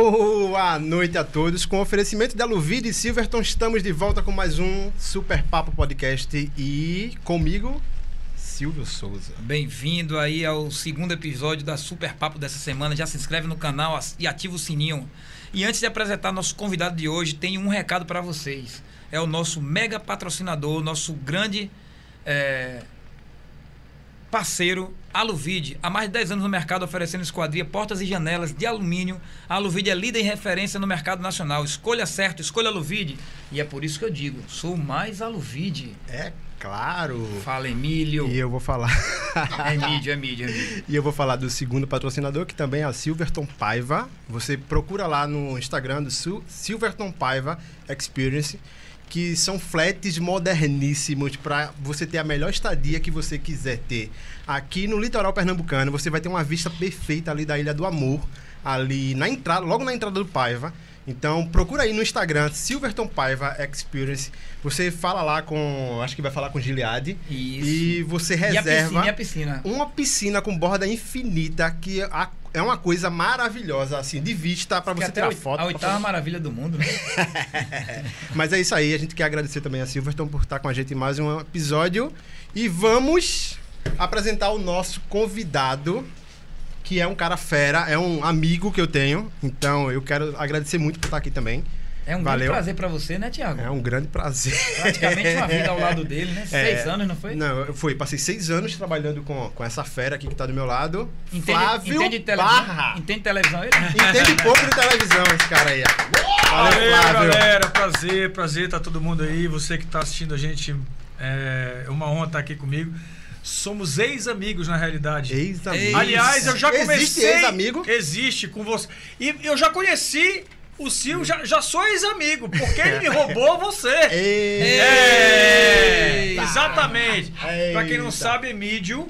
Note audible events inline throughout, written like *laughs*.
Boa noite a todos. Com oferecimento da Luvide e Silverton, estamos de volta com mais um Super Papo Podcast e comigo, Silvio Souza. Bem-vindo aí ao segundo episódio da Super Papo dessa semana. Já se inscreve no canal e ativa o sininho. E antes de apresentar nosso convidado de hoje, tem um recado para vocês. É o nosso mega patrocinador, nosso grande é, parceiro, Aluvide. Há mais de 10 anos no mercado oferecendo esquadria, portas e janelas de alumínio. A Aluvide é líder em referência no mercado nacional. Escolha certo, escolha Aluvide. E é por isso que eu digo, sou mais Aluvide. É claro. Fala, Emílio. E eu vou falar. é mídia, é mídia, é mídia. E eu vou falar do segundo patrocinador, que também é a Silverton Paiva. Você procura lá no Instagram do Silverton Paiva Experience que são flats moderníssimos para você ter a melhor estadia que você quiser ter. Aqui no litoral pernambucano, você vai ter uma vista perfeita ali da Ilha do Amor, ali na entrada, logo na entrada do Paiva. Então, procura aí no Instagram, Silverton Paiva Experience. Você fala lá com. Acho que vai falar com Gilead. Isso. E você reserva. E a piscina, a piscina? Uma piscina com borda infinita que a, é uma coisa maravilhosa, assim, de vista para você tirar foto. A oitava fazer... maravilha do mundo, né? *laughs* Mas é isso aí. A gente quer agradecer também a Silverton por estar com a gente em mais um episódio. E vamos apresentar o nosso convidado que é um cara fera, é um amigo que eu tenho. Então eu quero agradecer muito por estar aqui também. É um Valeu. grande prazer para você, né, Tiago? É um grande prazer. Praticamente uma vida ao lado *laughs* dele, né? É, seis anos, não foi? Não, eu fui. Passei seis anos trabalhando com, com essa fera aqui que tá do meu lado. Entende, Flávio entende televisão? Barra. Entende televisão ele? Entende *laughs* pouco de televisão esse cara aí. Valeu, Flávio. galera. Prazer, prazer tá todo mundo aí. Você que tá assistindo a gente, é uma honra estar aqui comigo. Somos ex-amigos na realidade. Ex-amigos. Aliás, eu já comecei. Existe ex-amigo? Existe com você. E eu já conheci o Sil, já, já sou ex-amigo, porque ele me roubou você. *laughs* É, exatamente. Para quem não sabe, Emílio,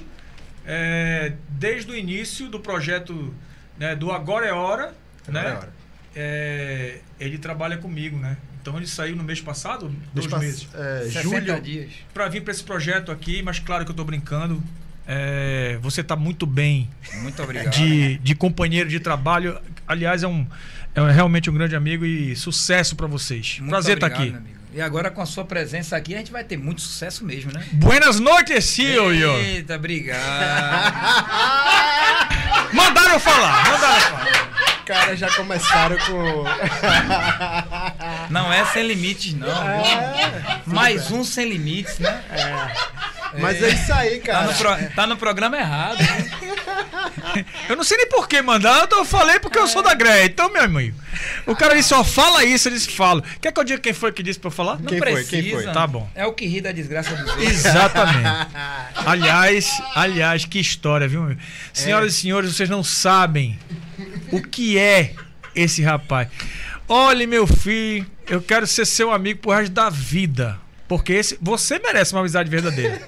é, desde o início do projeto né, do Agora é Hora, Agora né? É hora. É, ele trabalha comigo, né? Então ele saiu no mês passado, dois mês meses. É, julho, dias. Para vir para esse projeto aqui, mas claro que eu estou brincando. É, você está muito bem. Muito *laughs* obrigado. De, de companheiro de trabalho. Aliás, é, um, é realmente um grande amigo e sucesso para vocês. Muito Prazer estar tá aqui. E agora com a sua presença aqui, a gente vai ter muito sucesso mesmo, né? Buenas noites, Silvio! Eita, obrigado. *laughs* mandaram falar, mandaram falar caras já começaram com. Não é sem limites, não. É, Mais um sem limites, né? É. Mas é isso aí, cara. Tá no, pro... tá no programa errado. Né? Eu não sei nem por que mandar, eu falei porque eu sou da Greia. Então, meu amigo, o cara ele só fala isso, eles falam. Quer que eu diga quem foi que disse pra eu falar? Não quem precisa. Foi? Quem foi? Tá bom. É o que ri da desgraça dos outros. Exatamente. *laughs* aliás, aliás, que história, viu? Senhoras é. e senhores, vocês não sabem o que é esse rapaz. Olhe, meu filho, eu quero ser seu amigo pro resto da vida. Porque esse, você merece uma amizade verdadeira.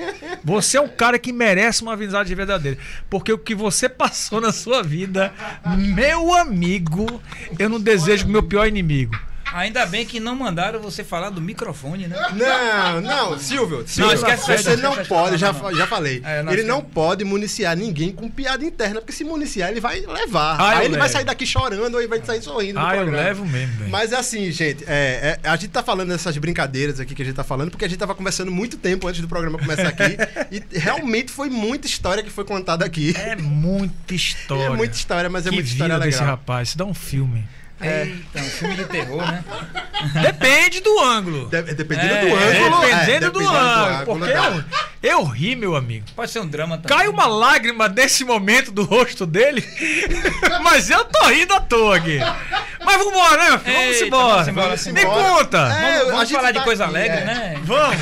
Você é um cara que merece uma amizade verdadeira. Porque o que você passou na sua vida, meu amigo, eu não desejo meu pior inimigo. Ainda bem que não mandaram você falar do microfone, né? Não, não, Silvio. Silvio não, esquece você não pode, já, já falei. É, ele não pode municiar ninguém com piada interna, porque se municiar, ele vai levar. Ah, aí ele levo. vai sair daqui chorando ou ele vai sair sorrindo. Ah, eu levo mesmo, velho. Mas é assim, gente, é, é, a gente tá falando dessas brincadeiras aqui que a gente tá falando, porque a gente tava conversando muito tempo antes do programa começar aqui. *laughs* e realmente foi muita história que foi contada aqui. É muita história. É muita história, mas é que muita história legal. desse rapaz, isso dá um filme. É. Eita, um filme de terror, né? *laughs* Depende do ângulo. De, dependendo é, do ângulo. É, dependendo, é, do, do ângulo. Porque eu, eu ri, meu amigo. Pode ser um drama também. Cai uma lágrima desse momento do rosto dele. *laughs* mas eu tô rindo à toa aqui. Mas vamos embora, né, meu filho? Vamos embora. Vamos embora. Me conta. É, vamos, vamos falar tá de coisa aqui, alegre, é. né? *laughs* Vamos.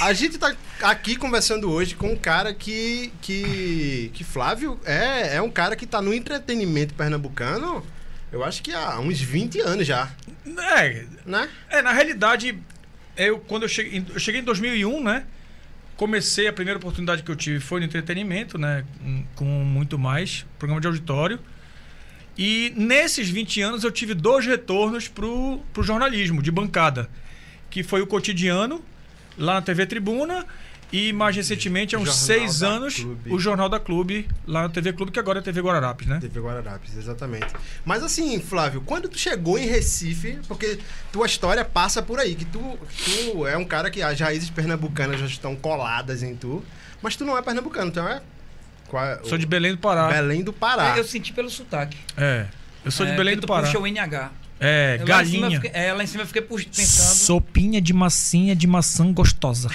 a gente tá aqui conversando hoje com um cara que. que, que Flávio é, é um cara que tá no entretenimento pernambucano eu acho que há uns 20 anos já. É, né? É, na realidade, eu quando eu cheguei, eu cheguei em 2001, né? Comecei a primeira oportunidade que eu tive foi no entretenimento, né, com muito mais, programa de auditório. E nesses 20 anos eu tive dois retornos pro, pro jornalismo de bancada, que foi o cotidiano lá na TV Tribuna E mais recentemente, há uns Jornal seis anos, Clube. o Jornal da Clube, lá na TV Clube, que agora é TV Guararapes, né? TV Guararapes, exatamente. Mas assim, Flávio, quando tu chegou em Recife, porque tua história passa por aí, que tu, tu é um cara que as raízes pernambucanas já estão coladas em tu, mas tu não é pernambucano, tu é... qual é- Sou de Belém do Pará. Belém do Pará. Eu senti pelo sotaque. É. Eu sou de É, Belém do tu Pará. puxa o NH. É, Lá em cima eu galinha. fiquei- é, lá em cima eu fiquei pensando. Sopinha de massinha de maçã gostosa.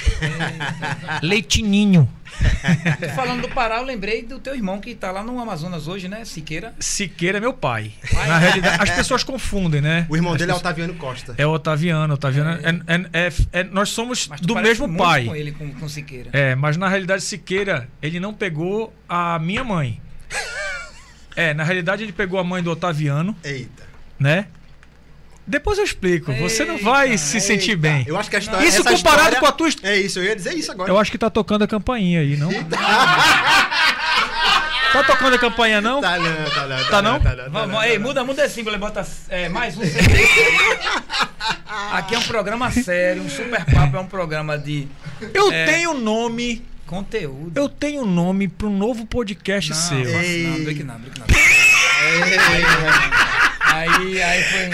*laughs* Leitinho. Falando do Pará, eu lembrei do teu irmão que tá lá no Amazonas hoje, né? Siqueira. Siqueira é meu pai. Pai. Na realidade, as pessoas confundem, né? O irmão As dele é pessoas- Otaviano Costa. É o Otaviano. Otaviano é, é- é- é- nós somos do mesmo muito pai. com ele, com, com Siqueira. É, mas na realidade Siqueira, ele não pegou a minha mãe. *laughs* É, na realidade ele pegou a mãe do Otaviano, Eita. né? Depois eu explico. Você não vai Eita, se sentir Eita. bem. Eu acho que a história Isso comparado história- com a tua É isso, eu ia dizer isso agora. Eu acho que tá tocando a campainha aí, não? *laughs* tá tocando a campainha, não? Tá não, tá não. Tá não? Tá não, tá Vamos, não, ei, tá não. muda, muda esse símbolo bota é, mais um. *laughs* Aqui é um programa sério, um super papo é um programa de Eu É. tenho nome. conteúdo. Eu tenho nome para um novo podcast não, seu. Ei. não, Drake não, Drake não. Aí, aí foi.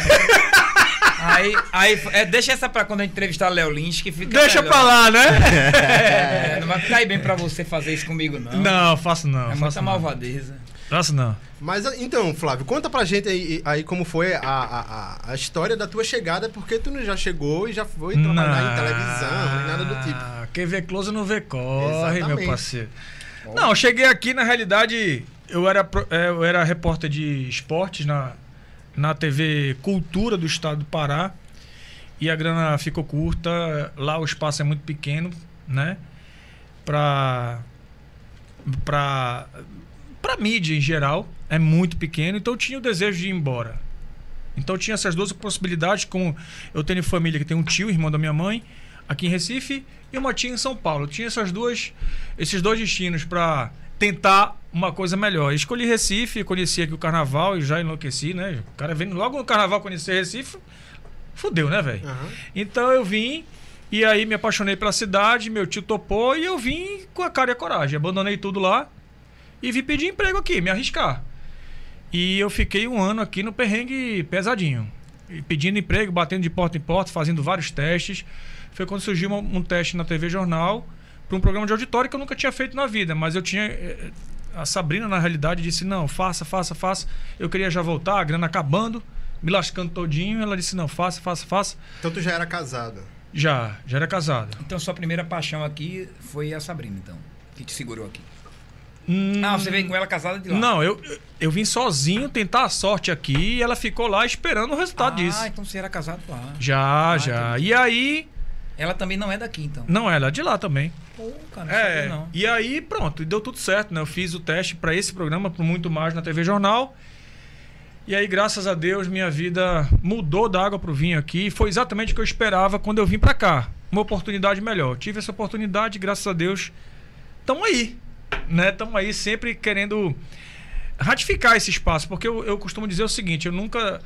Aí, aí, foi- é, deixa essa pra quando eu entrevistar Léo Lins, que fica. Deixa melhor. pra lá, né? É, não vai cair bem pra você fazer isso comigo, não. Não, faço não. É faço muita não. malvadeza. Faço não. Mas então, Flávio, conta pra gente aí, aí como foi a, a, a- história da tua chegada, porque tu não já chegou e já foi trabalhar em televisão, nem nada do tipo. Quem vê close não vê corre, Exatamente. meu parceiro. Não, eu cheguei aqui, na realidade, eu era, é, eu era repórter de esportes na, na TV Cultura do Estado do Pará. E a grana ficou curta. Lá o espaço é muito pequeno, né? Pra. Pra. Pra mídia em geral. É muito pequeno. Então eu tinha o desejo de ir embora. Então eu tinha essas duas possibilidades, como eu tenho família que tem um tio, irmão da minha mãe, aqui em Recife, e uma tia em São Paulo. Eu tinha essas duas, esses dois destinos para tentar uma coisa melhor. Escolhi Recife, conheci aqui o carnaval e já enlouqueci, né? O cara vendo logo no carnaval conhecer Recife, fudeu, né, velho? Aham. Então eu vim e aí me apaixonei pela cidade, meu tio topou e eu vim com a cara e a coragem. Abandonei tudo lá e vim pedir emprego aqui, me arriscar. E eu fiquei um ano aqui no perrengue pesadinho. Pedindo emprego, batendo de porta em porta, fazendo vários testes. Foi quando surgiu um teste na TV Jornal para um programa de auditório que eu nunca tinha feito na vida. Mas eu tinha. eh, A Sabrina, na realidade, disse: não, faça, faça, faça. Eu queria já voltar, a grana acabando, me lascando todinho. Ela disse: não, faça, faça, faça. Então tu já era casado. Já, já era casado. Então sua primeira paixão aqui foi a Sabrina, então. Que te segurou aqui. Hum, Ah, você veio com ela casada de lá. Não, eu, eu vim sozinho tentar a sorte aqui e ela ficou lá esperando o ah, resultado disso. então você era casado lá. Já, Ah, já. entendi. E aí. Ela também não é daqui, então. Não, ela é de lá também. Pô, cara, não É, não. e aí pronto, deu tudo certo, né? Eu fiz o teste para esse programa, para muito mais na TV Jornal. E aí, graças a Deus, minha vida mudou da água pro vinho aqui. Foi exatamente o que eu esperava quando eu vim para cá. Uma oportunidade melhor. Eu tive essa oportunidade, graças a Deus. Tamo aí, né? Tamo aí sempre querendo ratificar esse espaço, porque eu, eu costumo dizer o seguinte, eu nunca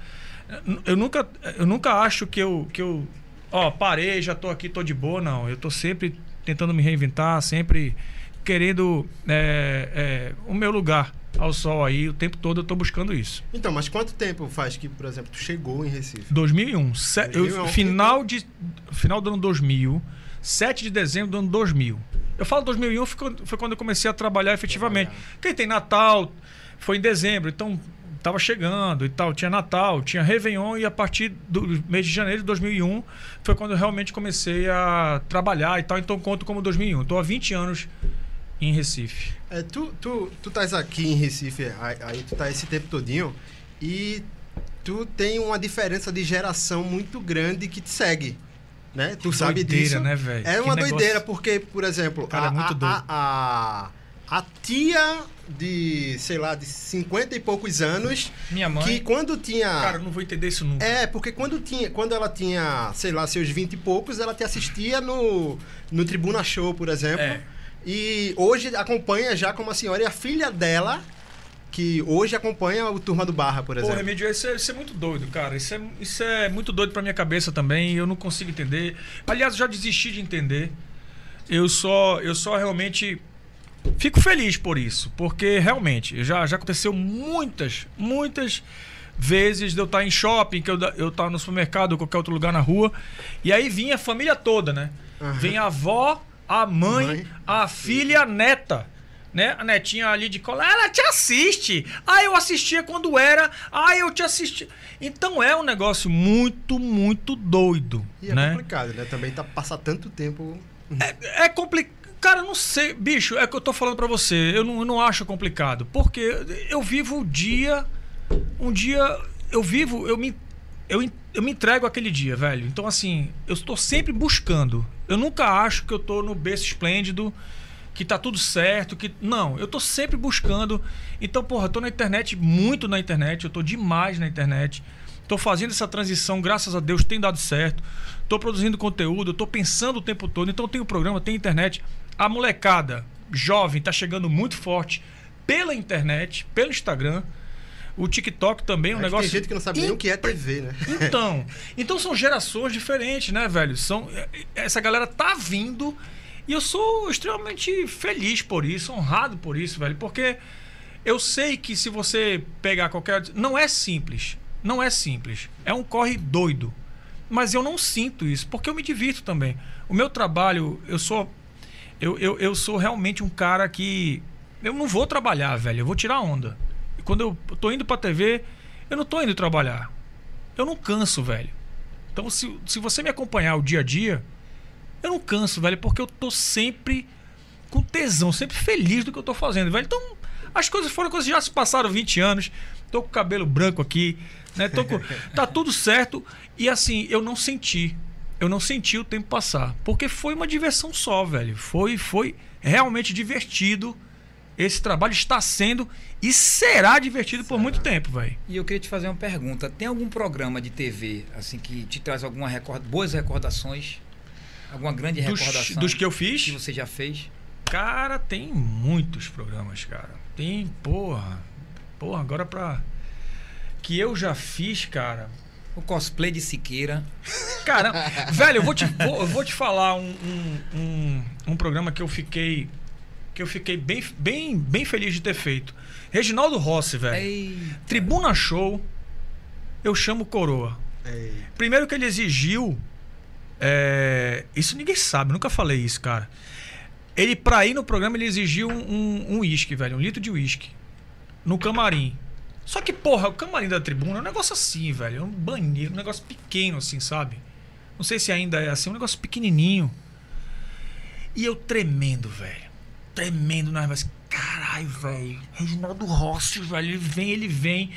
eu nunca eu nunca acho que eu que eu ó, parei, já tô aqui, tô de boa, não. Eu tô sempre tentando me reinventar, sempre querendo é, é, o meu lugar ao sol aí, o tempo todo eu tô buscando isso. Então, mas quanto tempo faz que, por exemplo, tu chegou em Recife? 2001, se, 2001, eu, final de final do ano 2000, 7 de dezembro do ano 2000. Eu falo 2001 foi quando, foi quando eu comecei a trabalhar efetivamente. Trabalhar. Quem tem Natal foi em dezembro, então tava chegando e tal, tinha Natal, tinha Réveillon e a partir do mês de janeiro de 2001 foi quando eu realmente comecei a trabalhar e tal, então conto como 2001. Estou há 20 anos em Recife. É, tu, tu, tu estás aqui em Recife, aí, tu tá esse tempo todinho, e tu tem uma diferença de geração muito grande que te segue. Né? Tu sabe Doideira, disso. né, velho? É Que uma negócio- doideira, porque, por exemplo, Cara, a, é muito doido. a, a, a tia de, sei lá, de 50 e poucos anos, Minha mãe. que quando tinha. Cara, eu não vou entender isso nunca. É, porque quando, tinha, quando ela tinha, sei lá, seus 20 e poucos, ela te assistia no, no Tribuna Show, por exemplo. É. E hoje acompanha já como a senhora e a filha dela, que hoje acompanha o Turma do Barra, por Pô, exemplo. Remédio, isso é, isso é muito doido, cara. Isso é, isso é muito doido pra minha cabeça também. Eu não consigo entender. Aliás, eu já desisti de entender. eu só, eu só realmente fico feliz por isso, porque realmente já, já aconteceu muitas, muitas vezes de eu estar em shopping, que eu, eu estar no supermercado ou qualquer outro lugar na rua, e aí vinha a família toda, né? Aham. Vem a avó, a mãe, Mãe, a filha e a neta. Né? A netinha ali de cola, ela te assiste. Ah, eu assistia quando era. Ah, eu te assisti. Então é um negócio muito, muito doido. E é né? complicado, né? Também tá passar tanto tempo. É complicado. Cara, não sei. Bicho, é que eu tô falando pra você. Eu não, eu não acho complicado. Porque eu vivo o dia. Um dia. Eu vivo. Eu me. Eu, eu me entrego aquele dia, velho. Então, assim, eu estou sempre buscando. Eu nunca acho que eu tô no berço esplêndido, que tá tudo certo, que. Não, eu tô sempre buscando. Então, porra, eu tô na internet, muito na internet, eu tô demais na internet. Tô fazendo essa transição, graças a Deus, tem dado certo. Tô produzindo conteúdo, tô pensando o tempo todo. Então tem o programa, tem internet. A molecada jovem tá chegando muito forte pela internet, pelo Instagram. O TikTok também é um Acho negócio. Tem gente que não sabe nem o que é TV, né? Então, *laughs* então são gerações diferentes, né, velho? São essa galera tá vindo e eu sou extremamente feliz por isso, honrado por isso, velho, porque eu sei que se você pegar qualquer não é simples, não é simples. É um corre doido. Mas eu não sinto isso, porque eu me divirto também. O meu trabalho, eu sou eu, eu, eu sou realmente um cara que eu não vou trabalhar, velho, eu vou tirar onda. E quando eu tô indo pra TV, eu não tô indo trabalhar. Eu não canso, velho. Então, se, se você me acompanhar o dia a dia, eu não canso, velho, porque eu tô sempre com tesão, sempre feliz do que eu tô fazendo, velho. Então, as coisas foram coisas que já se passaram 20 anos. Tô com o cabelo branco aqui, né? Tô com, *laughs* tá tudo certo. E assim, eu não senti. Eu não senti o tempo passar. Porque foi uma diversão só, velho. Foi, foi realmente divertido. Esse trabalho está sendo e será divertido por muito tempo, velho. E eu queria te fazer uma pergunta. Tem algum programa de TV assim que te traz alguma record... boas recordações? Alguma grande Dos, recordação dos que eu fiz. que você já fez? Cara, tem muitos programas, cara. Tem, porra. Porra, agora pra. Que eu já fiz, cara. O cosplay de Siqueira. Cara, velho, eu vou te, vou, eu vou te falar um, um, um, um programa que eu fiquei. Que eu fiquei bem, bem, bem feliz de ter feito. Reginaldo Rossi, velho. Tribuna Show. Eu chamo Coroa. É, Primeiro que ele exigiu. é, isso ninguém sabe, nunca falei isso, cara. Ele, pra ir no programa, ele exigiu um uísque, velho, um litro de uísque. No camarim. Só que, porra, o camarim da tribuna é um negócio assim, velho. É um banheiro, um negócio pequeno, assim, sabe? Não sei se ainda é assim, um negócio pequenininho. E eu tremendo, velho. Tremendo nas mas Caralho, velho. Reginaldo Rossi, velho. Ele vem, ele vem.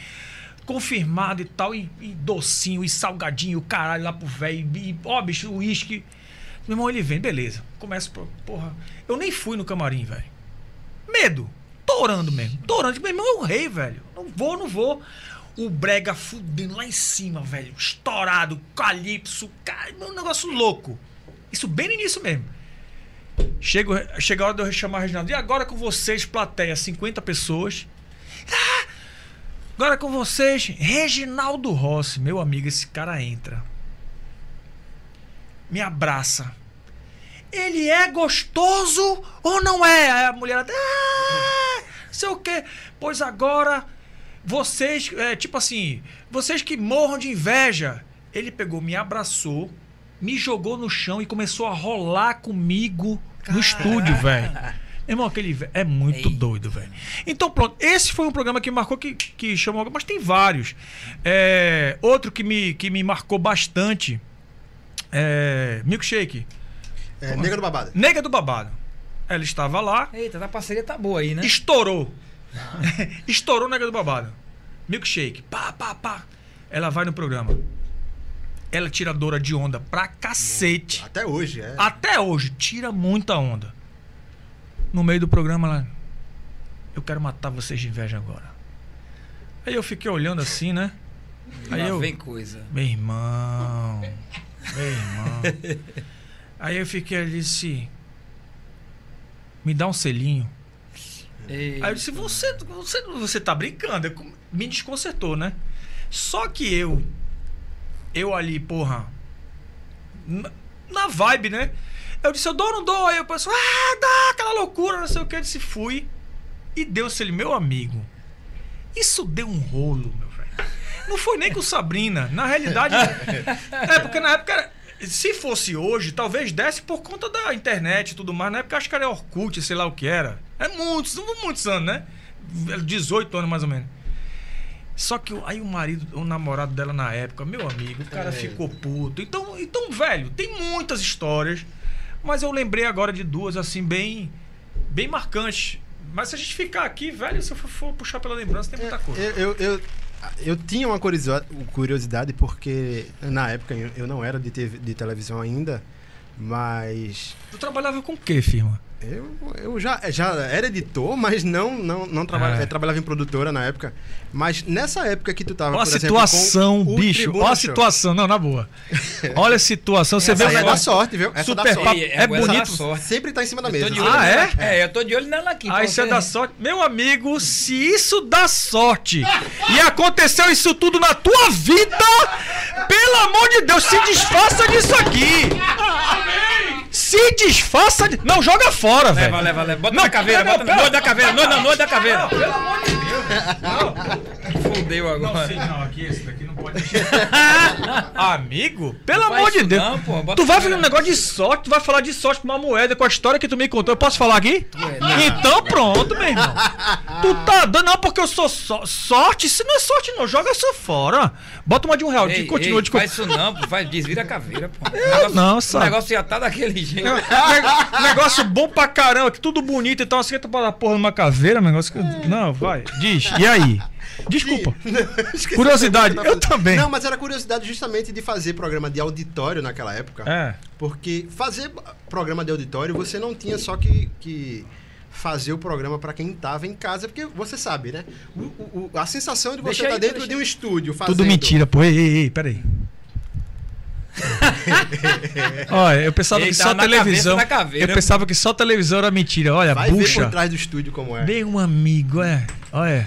Confirmado e tal. E, e docinho, e salgadinho, caralho, lá pro velho. E, ó, bicho, o uísque. Meu irmão, ele vem, beleza. Começa, porra. Eu nem fui no camarim, velho. Medo. Tô orando mesmo. Tô orando. Meu irmão é o rei, velho. Não vou, não vou. O brega fudendo lá em cima, velho. Estourado, calypso. Cara, um negócio louco. Isso bem no início mesmo. Chega, chega a hora de eu chamar o Reginaldo. E agora com vocês, plateia, 50 pessoas. Ah! Agora com vocês, Reginaldo Rossi. Meu amigo, esse cara entra. Me abraça. Ele é gostoso ou não é? Aí a mulher. Ah, sei o quê. Pois agora, vocês. É, tipo assim, vocês que morram de inveja. Ele pegou, me abraçou, me jogou no chão e começou a rolar comigo no estúdio, velho. *laughs* Irmão, aquele é muito Ei. doido, velho. Então, pronto. Esse foi um programa que marcou, que, que chamou. Mas tem vários. É, outro que me, que me marcou bastante. É, Milkshake. É, Nega do Babado. Nega do Babado. Ela estava lá, Eita, a parceria tá boa aí, né? estourou. *laughs* estourou Nega do Babado. Milkshake. Pá, pá, pá. Ela vai no programa. Ela é tiradora de onda pra cacete. Até hoje, é. Até hoje, tira muita onda. No meio do programa, ela. Eu quero matar vocês de inveja agora. Aí eu fiquei olhando assim, né? Aí Lá eu. vem coisa. Meu irmão. Meu irmão. *laughs* Aí eu fiquei ali disse. Me dá um selinho. Ei, Aí eu disse, você, você, você tá brincando. Eu Me desconcertou, né? Só que eu. Eu ali, porra. Na, na vibe, né? Eu disse, eu dou ou não dou? Aí eu pensei, ah, dá, aquela loucura, não sei o que. Eu disse, fui. E deu-se ele, meu amigo. Isso deu um rolo, meu velho. Não foi nem com Sabrina. Na realidade. *laughs* é porque na época era- Se fosse hoje, talvez desse por conta da internet e tudo mais. Na época acho que era Orkut, sei lá o que era. É muitos, muitos anos, né? 18 anos mais ou menos. Só que aí o marido, o namorado dela na época, meu amigo, o cara É. ficou puto. Então, então, velho, tem muitas histórias, mas eu lembrei agora de duas assim bem bem marcantes. Mas se a gente ficar aqui, velho, se eu for, for puxar pela lembrança, tem muita coisa. Eu, eu, eu, eu tinha uma curiosidade, porque na época eu não era de, TV de televisão ainda, mas Tu trabalhava com o quê, firma? Eu, eu já, já era editor, mas não não, não trabalha, É. eu trabalhava em produtora na época. Mas nessa época que tu tava, Olha a exemplo, situação, o bicho. Olha a situação. Não, na boa. *laughs* Olha a situação. Você Essa vê é o da sorte, viu? Essa Super é da sorte. é da bonito. sorte. Sempre tá em cima da mesa. Ah, nela. é? É, eu tô de olho nela aqui. Ah, isso é você- da sorte. Meu amigo, se isso dá sorte e aconteceu isso tudo na tua vida, pelo amor de Deus, se desfaça disso aqui. Se desfaça de... Não, joga fora, velho. Leva, leva, leva. Bota Não, na caveira, não, bota não, na noite da caveira. Noite da noite da caveira. Não, pelo amor de Deus. Fudeu agora. não, aqui esse daqui não pode. *laughs* Amigo, pelo amor de isso Deus. não, pô. Tu vai a fazer um negócio de sorte, tu vai falar de sorte com uma moeda, com a história que tu me contou. Eu posso falar aqui? é, Então pronto, meu irmão. tu tá dando, não, porque eu sou só- sorte. Se não é sorte, não, joga isso fora. Bota uma de um real. Ei, continua ei, de faz isso não, pô. Faz, desvira a caveira, pô. O negócio, não, o sabe. negócio já tá daquele jeito. Ne- negócio bom pra caramba, que tudo bonito e tal. Assim, para porra numa caveira, negócio que. Não, vai. Diz. E aí? Desculpa. *laughs* Esqueci Curiosidade, eu também. Não, mas era curiosidade justamente de fazer programa de auditório naquela época. É. Porque fazer programa de auditório, você não tinha só que, que fazer o programa para quem estava em casa, porque você sabe, né? O- o- a sensação de você estar aí, dentro deixa de um estúdio fazendo... Tudo mentira, pô. Ei, ei, ei, peraí. *laughs* Olha, eu pensava Ele que só na televisão. caveira. Eu pensava que só televisão era mentira. Olha, Vai ver bucha. por trás do estúdio como é. Meu amigo, é. Olha.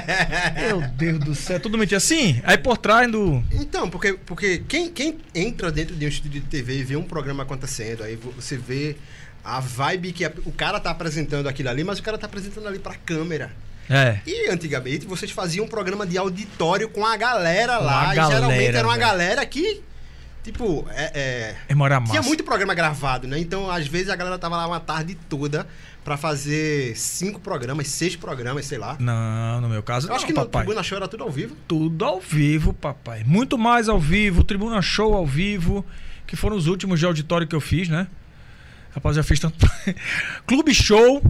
*laughs* Meu Deus do céu, tudo mentira. Sim, aí por trás do. Então, porque, porque quem, quem entra dentro de um estúdio de TV e vê um programa acontecendo, aí vo- você vê a vibe que a- o cara tá apresentando aquilo ali, mas o cara tá apresentando ali pra câmera. É. E antigamente vocês faziam um programa de auditório com a galera Com lá. a e geralmente galera, era uma velho. galera que, tipo, é, é, É morar massa. tinha muito programa gravado, né? Então, às vezes, a galera tava lá uma tarde toda pra fazer cinco programas, seis programas, sei lá. Não, no meu caso, Eu não, acho que no papai. Tribuna Show era tudo ao vivo. Tudo ao vivo, papai. Muito mais ao vivo, Tribuna Show ao vivo, que foram os últimos de auditório que eu fiz, né? Rapaz, já fiz tanto. *laughs* Clube Show.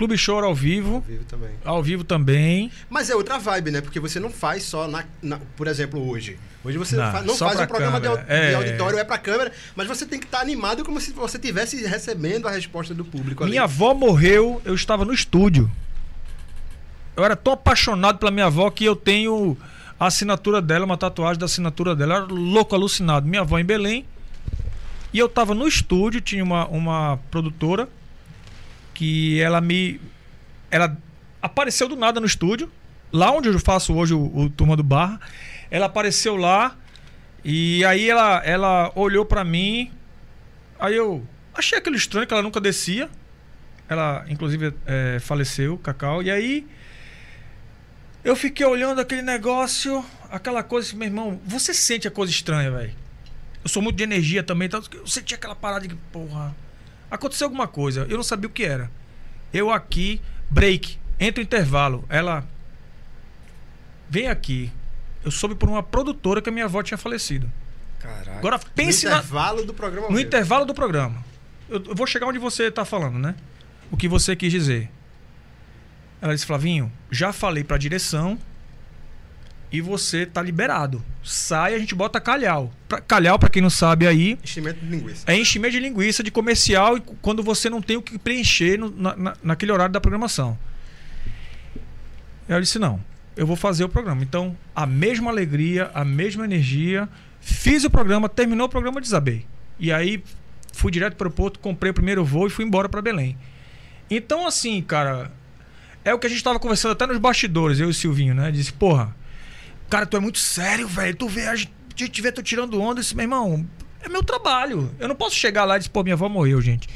Clube Show era ao Ao vivo. vivo também. Ao vivo também. Mas é outra vibe, né? Porque você não faz só na, na- por exemplo, hoje. Hoje você Não, fa- não faz um programa de, au- câmera. de É. auditório, é pra câmera, mas você tem que estar animado como se você estivesse recebendo a resposta do público ali. Minha avó morreu, eu estava no estúdio. Eu era tão apaixonado pela minha avó que eu tenho a assinatura dela, uma tatuagem da assinatura dela. Eu era louco, alucinado. Minha avó em Belém. E eu estava no estúdio, tinha uma, uma produtora que ela me. Ela apareceu do nada no estúdio, lá onde eu faço hoje o, o Turma do Barra. Ela apareceu lá e aí ela, ela olhou pra mim. Aí eu achei aquilo estranho que ela nunca descia. Ela, inclusive, é, faleceu, Cacau. E aí eu fiquei olhando aquele negócio, aquela coisa, assim, meu irmão, você sente a coisa estranha, velho. Eu sou muito de energia também, então eu senti aquela parada de porra, aconteceu alguma coisa. Eu não sabia o que era. Eu aqui, break, entra o intervalo. Ela vem aqui. Eu soube por uma produtora que a minha avó tinha falecido. Caraca. Agora pense no na, intervalo do programa. no vivo. intervalo do programa. Eu, eu vou chegar onde você está falando, né? O que você quis dizer. Ela disse, Flavinho, já falei pra direção e você tá liberado. Sai, a gente bota calhau. Pra, calhau, pra quem não sabe aí, Enchimento de linguiça. é enchimento de linguiça de comercial e quando você não tem o que preencher no- na- na- naquele horário da programação. Eu disse, não, eu vou fazer o programa. Então, a mesma alegria, a mesma energia, fiz o programa, terminou o programa, desabei. E aí, fui direto para o aeroporto, comprei o primeiro voo e fui embora para Belém. Então, assim, cara, é o que a gente estava conversando até nos bastidores, eu e o Silvinho, né? Disse, porra, cara, tu é muito sério, velho. Tu vê, a gente gente vê tu tirando onda. Esse meu irmão, É meu trabalho. Eu não posso chegar lá e dizer, pô, minha avó morreu, gente.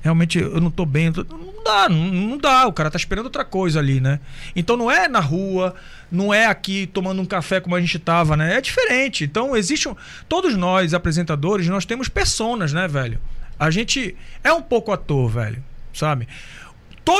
Realmente eu não tô bem. tô- Não dá, não, não dá. O cara tá esperando outra coisa ali, né? Então não é na rua, não é aqui tomando um café como a gente tava, né? É diferente. Então existe um. Todos nós, apresentadores, nós temos personas, né, velho? A gente é um pouco ator, velho. Sabe?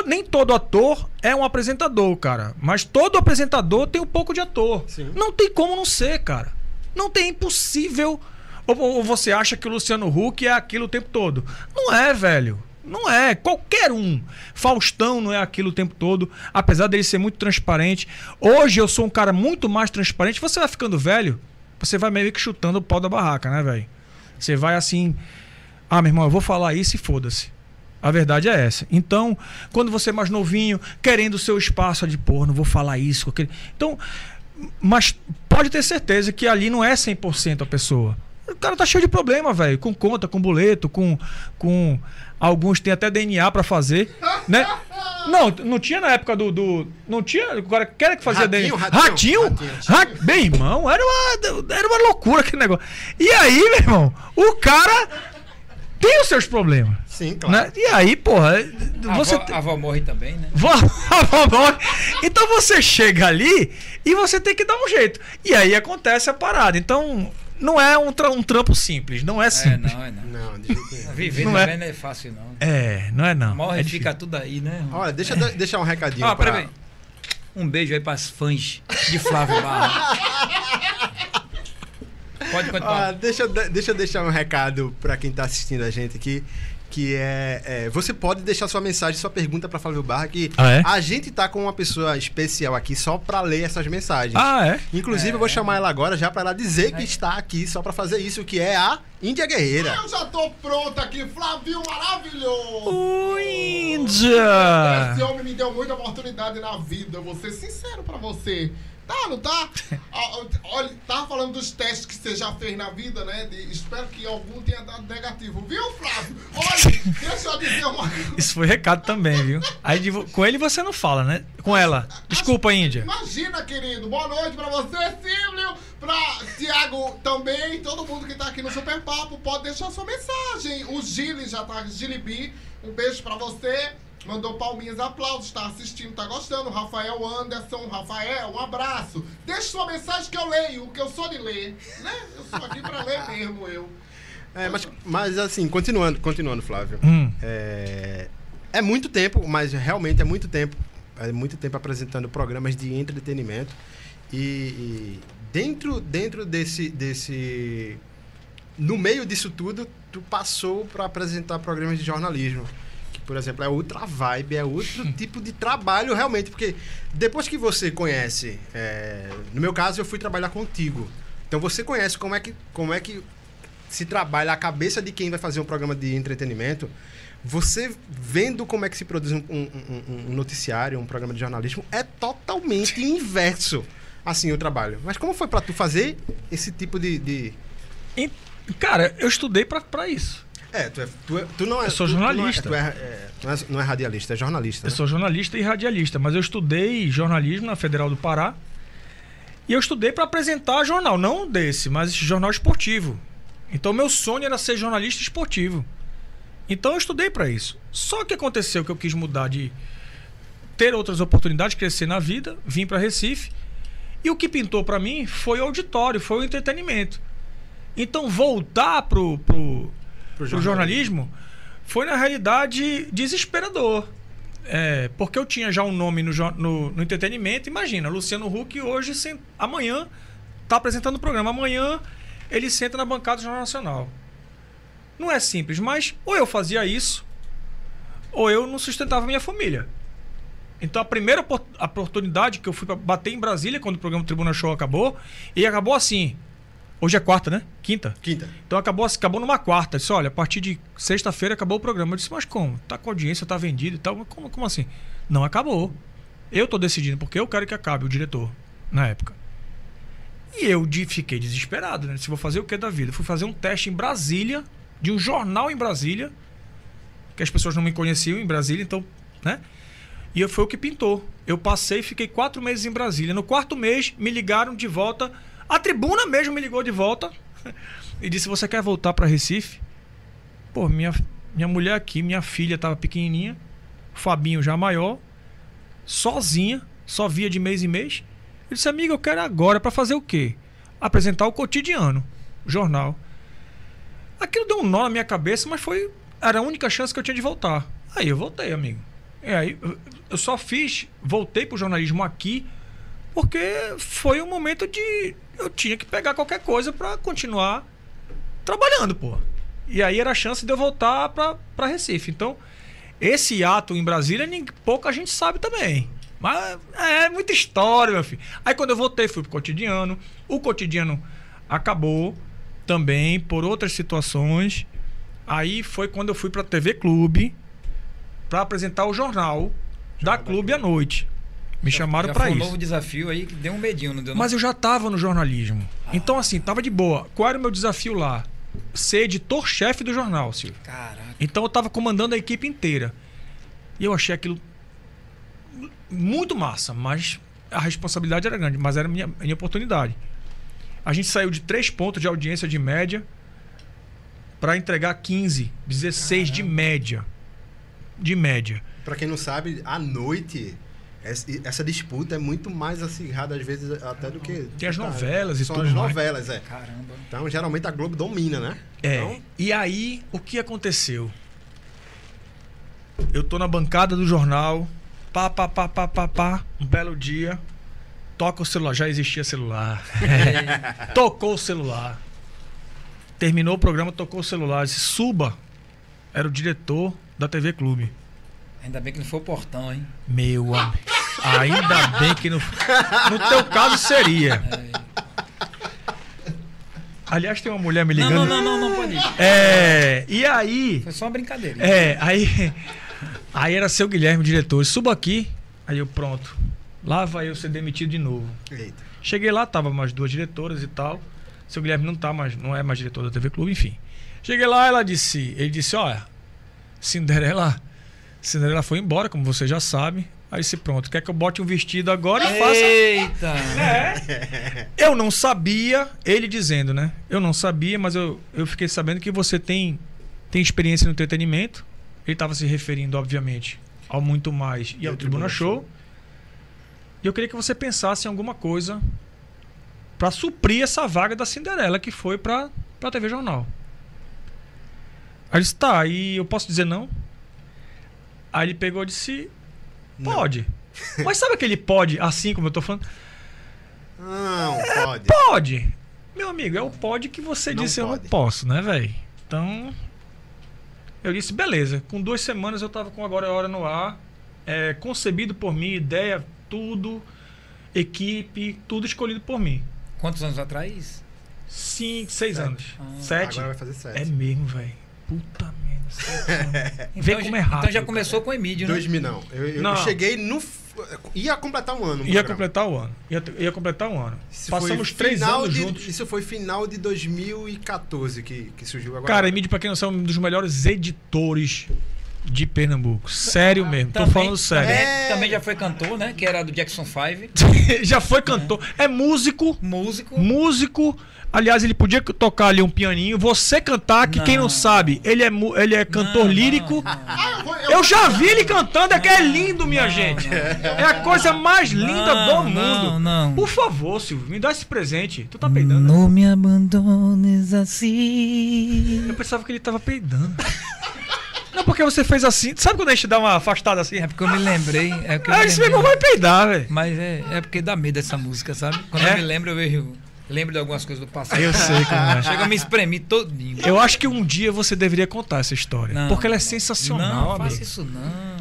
Nem todo ator é um apresentador, cara. Mas todo apresentador tem um pouco de ator. Sim. Não tem como não ser, cara. Não tem é impossível. Ou, ou você acha que o Luciano Huck é aquilo o tempo todo? Não é, velho. Não é. Qualquer um. Faustão não é aquilo o tempo todo, apesar dele ser muito transparente. Hoje eu sou um cara muito mais transparente. Você vai ficando velho, você vai meio que chutando o pau da barraca, né, velho? Você vai assim. Ah, meu irmão, eu vou falar isso e foda-se. A verdade é essa. Então, quando você é mais novinho, querendo o seu espaço de pô, não vou falar isso, com aquele. Então, mas pode ter certeza que ali não é 100% a pessoa. O cara tá cheio de problema, velho, com conta, com boleto, com com alguns tem até DNA pra fazer, né? Não, não tinha na época do, do não tinha, agora quem era que fazia Ratinho, DNA? ratinho, Ratinho? ratinho. Ra- Bem, irmão, era uma era uma loucura aquele negócio. E aí, meu irmão, o cara tem os seus problemas. Sim, claro. Né? E aí, porra, A, você. avó, a avó morre também, né? Vó- *laughs* a vó morre. Então você chega ali e você tem que dar um jeito. E aí acontece a parada. Então, não é um, tra- um trampo simples. Não é É, simples. não, é não. Não, de jeito nenhum. Viver Não também é. não é fácil, não. É, não é não. Morre é fica tudo aí, né? Olha, deixa eu de- deixar um recadinho. Ah, pra- peraí. Um beijo aí pras fãs de Flávio Barra. *laughs* Pode Ah, continuar. deixa, eu de- deixa eu deixar um recado pra quem tá assistindo a gente aqui. Que é, é, Você pode deixar sua mensagem, sua pergunta pra Flávio Barra. Que Ah, é? a gente tá com uma pessoa especial aqui só pra ler essas mensagens. Ah, é? Inclusive, eu vou chamar ela agora já pra ela dizer que está aqui só pra fazer isso, que é a Índia Guerreira. Eu já tô pronto aqui, Flavio maravilhoso! O Índia! Esse homem me deu muita oportunidade na vida, eu vou ser sincero pra você. Tá, não tá? Ah, Olha, tava falando dos testes que você já fez na vida, né? De- espero que algum tenha dado negativo. Viu, Flávio? Olha, deixa eu dizer uma coisa. Isso foi recado também, viu? Aí de com ele você não fala, né? Com ela. Desculpa, Índia. Imagina, querido. Boa noite pra você, Silvio. Pra Tiago também. Todo mundo que tá aqui no Super Papo pode deixar sua mensagem. O Gili já tá. Gilibi, um beijo pra você. Mandou palminhas, aplausos, tá assistindo, tá gostando. Rafael Anderson, Rafael, um abraço. Deixa sua mensagem que eu leio, que eu sou de ler, né? Eu sou aqui pra ler mesmo, eu. É, mas, mas assim, continuando, continuando, Flávio. Hum. É, é muito tempo, mas realmente é muito tempo. É muito tempo apresentando programas de entretenimento. E, e dentro, dentro desse, desse. No meio disso tudo, tu passou para apresentar programas de jornalismo. Que, por exemplo, é outra vibe, é outro *laughs* tipo de trabalho realmente. Porque depois que você conhece. é, no meu caso, eu fui trabalhar contigo. Então você conhece como é que, como é que se trabalha a cabeça de quem vai fazer um programa de entretenimento, você vendo como é que se produz um, um- um- um noticiário, um programa de jornalismo, é totalmente *laughs* inverso, assim, o trabalho. Mas como foi pra tu fazer esse tipo de... de- Cara, eu estudei pra isso. É, tu, é, tu, é- tu não é... Eu sou tu- tu não é- jornalista. Tu é, é, não, é, não é radialista, é jornalista. Eu né? sou jornalista e radialista, mas eu estudei jornalismo na Federal do Pará. E eu estudei para apresentar jornal, não desse, mas jornal esportivo. Então meu sonho era ser jornalista esportivo. Então eu estudei para isso. Só que aconteceu que eu quis mudar de ter outras oportunidades, crescer na vida, vim para Recife. E o que pintou para mim foi o auditório, foi o entretenimento. Então voltar pro, pro, Pro pro jornalismo foi na realidade desesperador. É, porque eu tinha já um nome no, no, no entretenimento. Imagina, Luciano Huck hoje, sen- amanhã, está apresentando o programa. Amanhã ele senta na bancada do Jornal Nacional. Não é simples, mas ou eu fazia isso, ou eu não sustentava minha família. Então a primeira opor- oportunidade que eu fui para bater em Brasília, quando o programa Tribuna Show acabou, e acabou assim. Hoje é quarta, né? Quinta. Quinta. Então acabou, acabou numa quarta. Eu Disse, olha, a partir de sexta-feira acabou o programa. Eu disse, mas como? Tá com audiência, tá vendido e tal. Como, como assim? Não acabou. Eu tô decidindo, porque eu quero que acabe, o diretor, na época. E eu de- fiquei desesperado, né? Se vou fazer o que da vida? Fui fazer um teste em Brasília, de um jornal em Brasília, que as pessoas não me conheciam em Brasília, então, né? E eu- foi o que pintou. Eu passei, fiquei quatro meses em Brasília. No quarto mês, me ligaram de volta. A tribuna mesmo me ligou de volta. *laughs* e disse: Você quer voltar para Recife? Pô, minha, minha mulher aqui, minha filha tava pequenininha, o Fabinho já maior, sozinha, só via de mês em mês. Ele disse: Amigo, eu quero agora para fazer o quê? Apresentar o cotidiano, o jornal. Aquilo deu um nó na minha cabeça, mas foi. Era a única chance que eu tinha de voltar. Aí eu voltei, amigo. E aí eu- eu só fiz, voltei pro jornalismo aqui, porque foi um momento de. Eu tinha que pegar qualquer coisa para continuar trabalhando, pô. E aí era a chance de eu voltar pra, pra Recife. Então, esse ato em Brasília, ninguém- pouca gente sabe também. Mas é muita história, meu filho. Aí quando eu voltei, fui pro cotidiano. O cotidiano acabou também por outras situações. Aí foi quando eu fui pra TV Clube para apresentar o jornal da Clube à noite. Me chamaram Já para foi um isso. novo desafio aí que deu um medinho, não deu? não? Mas eu já tava no jornalismo. Então, assim, tava de boa. Qual era o meu desafio lá? Ser editor-chefe do jornal, Silvio. Caraca. Então eu tava comandando a equipe inteira. E eu achei aquilo muito massa, mas a responsabilidade era grande, mas era a minha, minha oportunidade. A gente saiu de 3 pontos de audiência de média para entregar 15, 16 de média. De média. Pra quem não sabe, à noite, essa essa disputa é muito mais acirrada, às vezes, até do que. Tem as tá, novelas e são tudo as mais. novelas, é. Caramba. Então, geralmente a Globo domina, né? É. Então, E aí, o que aconteceu? Eu tô na bancada do jornal, pá, pá, pá, pá, pá, pá, um belo dia, toca o celular, já existia celular. *laughs* Tocou o celular. Terminou o programa, tocou o celular, disse, suba. Era o diretor da TV Clube. Ainda bem que não foi o portão, hein? Meu amigo. Ainda bem que no, no teu caso seria. Aliás, tem uma mulher me Não, ligando. não, não, não, não pode ir. É, e aí, Foi só uma brincadeira. é, aí, aí era seu Guilherme, diretor, suba aqui. Aí eu, pronto. Lá vai eu ser demitido de novo. eita. Cheguei lá, tava mais duas diretoras e tal. Seu Guilherme não tá mais, não é mais diretor da TV Clube, enfim. Cheguei lá, ela disse, ele disse, olha, Cinderela, Cinderela foi embora, como você já sabe. Aí disse, pronto, quer que eu bote um vestido agora e faça Eita! eu não sabia, ele dizendo, né? Eu não sabia, mas eu, eu fiquei sabendo que você tem, tem experiência no entretenimento. Ele estava se referindo, obviamente, ao Muito Mais e ao Tribuna, Show. E eu queria que você pensasse em alguma coisa para suprir essa vaga da Cinderela que foi para a TV Jornal. Aí ele disse, tá, e eu posso dizer não? Aí ele pegou e disse, Não. pode. Mas sabe aquele pode, assim como eu tô falando? Não, pode. Pode. Meu amigo, é o pode que você Não disse eu não pode. posso, né, velho? Então. Eu disse, beleza. Com duas semanas eu tava com Agora é Hora no ar. é, concebido por mim, ideia, tudo. Equipe, tudo escolhido por mim. Quantos anos atrás? Cinco, seis Sete. anos. Ah. Sete. Agora vai fazer sete. É mesmo, velho. Puta merda. *laughs* Vê Então, como já- é rápido. Então já cara. começou com o Emílio, né? 2000 não. Eu, eu Não. cheguei no. Ia completar um ano. no Ia programa. completar o ano. Ia, ia completar um ano. Isso Passamos foi três final anos de- juntos. Isso foi final de 2014 que, que surgiu agora. Cara, Emílio, pra quem não sabe, é um dos melhores editores de Pernambuco. Sério mesmo, tô Também- falando sério. Também, É. também já foi cantor, né? Que era do Jackson 5. *laughs* Já foi cantor. É músico, Músico. músico. Aliás, ele podia tocar ali um pianinho. Você cantar, que quem não Não. sabe, ele é, mu- ele é cantor Não, lírico. não, não. Ah, eu, já vi ele cantando, é que é lindo, minha não, gente. não. É a coisa mais linda Não, do mundo. não, não. Por favor, Silvio, me dá esse presente. Tu tá peidando? né? Não me abandones assim. Eu pensava que ele tava peidando. Não, porque você fez assim. Sabe quando a gente dá uma afastada assim? É porque eu me lembrei. É porque eu me Aí esse lembrei. meu irmão vai peidar, velho. Mas é, é porque dá medo essa música, sabe? Quando É? eu me lembro, eu vejo. Lembro de algumas coisas do passado. Eu sei como é. Chega a me espremer todinho. Eu acho que um dia você deveria contar essa história. Não, porque ela é não. sensacional, Não, amigo. faça isso não.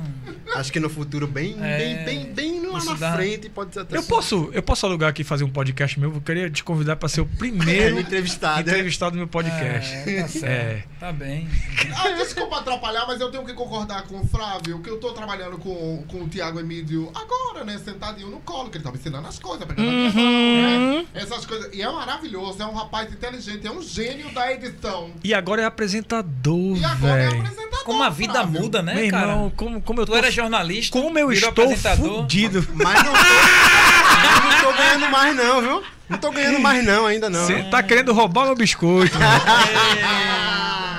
Acho que no futuro, bem, É, bem, bem, bem lá isso na dá- frente, pode ser até Eu posso, eu posso alugar aqui e fazer um podcast meu? Eu queria te convidar para ser o *laughs* É, primeiro entrevistado. entrevistado do meu podcast. É, tá certo. É. Tá bem. Ah, desculpa atrapalhar, mas eu tenho que concordar com o Flávio, que eu tô trabalhando com, com o Tiago Emílio agora, né? Sentadinho no colo, que ele tá me ensinando as coisas, pegando Uhum. né? Essas coisas. E é maravilhoso, é um rapaz inteligente, é um gênio da edição. E agora é apresentador, E agora é velho. apresentador. Como a vida Flávio. muda, né, Meu cara? irmão, como, como eu Tu tô, era jornalista. como eu estou fudido. Mas não, mas não tô ganhando mais, não, viu? Não tô ganhando mais não, ainda não. Você tá querendo roubar meu biscoito. né?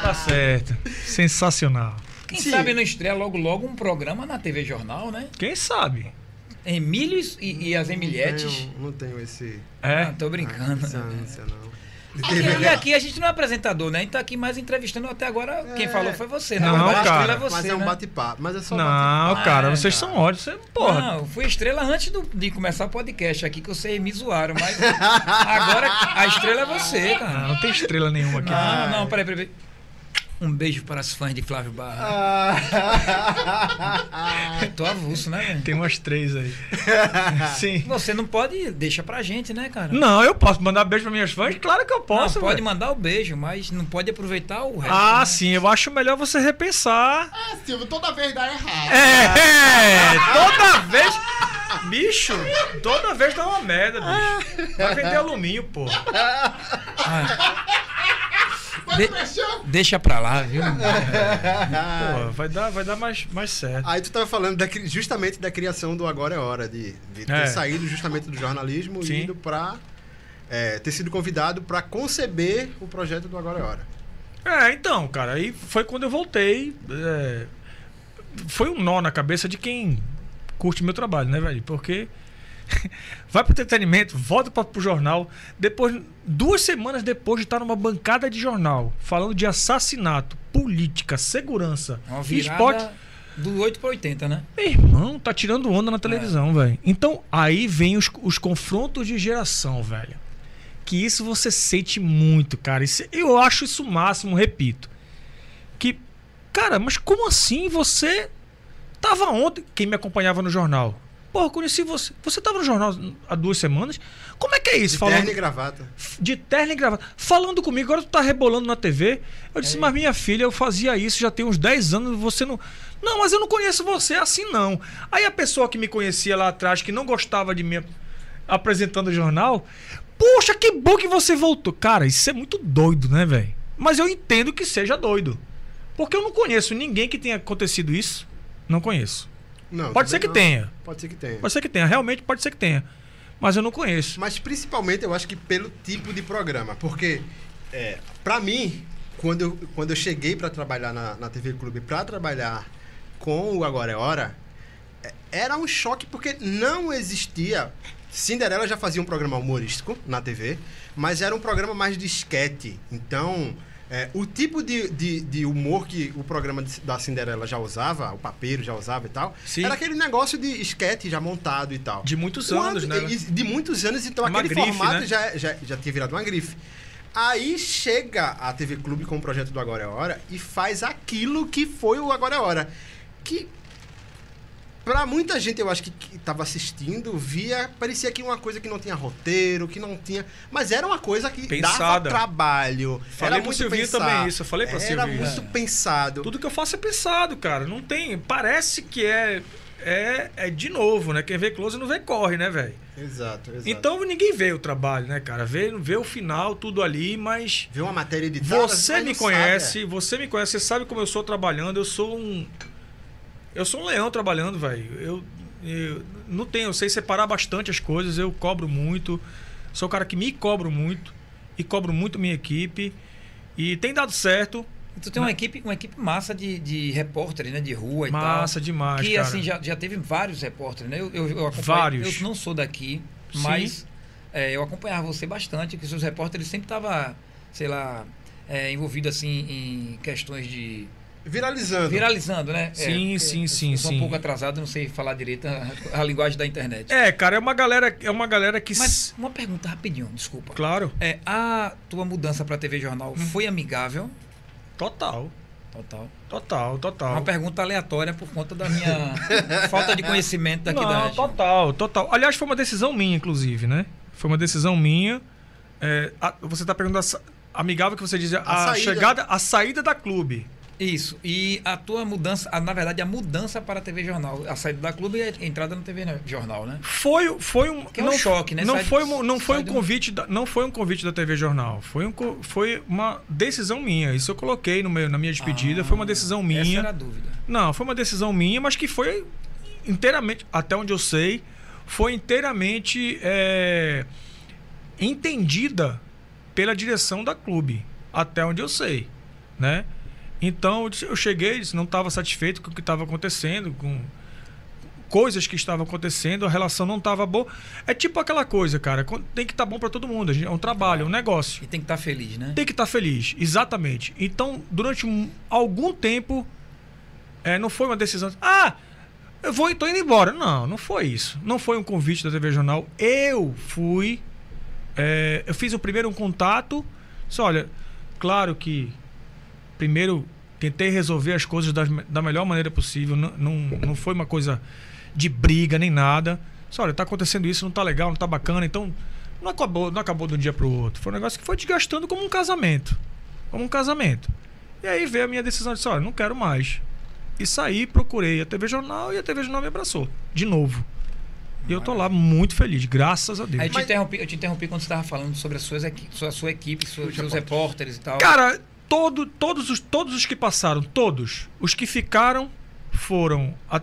tá certo. Sensacional. Quem Sim. sabe não estreia logo logo um programa na TV Jornal, né? Quem sabe? Emílio e, e as Não Emilietes. tenho, não tenho esse... É. Ah, tô brincando. Essa ânsia, não. Aqui, e aqui a gente não é apresentador, né? A gente tá aqui mais entrevistando até agora. Quem É. falou foi você, né? Não, Agora a cara. estrela é você, Mas é um né? bate-papo. Mas é só Não, cara, Ah, vocês cara. são ótimos. Você, porra. Não, eu fui estrela antes do- de começar o podcast aqui, que vocês me zoaram, mas agora a estrela é você, Ah, cara. não tem estrela nenhuma aqui. Não, não, peraí, peraí. peraí. Um beijo para as fãs de Flávio Ah. Barra. *laughs* Tô avulso, né, velho? Tem umas três aí. *laughs* Sim. Você não pode, deixa pra gente, né, cara? Não, eu posso mandar beijo pra minhas fãs? Claro que eu Não, posso. pode velho. mandar o beijo, mas não pode aproveitar o resto. Ah, né? sim, eu acho melhor você repensar. É, Silvio, toda vez dá errado. É, toda vez. Bicho, toda vez dá uma merda, bicho. Vai vender alumínio, pô. Mas De- fechou. Deixa pra lá, viu? *laughs* Pô, vai dar, vai dar mais, mais certo. Aí tu tava falando da justamente da criação do Agora é Hora, de, de ter É. saído justamente do jornalismo Sim. e indo pra. é, ter sido convidado pra conceber o projeto do Agora é Hora. É, então, cara, aí foi quando eu voltei. é, foi um nó na cabeça de quem curte meu trabalho, né, velho? Porque *laughs* vai pro entretenimento, volta pro jornal. Depois, duas semanas depois de estar numa bancada de jornal, falando de assassinato, política, segurança, esporte. do 8 para 80, né? Meu irmão, tá tirando onda na televisão, velho. Então, aí vem os, os confrontos de geração, velho. Que isso você sente muito, cara. Isso- eu acho isso o máximo, repito. Que, cara, mas como assim você tava ontem? Quem me acompanhava no jornal? Porra, conheci você. Você tava no jornal há duas semanas? Como é que é isso? De Falando terno e gravata. de terno e gravata. Falando comigo, agora tu tá rebolando na TV. Eu disse, mas minha filha, eu fazia isso já tem uns 10 anos, você não. Não, mas eu não conheço você assim, não. Aí a pessoa que me conhecia lá atrás, que não gostava de mim apresentando o jornal, poxa, que bom que você voltou. Cara, isso é muito doido, né, velho? Mas eu entendo que seja doido. Porque eu não conheço ninguém que tenha acontecido isso. Não conheço. Não, Pode ser que não. tenha. Pode ser que tenha. Pode ser que tenha. Realmente pode ser que tenha. Mas eu não conheço. Mas principalmente eu acho que pelo tipo de programa. Porque, é, para mim, quando eu, quando eu cheguei para trabalhar na, na TV Clube, para trabalhar com o Agora é Hora, é, era um choque porque não existia. Cinderela já fazia um programa humorístico na TV, mas era um programa mais de esquete. Então, é, o tipo de, de, de humor que o programa de- da Cinderela já usava, o papeiro já usava e tal, Sim. era aquele negócio de esquete já montado e tal. De muitos Quando- anos, né? De muitos anos, então Uma aquele grife, formato né? já, já, já tinha virado uma grife. Aí chega a TV Clube com o projeto do Agora é Hora e faz aquilo que foi o Agora é Hora. Que, pra muita gente, eu acho que, que tava assistindo, via, parecia que uma coisa que não tinha roteiro, que não tinha. Mas era uma coisa que dava Pensada. trabalho. Falei era pro muito Silvinho também isso, eu falei pra Era Silvinho. muito pensado. Tudo que eu faço é pensado, cara. Não tem. Parece que é. É, é de novo, né? Quem vê close não vê corre, né, velho? Exato, exato. Então ninguém vê o trabalho, né, cara? Vê, vê o final, tudo ali, mas. Vê uma matéria editada. Você me não sabe, conhece, você me conhece, você sabe como eu sou trabalhando. Eu sou um. Eu sou um leão trabalhando, velho. Eu, eu não tenho, eu sei separar bastante as coisas, eu cobro muito. Sou um cara que me cobro muito e cobro muito minha equipe. E tem dado certo. Tu tem uma equipe, uma equipe massa de, de repórteres, né? De rua e tal. Massa demais, Que cara. assim, já, já teve vários repórteres, né? Eu, eu, eu Vários. Eu não sou daqui, Sim. mas é, eu acompanhava você bastante, que os seus repórteres sempre estavam, sei lá, é, envolvido assim em questões de. Viralizando. Viralizando, né? Sim, sim, eu sim, sou sim. um pouco atrasado, não sei falar direito a, a linguagem da internet. É, cara, é uma galera, é uma galera que. Mas uma pergunta rapidinho, desculpa. Claro, É, a tua mudança para TV Jornal Hum. foi amigável? total. Total. Total, total. Uma pergunta aleatória por conta da minha *laughs* falta de conhecimento daqui Não, da região. total, total. Aliás, foi uma decisão minha, inclusive, né? Foi uma decisão minha. É, a- você está perguntando a amigável que você dizia a, A saída. chegada, a saída da clube. Isso. E a tua mudança, a- na verdade, a mudança para a TV Jornal. A saída da clube e a entrada na TV Jornal, né? Foi, foi um, Que é um choque, né? Não Sai- foi, um- não foi um do- convite, da, não foi um convite da TV Jornal. Foi, um, foi uma decisão minha. Isso eu coloquei no meu, na minha despedida. Ah, foi uma decisão Essa minha. era a dúvida. Não, foi uma decisão minha, mas que foi inteiramente, até onde eu sei, foi inteiramente é, entendida pela direção da clube, até onde eu sei, né? Então eu cheguei, não estava satisfeito com o que estava acontecendo, com coisas que estavam acontecendo, a relação não estava boa. É tipo aquela coisa, cara, tem que estar bom para todo mundo, é um trabalho, é um negócio. E tem que estar feliz, né? Tem que estar feliz, exatamente. Então, durante um- algum tempo, é, não foi uma decisão. Ah, eu vou, tô indo embora. Não, não foi isso. Não foi um convite da TV Jornal. Eu fui. é, eu fiz o primeiro um contato. Disse, olha, claro que primeiro tentei resolver as coisas me- da melhor maneira possível. Não, não, não foi uma coisa de briga nem nada. Disse, olha, tá acontecendo isso, não tá legal, não tá bacana. Então, não acabou, não acabou de um dia pro outro. Foi um negócio que foi desgastando como um casamento. Como um casamento. E aí veio a minha decisão de olha, não quero mais. E saí, procurei a TV Jornal e a TV Jornal me abraçou. De novo. E eu tô lá muito feliz, graças a Deus. Aí eu te, Mas- interrompi, eu te interrompi quando você estava falando sobre suas equi- sua, sua equipe, seus, seus repórteres e tal. Cara, todo, todos, os, todos os que passaram, todos, os que ficaram foram. A,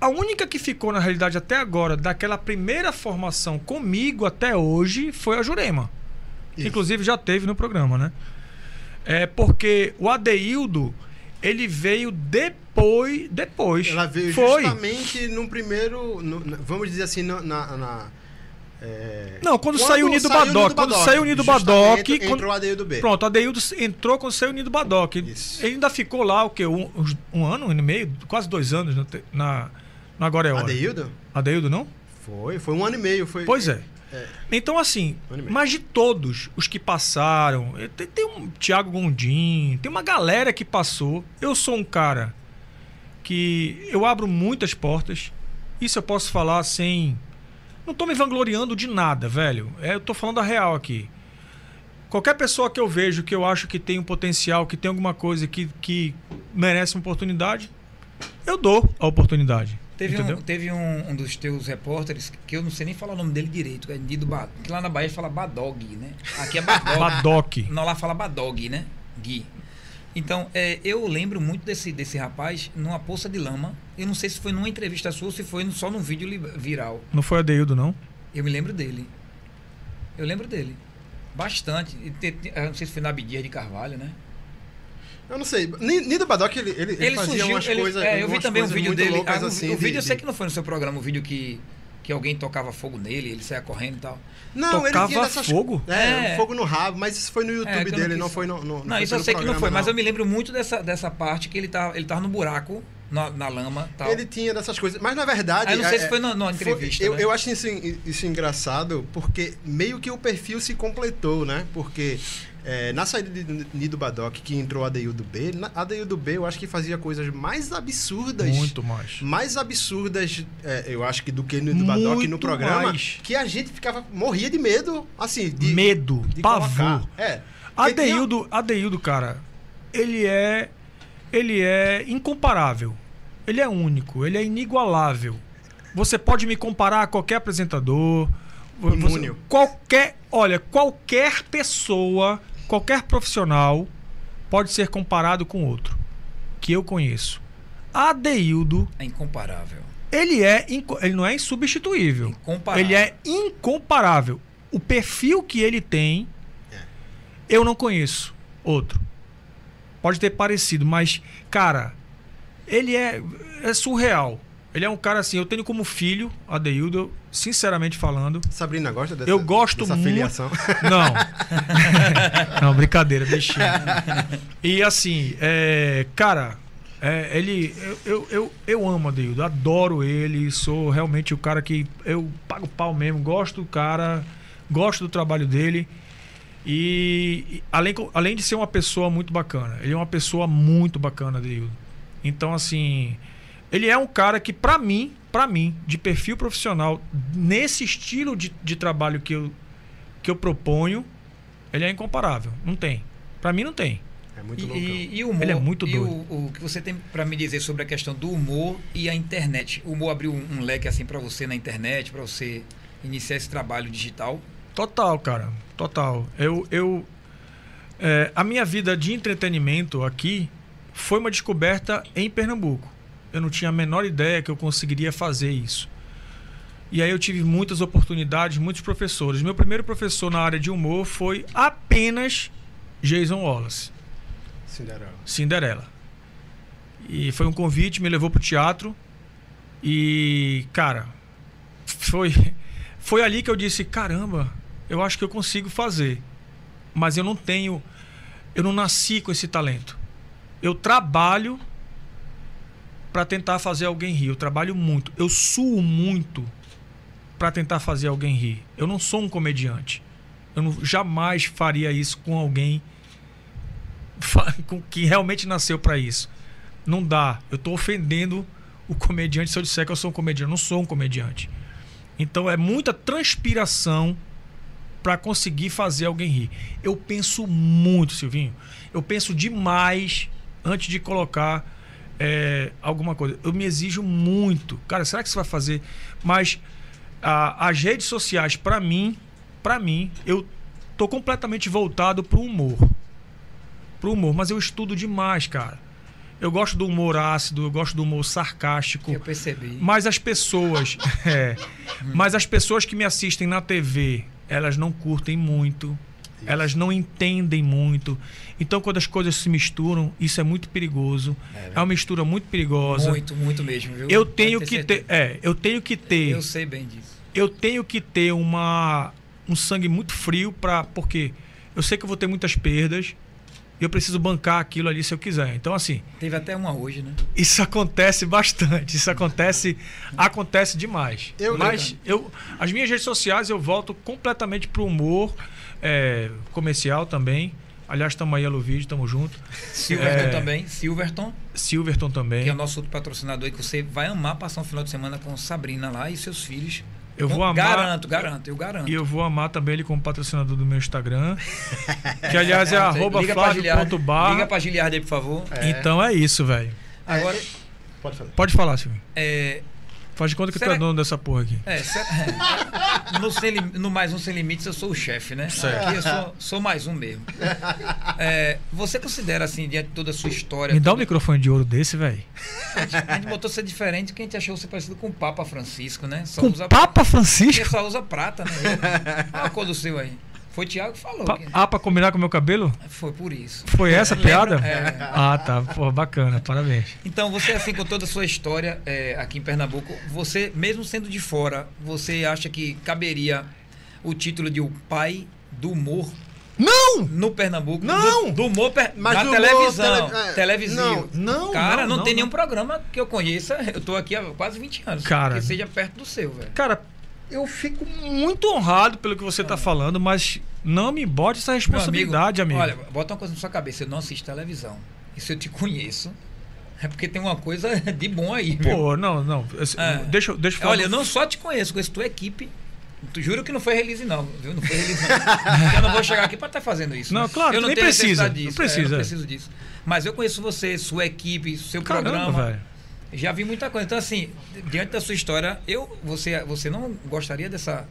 a única que ficou, na realidade, até agora, daquela primeira formação comigo até hoje, foi a Jurema. Isso. inclusive já teve no programa, né? É porque o Adeildo, ele veio depois. Depois. Ela veio foi. justamente no primeiro. no- vamos dizer assim, na. na- na, é, Não, quando saiu o Nido Badoc, quando saiu o Nido Badoc, Entrou quando- o Adeildo B. Pronto, o Adeildo entrou quando saiu o Nido Badoc. Isso. Ele ainda ficou lá, o quê? Um, um ano, um ano e meio, quase dois anos na, na, Agora é Hora. Adeildo? Adeildo, não? Foi, foi um ano e meio. Foi, Pois é. É. Então, assim, Um mas de todos os que passaram, eh, tem, tem um Thiago Gondim, tem uma galera que passou. Eu sou um cara que eu abro muitas portas. Isso eu posso falar sem. Não tô me vangloriando de nada, velho. É, eu tô falando a real aqui. Qualquer pessoa que eu vejo que eu acho que tem um potencial, que tem alguma coisa que, que merece uma oportunidade, eu dou a oportunidade. Teve, um, teve um, um dos teus repórteres, que eu não sei nem falar o nome dele direito, é ba, que lá na Bahia fala Badog, né? Aqui é Badog. *laughs* Badoc. Não, lá fala Badog, né? Gui. Então, é, eu lembro muito desse, desse rapaz numa poça de lama. Eu não sei se foi numa entrevista sua ou se foi só num vídeo viral. Não foi Adeildo, não? Eu me lembro dele. Eu lembro dele. Bastante. Te- te- Eu não sei se foi na Abdias de Carvalho, né? Eu não sei. Ni- Nido Badoc, ele, ele, ele fazia surgiu. umas ele- coisas. é, eu vi também um vídeo dele. loucas Ah, o- assim, o de- vídeo eu sei de- que não foi no seu programa, o vídeo que, que alguém tocava fogo nele, ele saia correndo e tal. Não, ele Tocava tinha dessas... fogo? É, É. fogo no rabo, mas isso foi no É, YouTube que eu dele, quis- não foi no. no Não, foi isso eu sei que não foi, mas eu me lembro muito dessa, dessa parte que ele tava, ele tava no buraco, na, na lama tal. Ele tinha dessas coisas. Mas na verdade. Ah, eu não sei é- se foi na- foi- entrevista, eu, né? eu acho isso, isso engraçado, porque meio que o perfil se completou, né? Porque é, na saída de Nido Badoc, que entrou a Adeildo B, na- a Adeildo B eu acho que fazia coisas mais absurdas. Muito mais. Mais absurdas, é, eu acho que do que Nido Badoc no programa. mais. Que a gente ficava. morria de medo, assim. De, Medo, de pavor. colocar. É. Tinha- Adeildo, Adeildo, cara, ele é ele é incomparável. Ele é único, ele é inigualável. Você pode me comparar a qualquer apresentador, você- qualquer, olha, qualquer pessoa, qualquer profissional pode ser comparado com outro que eu conheço. Adeildo, É incomparável. ele é ele não é insubstituível. Incomparável. Ele é incomparável. O perfil que ele tem, eu não conheço outro. Pode ter parecido, mas, cara, ele é, é surreal. Ele é um cara assim, eu tenho como filho, Adeildo, sinceramente falando. Sabrina gosta dessa Eu gosto dessa muito- filiação. *laughs* Não. *laughs* não, brincadeira, bichinho. E assim, é, cara, é, ele. Eu, eu, eu, eu amo Adeildo, adoro ele, sou realmente o cara que. Eu pago pau mesmo, gosto do cara, gosto do trabalho dele. E, além, além de ser uma pessoa muito bacana, ele é uma pessoa muito bacana, Adeildo. Então, assim, ele é um cara que, pra mim, pra mim, de perfil profissional, nesse estilo de, de trabalho que eu, que eu proponho, ele é incomparável. Não tem. Pra mim, não tem. É muito E, loucão. e, e o humor. Ele é muito e doido. o, o que você tem pra me dizer sobre a questão do humor e a internet? O humor abriu um, um leque assim pra você na internet, pra você iniciar esse trabalho digital? Total, cara. Total. Eu. eu é, a minha vida de entretenimento aqui foi uma descoberta em Pernambuco. Eu não tinha a menor ideia que eu conseguiria fazer isso. E aí eu tive muitas oportunidades, muitos professores. Meu primeiro professor na área de humor foi apenas Jason Wallace, Cinderela. Cinderela. E foi um convite, me levou pro teatro. E, cara, foi foi ali que eu disse, caramba, eu acho que eu consigo fazer. Mas eu não tenho eu não nasci com esse talento. Eu trabalho para tentar fazer alguém rir. Eu trabalho muito. Eu suo muito para tentar fazer alguém rir. Eu não sou um comediante. Eu não, jamais faria isso com alguém *laughs* com- que realmente nasceu para isso. Não dá. Eu tô ofendendo o comediante se eu disser que eu sou um comediante. Eu não sou um comediante. Então é muita transpiração para conseguir fazer alguém rir. Eu penso muito, Silvinho. Eu penso demais antes de colocar é, alguma coisa. Eu me exijo muito. Cara, será que você vai fazer? Mas a- as redes sociais, para mim, para mim, eu tô completamente voltado pro humor. Pro humor, mas eu estudo demais, cara. Eu gosto do humor ácido, eu gosto do humor sarcástico. Eu percebi. Mas as pessoas. *laughs* é, mas as pessoas que me assistem na TV, elas não curtem muito. Elas não entendem muito. Então, quando as coisas se misturam, isso é muito perigoso. É, uma mistura muito perigosa. Muito, muito mesmo, viu? Eu tenho ter que certeza. ter. É, eu tenho que ter. Eu sei bem disso. Eu tenho que ter uma, um sangue muito frio para porque eu sei que eu vou ter muitas perdas. E eu preciso bancar aquilo ali se eu quiser. Então, assim, Teve até uma hoje, né? isso *laughs* acontece bastante. Isso acontece, acontece demais. Eu- Mas eu, as minhas redes sociais eu volto completamente pro humor é, comercial também. Aliás, estamos aí no vídeo, estamos junto. Silverton É. também. Silverton, Silverton também. que é o nosso outro patrocinador aí, que você vai amar passar um final de semana com Sabrina lá e seus filhos. Eu vou Com- amar- Garanto, garanto, eu garanto. E eu vou amar também ele como patrocinador do meu Instagram. que *laughs* aliás é arroba Liga pra Giliardi. Liga flávio.bar. pra Giliardi aí, por favor. É. Então é isso, velho. Agora, Pode falar. Pode falar, Silvio. é, Faz de conta que tu Será- é dono dessa porra aqui. É, cê- é. *laughs* no, Sem no Mais Um Sem Limites eu sou o chefe, né? Certo. Aqui eu sou, sou mais um mesmo. É, você considera, assim, diante de toda a sua história... Me dá um toda- microfone de ouro desse, velho. A gente, a gente botou ser diferente porque a gente achou você parecido com o Papa Francisco, né? Só Com usa, Papa porque Francisco? só usa prata, né? Olha a cor do seu aí. Foi o Thiago que falou. Pa- que- Ah, pra combinar com o meu cabelo? Foi por isso. Foi essa a piada? É. Ah, tá. Pô, bacana. Parabéns. Então, você, assim, com toda a sua história é, aqui em Pernambuco, você, mesmo sendo de fora, você acha que caberia o título de o pai do humor Não! no Pernambuco? Não! Do, do humor per- Mas na do humor televisão. tele- é, televisivo. não, não, Cara, não, não, tem não. nenhum programa que eu conheça. Eu tô aqui há quase 20 anos. Cara. Que seja perto do seu, velho. Cara, eu fico muito honrado pelo que você tá falando, mas não me bote essa Meu responsabilidade, amigo. Olha, bota uma coisa na sua cabeça. Eu não assisto televisão. E se eu te *laughs* conheço, é porque tem uma coisa de bom aí? Pô, não, não. Esse- É. Deixa, eu- deixa eu falar. Olha, eu não só te conheço, conheço tua equipe. Tu juro que não foi release, não, viu? Não foi release, não. eu não vou chegar aqui pra estar fazendo isso. Não, né? claro, eu não nem precisa, necessidade não disso. precisa, é, eu não preciso disso. Mas eu conheço você, sua equipe, seu Caramba, programa. velho. Já vi muita coisa. Então, assim, diante da sua história, eu, você, você não gostaria dessa.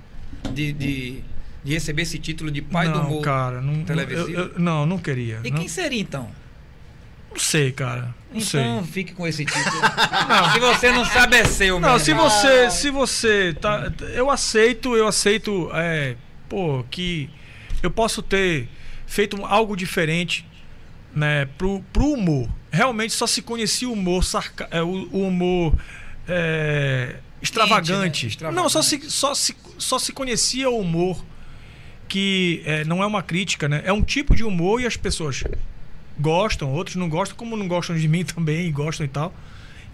De, de, de receber esse título de pai do não, humor? cara, não, televisivo? eu- eu- não, não queria. E não, quem seria então? não sei, cara. Não então sei. fique com esse título. *laughs* Se você não sabe, é seu, Não, meu se irmão. você, se você tá, eu aceito, eu aceito, é, pô, que eu posso ter feito algo diferente, né, pro, pro humor. Realmente só se conhecia o humor, sarca, é, o, humor é, extravagante. né? Extravagante. Não, só se, só se, só se conhecia o humor que é, não é uma crítica, né? É um tipo de humor e as pessoas gostam, outros não gostam, como não gostam de mim *laughs* também, gostam e tal.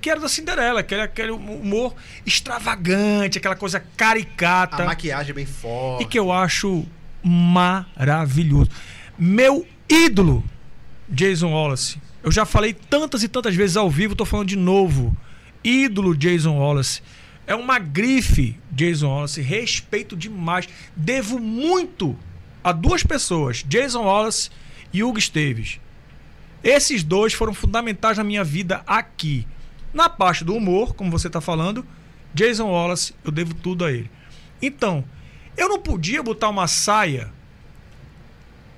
Que era da Cinderela, que era aquele humor extravagante, aquela coisa caricata. A maquiagem bem forte. E que eu acho maravilhoso. Meu ídolo, Jason Wallace. Eu já falei tantas e tantas vezes ao vivo, tô falando de novo. Ídolo Jason Wallace. É uma grife, Jason Wallace. Respeito demais. Devo muito a duas pessoas, Jason Wallace e Hugo Esteves. Esses dois foram fundamentais na minha vida aqui. Na parte do humor, como você está falando, Jason Wallace, eu devo tudo a ele. Então, eu não podia botar uma saia.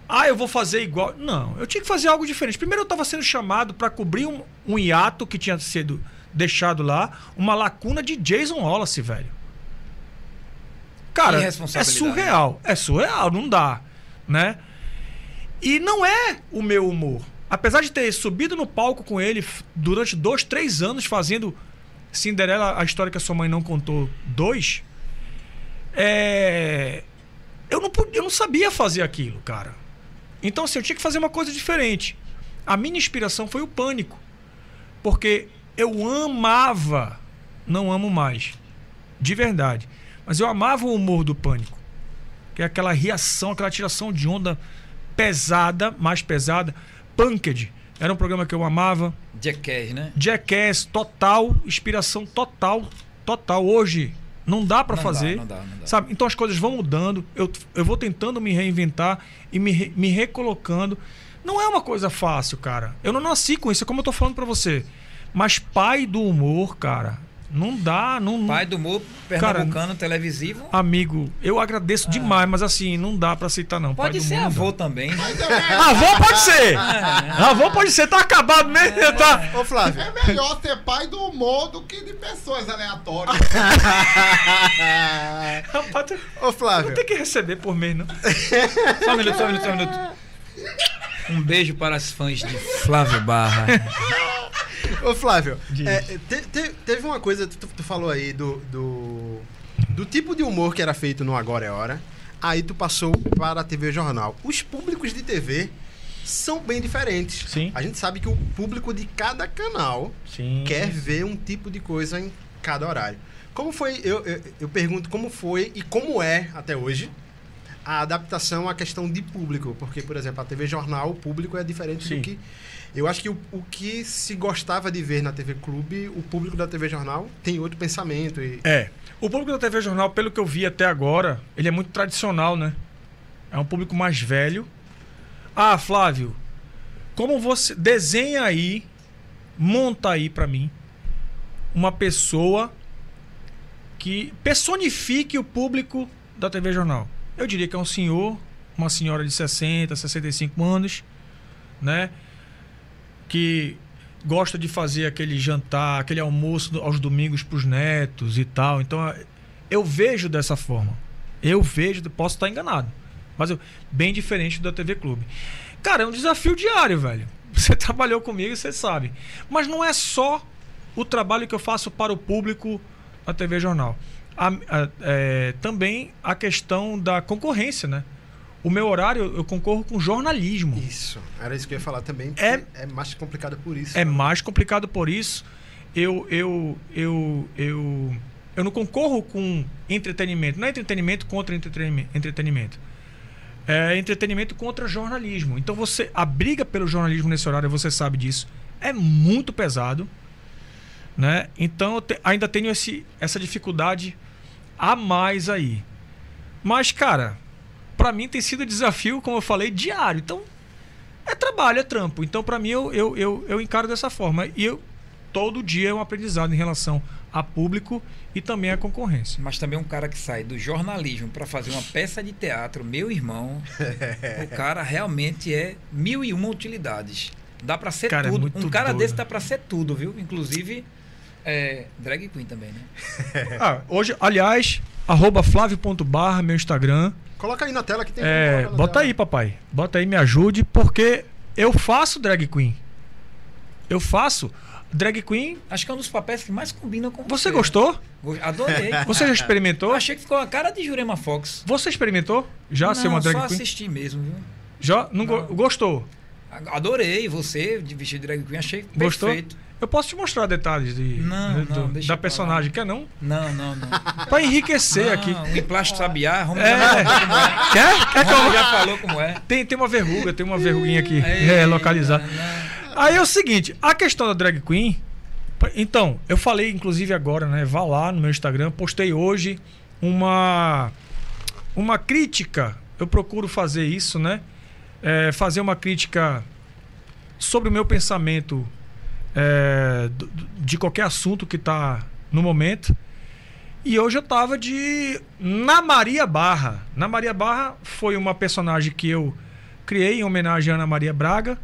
Ah, eu vou fazer igual. Não, eu tinha que fazer algo diferente. Primeiro, eu estava sendo chamado para cobrir um, um hiato que tinha sido deixado lá, uma lacuna de Jason Wallace, velho. Cara, é Irresponsabilidade. surreal. É surreal, não dá, né? E não é o meu humor. Apesar de ter subido no palco com ele durante dois, três anos fazendo Cinderela, a história que a sua mãe não contou, dois, é... eu, não, pu- eu não sabia fazer aquilo, cara. Então, assim, eu tinha que fazer uma coisa diferente. A minha inspiração foi o pânico. Porque eu amava, não amo mais, de verdade, mas eu amava o humor do pânico. Que é aquela reação, aquela tiração de onda pesada, mais pesada. Punked era um programa que eu amava. Jackass, né? Jackass, total, inspiração total, total. Hoje não dá pra Não dá, fazer. não dá, não dá. Sabe? Então as coisas vão mudando. Eu, eu vou tentando me reinventar e me, me recolocando. Não é uma coisa fácil, cara. Eu não nasci com isso, é como eu tô falando pra você. Mas pai do humor, cara, não dá, não. Pai do humor pernambucano televisivo. Amigo, eu agradeço demais, mas assim, não dá pra aceitar, não. Pode ser não avô também. Mas é, Avô pode ser! Avô pode ser, tá acabado mesmo. Tá... Ô, Flávio. é melhor ser pai do humor do que de pessoas aleatórias. *laughs* Rapaz, Ô, Flávio. não tem que receber por mês, não. *laughs* Só um minuto, só um minuto, só um minuto. Um beijo para as fãs de Flávio Barra. Ô, Flávio, Diz. é, te- te- teve uma coisa, tu, tu falou aí do, do, do tipo de humor que era feito no Agora é Hora, aí tu passou para a TV Jornal. Os públicos de TV são bem diferentes. Sim. A gente sabe que o público de cada canal Sim. quer ver um tipo de coisa em cada horário. Como foi, eu, eu, eu pergunto como foi e como é até hoje a adaptação à questão de público, porque, por exemplo, a TV Jornal, o público é diferente Sim. do que. Eu acho que o, o que se gostava de ver na TV Clube, o público da TV Jornal tem outro pensamento. E, É. O público da TV Jornal, pelo que eu vi até agora, ele é muito tradicional, né? É um público mais velho. Ah, Flávio, como você desenha aí, monta aí pra mim uma pessoa que personifique o público da TV Jornal. Eu diria que é um senhor, uma senhora de 60, 65 anos, né? Que gosta de fazer aquele jantar, aquele almoço aos domingos para os netos e tal. Então é, eu vejo dessa forma. Eu vejo, posso estar enganado, mas eu, bem diferente da TV Clube. Cara, é um desafio diário, velho. *laughs* Você trabalhou comigo, você sabe. Mas não é só o trabalho que eu faço para o público da TV Jornal. A- a- é, também a questão da concorrência, né? O meu horário, eu concorro com jornalismo. Isso, era isso que eu ia falar também. É- é mais complicado por isso. É né? mais complicado por isso. Eu, eu, eu, eu, eu não concorro com entretenimento. Não é entretenimento contra entretenimento. entretenimento. É entretenimento contra jornalismo. Então você. A briga pelo jornalismo nesse horário, você sabe disso, é muito pesado. Né? Então eu te- ainda tenho esse, essa dificuldade a mais aí. Mas, cara, pra mim tem sido desafio, como eu falei, diário. Então, é trabalho, é trampo. Então, pra mim, eu, eu, eu, eu encaro dessa forma. E eu, todo dia é um aprendizado em relação a público e também a concorrência. Mas também um cara que sai do jornalismo para fazer uma peça de teatro, meu irmão, *laughs* o cara realmente é mil e uma utilidades. Dá para ser Cara, é tudo. muito um cara doido. desse dá para ser tudo, viu? Inclusive é, drag queen também, né? *laughs* Ah, hoje, aliás, arroba flávio.barra, meu Instagram. Coloca aí na tela que tem. É, bota tela. aí, papai. Bota aí, me ajude, porque eu faço drag queen. Eu faço. Drag queen. Acho que é um dos papéis que mais combinam com Você gostou? Go- Adorei. *laughs* Você já experimentou? Eu achei que ficou a cara de Jurema Fox. Você experimentou? Já não, ser uma drag só queen? assisti mesmo, viu? Já? Não, go- Não. gostou? Adorei você de vestido de drag queen, achei Gostou? perfeito. Eu posso te mostrar detalhes de, Não, do- não, da personagem. Quer não? Não, não, não. *laughs* Pra enriquecer Não, aqui. Um emplasto sabiá, Romulo É. já falou como é. Quer? Quer que eu... Já falou como é. Tem, tem uma verruga, tem uma verruguinha aqui é, localizada. Aí é o seguinte, a questão da drag queen. Então, eu falei inclusive agora, né? Vá lá no meu Instagram, postei hoje uma uma crítica. Eu procuro fazer isso, né? É, fazer uma crítica sobre o meu pensamento é, de qualquer assunto que está no momento. E hoje eu tava de Na Maria Barra. Na Maria Barra foi uma personagem que eu criei em homenagem a Ana Maria Braga.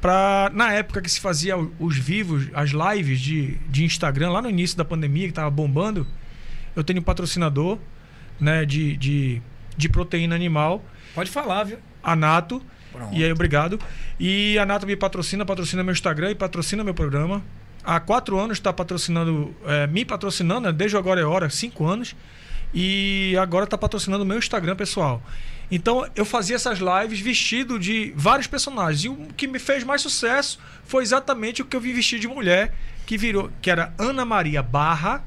Pra, na época que se fazia os vivos, as lives de, de Instagram, lá no início da pandemia, que tava bombando, eu tenho um patrocinador, né, de, de, de proteína animal, Pode falar, viu? Anato. Pronto. E aí, obrigado. E a Anato me patrocina, patrocina meu Instagram e patrocina meu programa. Há quatro anos está patrocinando, é, me patrocinando, né, desde agora é hora, cinco anos. E agora está patrocinando o meu Instagram pessoal. Então eu fazia essas lives vestido de vários personagens. E o que me fez mais sucesso foi exatamente o que eu vi vestir de mulher, que virou, que era Ana Maria Barra.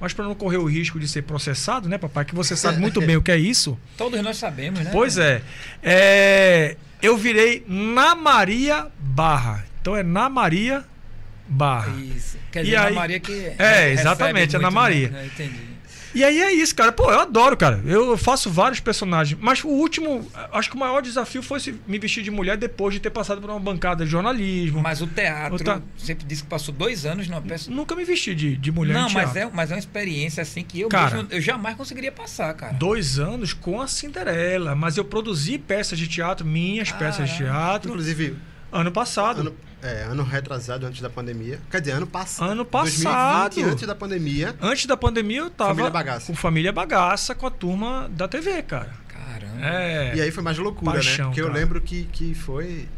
Mas para não correr o risco de ser processado, né, papai? Que você sabe muito *laughs* bem o que é isso. Todos nós sabemos, né? Pois é. É, Eu virei na Maria Barra. Então é na Maria Barra. Isso. Quer E dizer, Ana aí- Maria que. É, exatamente, Ana muito, Maria. né? Entendi. E aí é isso, cara. Pô, eu adoro, cara. Eu faço vários personagens. Mas o último, acho que o maior desafio foi se me vestir de mulher depois de ter passado por uma bancada de jornalismo. Mas o teatro O ta- sempre disse que passou dois anos numa peça. Nunca me vesti de, de mulher Não, em mas teatro. é, mas é uma experiência assim que eu, Cara. mesmo, eu jamais conseguiria passar, cara. Dois anos com a Cinderela. Mas eu produzi peças de teatro, minhas peças de teatro, Inclusive, ano passado. ano, é, ano retrasado, antes da pandemia. Quer dizer, ano passado. Ano passado. 2020, antes da pandemia. Antes da pandemia, eu tava Família Bagaça. com Família Bagaça, com a turma da TV, cara. Caramba. É. E aí foi mais loucura, Paixão, né? Porque eu cara. lembro que, que foi.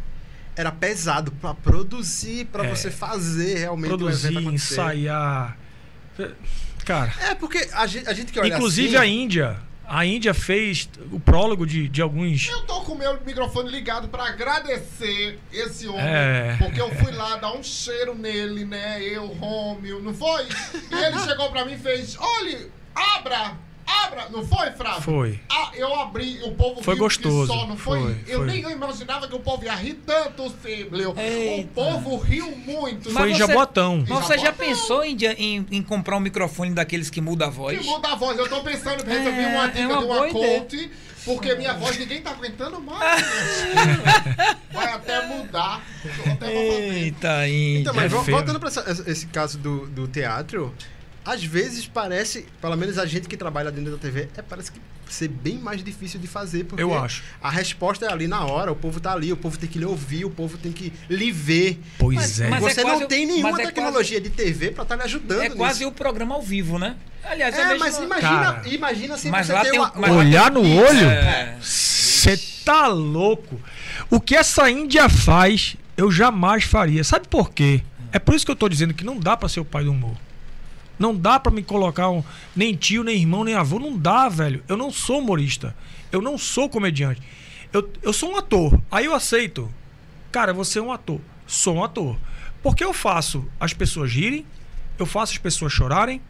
Era pesado pra produzir, pra É. você fazer realmente o produzir, evento acontecer. ensaiar. Cara, É, porque a gente, a gente que olha inclusive assim, a Índia. A Índia fez o prólogo de, de alguns. Eu tô com o meu microfone ligado pra agradecer esse homem, É. porque eu fui lá dar um cheiro nele, né? Eu, Rômio, não foi? E ele chegou pra mim e fez: olhe, abra, abra, não foi, Frávio? Foi. Ah, eu abri, o povo Foi riu gostoso. só, não foi? Foi, eu foi. nem imaginava que o povo ia rir tanto, Siblio. O povo riu muito. Foi em Jabotão. Mas você já pensou em, em, em comprar um microfone daqueles que muda a voz? Que muda a voz. Eu tô pensando em É, receber uma é dica uma de uma coach, porque minha voz ninguém tá aguentando mais. *laughs* Vai até mudar. Até. Eita, Índia. Então, mas É voltando pra essa- esse caso do, do teatro, às vezes parece, pelo menos a gente que trabalha dentro da TV, é, parece que ser bem mais difícil de fazer. Porque Eu acho. A resposta é ali na hora, o povo tá ali, o povo tem que lhe ouvir, o povo tem que lhe ver. Pois Mas é. Mas você é não quase- tem nenhuma é tecnologia de TV pra estar lhe ajudando É quase nisso. o programa ao vivo, né? Aliás, É, mesmo- mas imagina, Cara. imagina se Mas você lá tem uma, um- mas Olhar no olho? É. Você tá louco. O que essa Índia faz, eu jamais faria. Sabe por quê? É por isso que eu tô dizendo que não dá pra ser o pai do humor. Não dá pra me colocar um, nem tio, nem irmão, nem avô. Não dá, velho. Eu não sou humorista. Eu não sou comediante. Eu, eu sou um ator. Aí eu aceito. Cara, você é um ator. Sou um ator. Porque eu faço as pessoas rirem, eu faço as pessoas chorarem.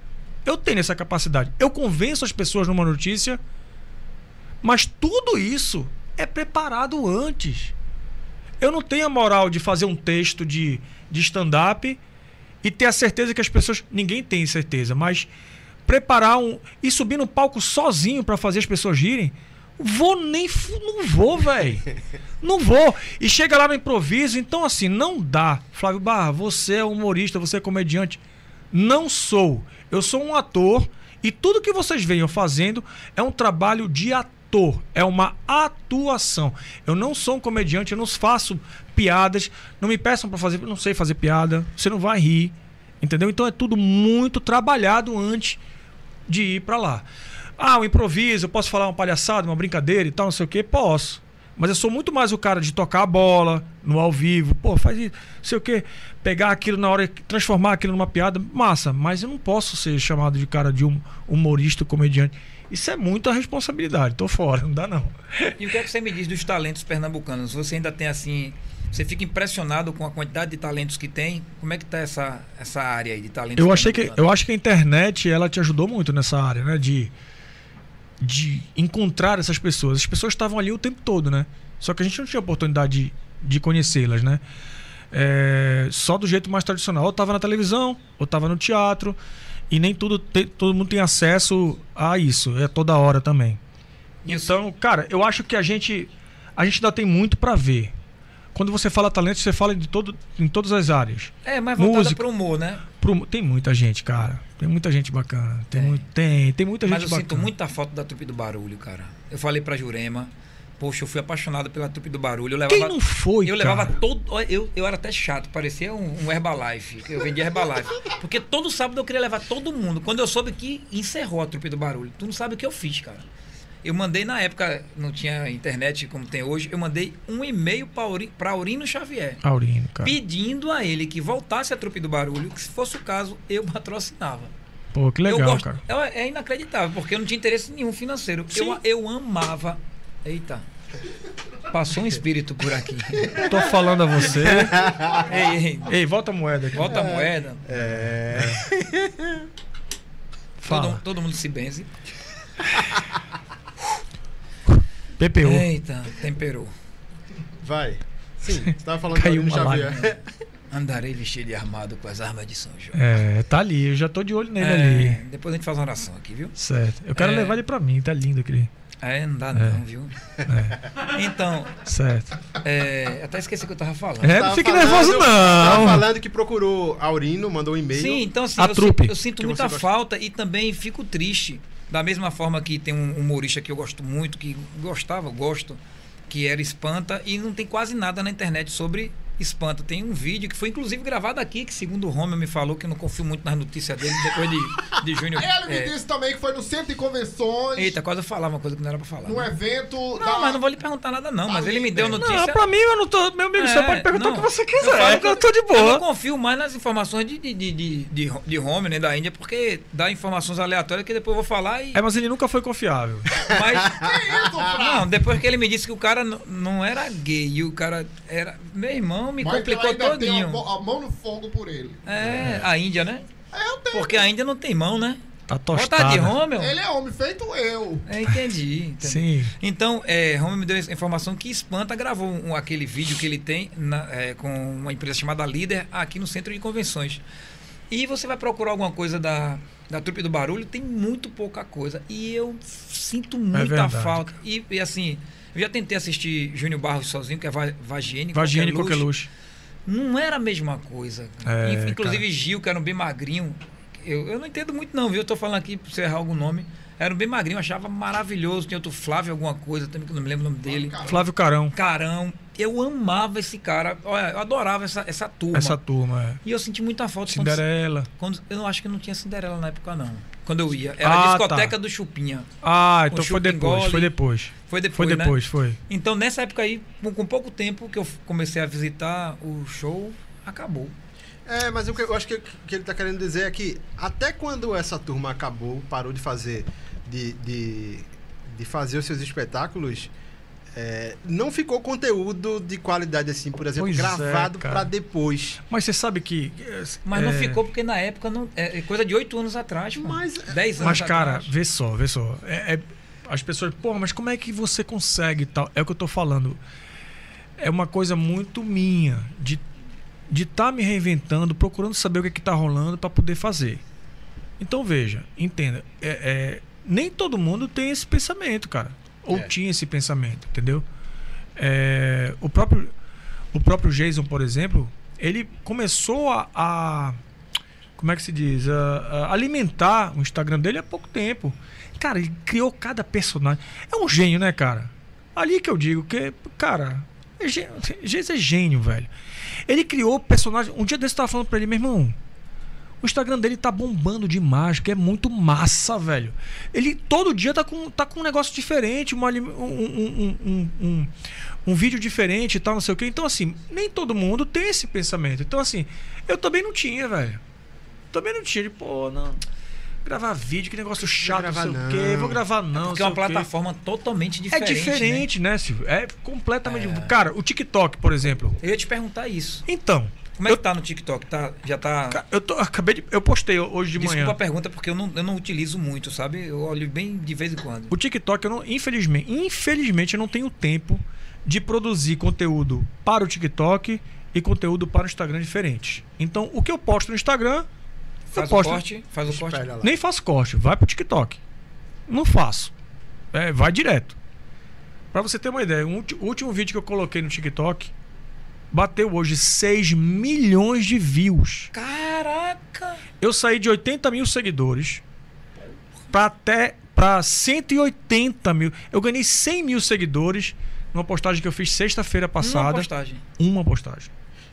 Eu tenho essa capacidade. Eu convenço as pessoas numa notícia. Mas tudo isso é preparado antes. Eu não tenho a moral de fazer um texto de, de stand-up e ter a certeza que as pessoas. Ninguém tem certeza, mas preparar um. e subir no palco sozinho para fazer as pessoas rirem. Vou nem. Não vou, velho. *laughs* Não vou. E chega lá no improviso, então assim, não dá. Flávio Barra, você é humorista, você é comediante. Não sou. Eu sou um ator e tudo que vocês eu fazendo é um trabalho de ator. É uma atuação. Eu não sou um comediante, eu não faço piadas. Não me peçam para fazer, eu não sei fazer piada. Você não vai rir. Entendeu? Então é tudo muito trabalhado antes de ir pra lá. Ah, o improviso, eu posso falar uma palhaçada, uma brincadeira e tal, não sei o quê? Posso. Mas eu sou muito mais o cara de tocar a bola no ao vivo, pô, faz isso, não sei o quê, pegar aquilo na hora, transformar aquilo numa piada, massa, mas eu não posso ser chamado de cara de um humorista, comediante. Isso é muita responsabilidade, tô fora, não dá não. *laughs* E o que é que você me diz dos talentos pernambucanos? Você ainda tem assim. Você fica impressionado com a quantidade de talentos que tem? Como é que tá essa, essa área aí de talentos Eu achei que eu acho que a internet ela te ajudou muito nessa área, né, de de encontrar essas pessoas. As pessoas estavam ali o tempo todo, né? Só que a gente não tinha oportunidade de, de conhecê-las, né? É, só do jeito mais tradicional. Ou estava na televisão, ou estava no teatro. E nem tudo te- todo mundo tem acesso a isso. É toda hora também. Então, cara, eu acho que a gente a gente ainda tem muito para ver. Quando você fala talento, você fala de todo, em todas as áreas. É, mas voltada música. pro humor, né? Pro- tem muita gente, cara. Tem muita gente bacana. Tem, Tem. muito- tem, tem muita Mas gente eu bacana. sinto muita falta da trupe do barulho, cara. Eu falei pra Jurema, Poxa, eu fui apaixonado pela trupe do barulho. Eu levava, Quem não foi, Eu cara? levava todo. Eu, eu era até chato, parecia um, um Herbalife. Eu vendia Herbalife. Porque todo sábado eu queria levar todo mundo. Quando eu soube que encerrou a trupe do barulho. Tu não sabe o que eu fiz, cara. Eu mandei na época, não tinha internet como tem hoje, eu mandei um e-mail pra Aurino Xavier. Aurino, cara. Pedindo a ele que voltasse a trupe do barulho, que se fosse o caso, eu patrocinava. Pô, que legal, eu gosto, cara. É, é inacreditável, porque eu não tinha interesse nenhum financeiro. Eu, eu amava. Eita. Passou um espírito por aqui. *laughs* Tô falando a você. *laughs* ei, ei, Ei, volta a moeda aqui. volta a moeda. É. Fala. Todo, todo mundo se benze. *laughs* PPU. Eita, temperou. Vai. Sim, você tava falando Caiu do Xavier. Andarei vestido e armado com as armas de São João. É, tá ali. Eu já tô de olho nele É, ali. depois a gente faz uma oração aqui, viu? Certo. Eu quero É. levar ele pra mim. Tá lindo aquele. É, não dá não, viu? Então, Certo. é, até esqueci o que eu tava falando. É, Tava não fique nervoso, Tava não. falando que procurou Aurino, mandou um e-mail. Sim, então assim, A eu, trupe. sinto, eu sinto muita falta e também fico triste. Da mesma forma que tem um humorista que eu gosto muito, que gostava, gosto, que era Espanta, e não tem quase nada na internet sobre Espanta. Tem um vídeo que foi inclusive gravado aqui, que segundo o Romeu me falou, que eu não confio muito nas notícias dele, depois de, de Júnior. Ele me é, disse também que foi no centro de convenções, Eita, quase eu falava uma coisa que não era pra falar. num né? evento Não, mas não vou lhe perguntar nada não, mas ele me deu notícia. Não, pra mim eu não tô. Meu amigo, você É, pode perguntar não. o que você Eu quiser. Eu, que tô de Eu não boa. confio mais nas informações de, de, de, de, de, de home, né, da Índia, porque dá informações aleatórias que depois eu vou falar e. É, mas ele nunca foi confiável. Mas. *laughs* Que isso? Não, depois que ele me disse que o cara não era gay e o cara era. Meu irmão me Mas complicou tenho todinho. a, mão no fogo por ele. É, a Índia, né? É, eu tenho. Porque a Índia não tem mão, né? Tá Botar de tostado. Romeu? Ele é homem feito eu. É, entendi. entendi. Sim. Então, é, Romeu me deu essa informação que Espanta gravou um- aquele vídeo que ele tem na- é, com uma empresa chamada Líder aqui no centro de convenções. E você vai procurar alguma coisa da, da Trupe do Barulho, tem muito pouca coisa. E eu sinto muita verdade, falta. E, e, assim, eu já tentei assistir Júnior Barros sozinho, que é Va- Vagiene. Vagiane Coqueluche. Coqueluche. Não era a mesma coisa. É, Inclusive cara. Gil, que era um bem magrinho. Eu, eu não entendo muito não, viu? Eu tô falando aqui pra você errar algum nome. Era um bem magrinho, eu achava maravilhoso. Tinha outro Flávio alguma coisa, também que eu não me lembro o nome dele. Flávio Carão. Carão. Eu amava esse cara. Olha, eu adorava essa, essa turma. Essa turma. é. E eu senti muita falta. quando- Cinderela. Quando, eu não acho que não tinha Cinderela na época, não. Quando eu ia. Era Ah, a discoteca tá. do Chupinha. Ah, então foi depois. Foi depois. Foi depois, Foi né? depois, foi. Então, nessa época aí, com, com pouco tempo que eu comecei a visitar o show, acabou. É, mas o que eu acho que, que ele tá querendo dizer é que até quando essa turma acabou, parou de fazer de, de, de fazer os seus espetáculos, é, não ficou conteúdo de qualidade assim, por exemplo, Pois é, gravado cara. pra depois. Mas você sabe que. Mas não é, ficou porque na época não. É é coisa de oito anos atrás, pô. Mas- 10 anos Mas, cara, atrás. vê só, vê só. É, é- as pessoas, pô, mas como é que você consegue e tal? É o que eu tô falando. É uma coisa muito minha de de estar me reinventando, procurando saber o que, é que tá rolando para poder fazer. Então veja, entenda, é, é, nem todo mundo tem esse pensamento, cara. Ou É. tinha esse pensamento, entendeu? É, o próprio o próprio Jason, por exemplo, ele começou a, a- como é que se diz, a, a alimentar o Instagram dele há pouco tempo. Cara, ele criou cada personagem. É um gênio, né, cara? Ali que eu digo que, cara, é Jason é gênio, velho. Ele criou personagem. Um dia desse eu tava falando pra ele, meu irmão. O Instagram dele tá bombando de mágica, é muito massa, velho. Ele todo dia tá com, tá com um negócio diferente, uma um, um, um, um, vídeo diferente e tal, não sei o quê. Então, assim, nem todo mundo tem esse pensamento. Então, assim, eu também não tinha, velho. Também não tinha. De, pô, não. Gravar vídeo, que negócio chato, gravar não sei o não. quê. Vou gravar não. Porque é uma plataforma totalmente É diferente. né? diferente, né, Silvio? É completamente. Cara, o TikTok, por exemplo. Eu ia te perguntar isso. Então. Como é eu, que tá no TikTok? Tá, já tá. eu tô- acabei de. Eu postei hoje de Desculpa manhã. a pergunta, porque eu não, eu não utilizo muito, sabe? Eu olho bem de vez em quando. O TikTok, eu não, infelizmente, infelizmente, eu não tenho tempo de produzir conteúdo para o TikTok e conteúdo para o Instagram diferente. Então, o que eu posto no Instagram, Faz eu o posto. corte, faz o corte. Lá. Nem faço corte, vai pro TikTok. Não faço. É, vai direto. Pra você ter uma ideia, o o último vídeo que eu coloquei no TikTok bateu hoje 6 milhões de views. Caraca! Eu saí de 80 mil seguidores pra até pra 180 mil. Eu ganhei 100 mil seguidores numa postagem que eu fiz sexta-feira Uma passada. postagem. Uma postagem.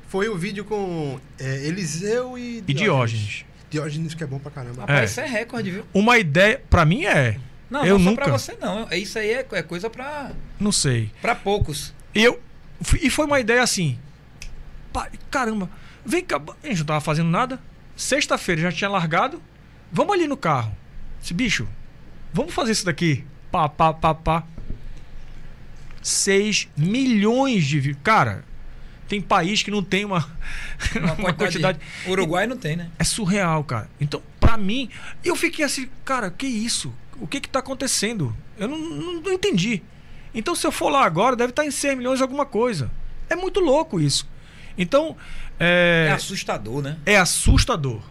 Foi o vídeo com é, Eliseu e E Diógenes. Diógenes que é bom pra caramba. Rapaz, É. isso é recorde, viu? Uma ideia, pra mim é. Não, Eu não só nunca- pra você não. É- Isso aí é, é coisa pra, Não sei. pra poucos. E eu e foi uma ideia assim. Caramba, vem cá, a gente não tava fazendo nada. Sexta-feira já tinha largado. Vamos ali no carro. Esse bicho, vamos fazer isso daqui. Pá, pá, pá, pá. 6 milhões de views. Cara, tem país que não tem uma, *laughs* Uma, uma quantidade. Uruguai não tem, né? É surreal, cara. Então, pra mim, eu fiquei assim, cara, que isso? O que que tá acontecendo? Eu não, não, não entendi. Então, se eu for lá agora, deve estar em 100 milhões alguma coisa. É muito louco isso. Então, É, é, assustador, né? é assustador.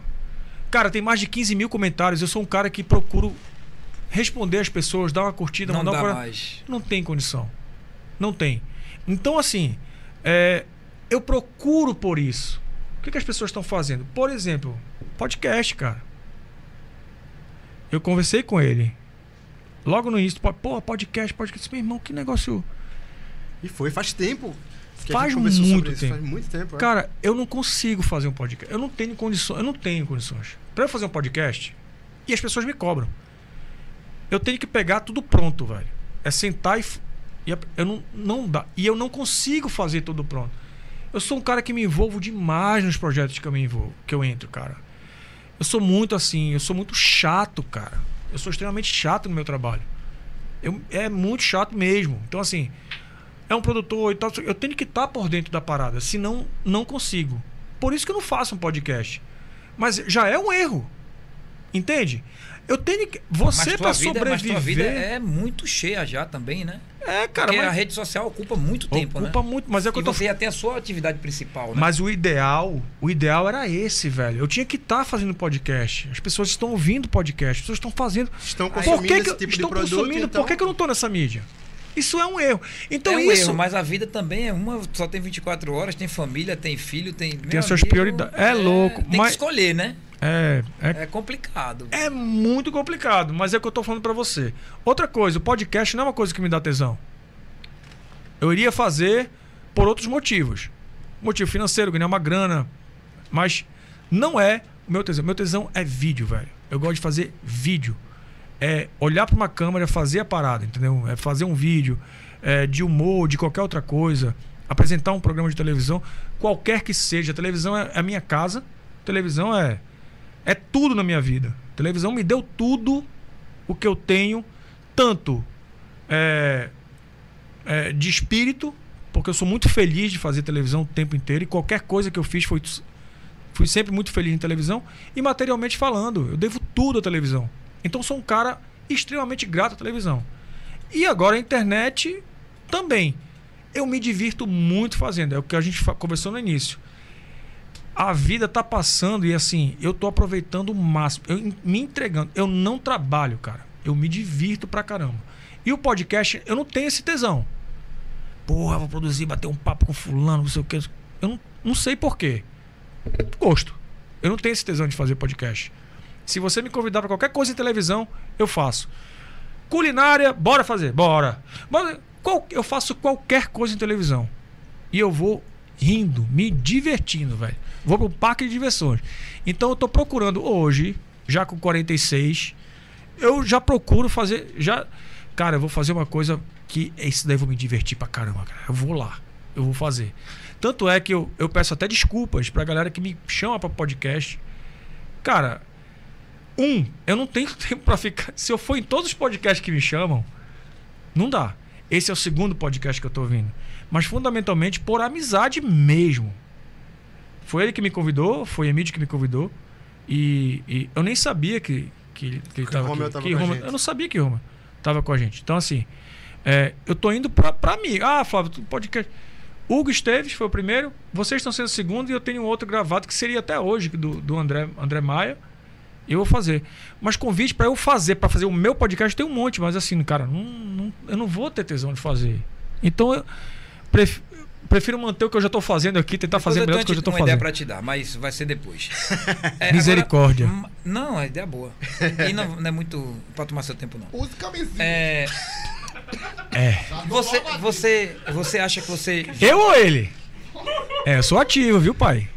Cara, tem mais de 15 mil comentários. Eu sou um cara que procuro responder as pessoas, dar uma curtida, Não mandar dá um cora- mais. não tem condição. Não tem. Então, assim, é, eu procuro por isso. O que, que as pessoas estão fazendo? Por exemplo, podcast, cara. Eu conversei com ele. Logo no início, pô, podcast, podcast. Meu irmão, que negócio. E foi faz tempo. Que Faz muito tempo. Faz muito tempo. é. Cara, eu não consigo fazer um podcast. Eu não tenho condições. Eu não tenho condições. Pra eu fazer um podcast, e as pessoas me cobram. Eu tenho que pegar tudo pronto, velho. É sentar e. e eu não, não dá. E eu não consigo fazer tudo pronto. Eu sou um cara que me envolvo demais nos projetos que eu me envolvo, que eu entro, cara. Eu sou muito assim, eu sou muito chato, cara. Eu sou extremamente chato no meu trabalho. Eu, é muito chato mesmo. Então, assim, é um produtor e tal. Eu tenho que estar por dentro da parada, senão não consigo. Por isso que eu não faço um podcast. Mas já é um erro. Entende? Eu tenho que. Você, tua vida, mas tua sobreviver. vida é muito cheia já também, né? É, cara, Porque mas a rede social ocupa muito tempo, ocupa né? muito. Mas é o que E eu tô você tem a sua atividade principal, né? Mas o ideal, o ideal era esse, velho. Eu tinha que estar fazendo podcast. As pessoas estão ouvindo podcast, as pessoas estão fazendo. Estão Por consumindo que, que esse tipo estão de produto. consumindo? então... Por que, que eu não tô nessa mídia? Isso é um erro. Então é um isso erro, mas a vida também é uma, só tem 24 horas, tem família, tem filho, tem. Tem as suas prioridades. É louco, Tem mas- que escolher, né? é, é É complicado. É muito complicado, mas é o que eu tô falando pra você. Outra coisa, o podcast não é uma coisa que me dá tesão. Eu iria fazer por outros motivos. Motivo financeiro, ganhar uma grana. Mas não é o meu tesão. Meu tesão é vídeo, velho. Eu gosto de fazer vídeo. É olhar pra uma câmera, fazer a parada, entendeu? É fazer um vídeo é, de humor, de qualquer outra coisa. Apresentar um programa de televisão, qualquer que seja. A televisão é a minha casa. televisão é é tudo na minha vida. A televisão me deu tudo o que eu tenho, tanto é, é, de espírito, porque eu sou muito feliz de fazer televisão o tempo inteiro e qualquer coisa que eu fiz foi fui sempre muito feliz em televisão e materialmente falando, eu devo tudo à televisão. Então sou um cara extremamente grato à televisão. E agora a internet também. Eu me divirto muito fazendo, é o que a gente conversou no início a vida tá passando e assim, eu tô aproveitando o máximo, eu me entregando. Eu não trabalho, cara. Eu me divirto pra caramba. E o podcast, eu não tenho esse tesão. Porra, vou produzir, bater um papo com fulano, não sei o que. Eu não, não sei porquê. Gosto. Eu não tenho esse tesão de fazer podcast. Se você me convidar pra qualquer coisa em televisão, eu faço. Culinária, bora fazer, bora. Qual- eu faço qualquer coisa em televisão. E eu vou rindo, me divertindo, velho. Vou pro parque de diversões. Então eu tô procurando hoje, já com 46, eu já procuro fazer. já Cara, eu vou fazer uma coisa que isso daí eu vou me divertir pra caramba, cara. Eu vou lá, eu vou fazer. Tanto é que eu, eu peço até desculpas pra galera que me chama pra podcast. Cara, um, eu não tenho *laughs* tempo pra ficar. Se eu for em todos os podcasts que me chamam, não dá. Esse é o segundo podcast que eu tô ouvindo. Mas fundamentalmente por amizade mesmo. Foi ele que me convidou, foi Emílio que me convidou. E, e eu nem sabia que, que, que ele Que tava Romeu aqui. tava que a gente. eu não sabia que Roma tava com a gente. Então, assim, é, eu tô indo pra mim. Ah, Flávio, tu podcast. Hugo Esteves foi o primeiro, vocês estão sendo o segundo e eu tenho um outro gravado que seria até hoje, do, do André, André Maia. Eu vou fazer. Mas convite pra eu fazer, pra fazer o meu podcast, tem um monte, mas assim, cara, não, não- eu não vou ter tesão de fazer. Então eu pref- prefiro manter o que eu já tô fazendo aqui, tentar Depois fazer melhor do que eu já tô uma ideia fazendo. pra te dar, mas vai ser depois. *laughs* É, Misericórdia. agora- não, a ideia é boa. E não, não é muito pra tomar seu tempo, não. Use camisinha. É, É. Você, você, você acha que você. Eu ou ele? É, eu sou ativo, viu, pai?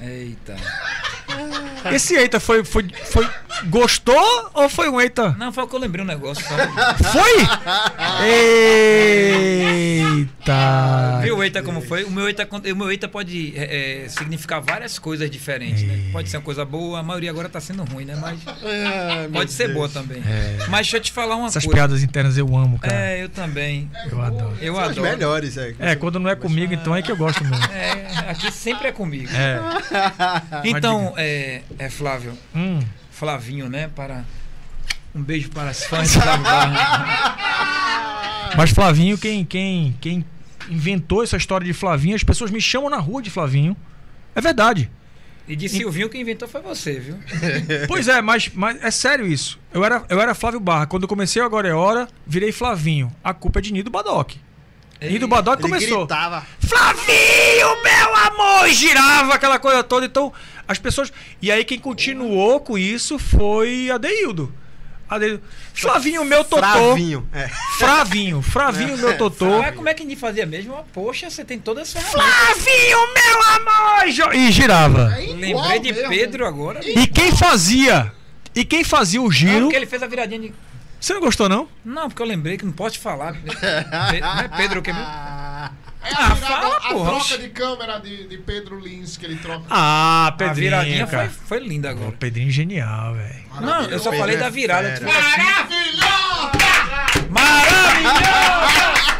Eita. *laughs* Esse eita foi, foi, foi. Gostou ou foi um eita? Não, foi o que eu lembrei um negócio. Só. Foi? Eita! Viu o eita como foi? O meu eita, o meu eita pode é, é, significar várias coisas diferentes, né? Pode ser uma coisa boa, a maioria agora tá sendo ruim, né? Mas *laughs* pode ser Deus. boa também. Mas deixa eu te falar uma Essas coisa. piadas internas eu amo, cara. É, eu também. Eu adoro. Eu São as adoro. melhores, é. É, quando não é comigo, então é que eu gosto mesmo. É, aqui sempre é comigo. É. *laughs* Então, é, é Flávio, Hum. Flavinho, né? Para um beijo para as fãs *laughs* de Flávio Barra. Mas Flavinho, quem, quem, quem inventou essa história de Flavinho, as pessoas me chamam na rua de Flavinho. É verdade. E de Silvinho quem inventou foi você, viu? *laughs* Pois é, mas, mas é sério isso. Eu era, eu era Flávio Barra. Quando eu comecei o Agora é Hora, virei Flavinho. A culpa é de Nido Badoc. Nido Badoc começou. gritava. Flavinho, meu amor! E girava aquela coisa toda. Então, as pessoas. E aí, quem continuou com isso foi Adeildo. Adeildo. Flavinho, meu totô. Fravinho. É. Fravinho. Fravinho, meu totô. Mas como é que a gente fazia mesmo? Ah, Poxa, você tem todas as ferramentas. Flavinho, meu amor! E E girava. É Lembrei de mesmo. Pedro agora. E quem fazia? E quem fazia o Não, giro? porque ele fez a viradinha de. Você não gostou, não? Não, porque eu lembrei que não pode falar. *laughs* Não é Pedro o que mesmo? Ah, É Ah, a, virada, fala, a porra. troca de câmera de, de Pedro Lins que ele troca. Ah, A Pedrinho, viradinha foi, cara. foi linda Pô, agora. Pedrinho genial, velho. Não, eu só Pedro falei é da virada. tu falou assim, Maravilhosa!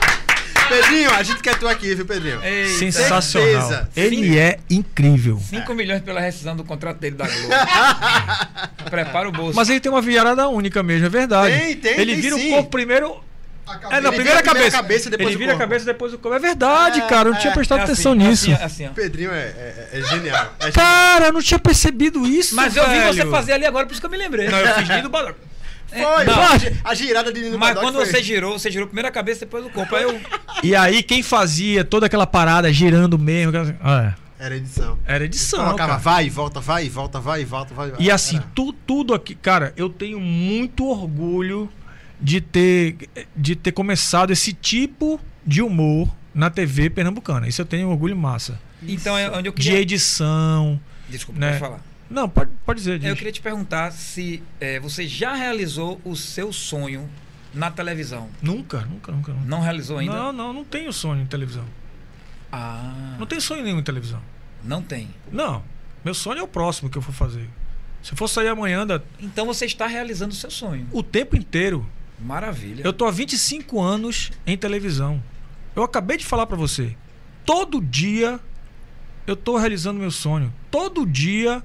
Pedrinho, a gente quer tu aqui, viu, Pedrinho? Eita, Sensacional. certeza. Ele é incrível. 5 milhões pela rescisão do contrato dele da Globo. *laughs* Prepara o bolso. Mas ele tem uma virada única mesmo, é verdade. Tem, tem, Ele tem vira sim. o corpo primeiro. É, cabeça- na Ele primeira vira a primeira cabeça. cabeça, depois ele o vira a corpo. cabeça depois o corpo. É verdade, É, cara. Eu não tinha é. prestado É assim, atenção é nisso. Assim, é assim, ó. Pedrinho é, é- é genial. É genial. Cara, eu não tinha percebido isso. Mas eu vi velho. você fazer ali agora, por isso que eu me lembrei. Não, eu fiz Nido Badoc. Foi, não. a gi- a girada de Nino Mas Badoc quando foi- você girou, você girou primeiro a cabeça, depois o corpo. Aí eu. E aí, quem fazia toda aquela parada girando mesmo. Ah, Era edição. era edição. Colocava cara. vai, volta, vai, volta, vai, volta, vai. E assim, Era. tu, tudo aqui, cara, eu tenho muito orgulho de ter, de ter começado esse tipo de humor na TV pernambucana. Isso eu tenho um orgulho massa. Então é onde eu De queria. edição. Desculpa, né? pode falar. Não, pode, pode dizer. Eu queria te perguntar se é, você já realizou o seu sonho na televisão. Nunca, nunca, nunca. nunca. Não realizou ainda? Não, não, não tenho sonho em televisão. Ah, Não tenho sonho nenhum em televisão. não tem. Não. Meu sonho é o próximo que eu for fazer. Se eu for sair amanhã, da- Então você está realizando o seu sonho. o tempo inteiro. Maravilha. Eu tô há 25 anos em televisão. Eu acabei de falar pra você. Todo dia eu tô realizando meu sonho. Todo dia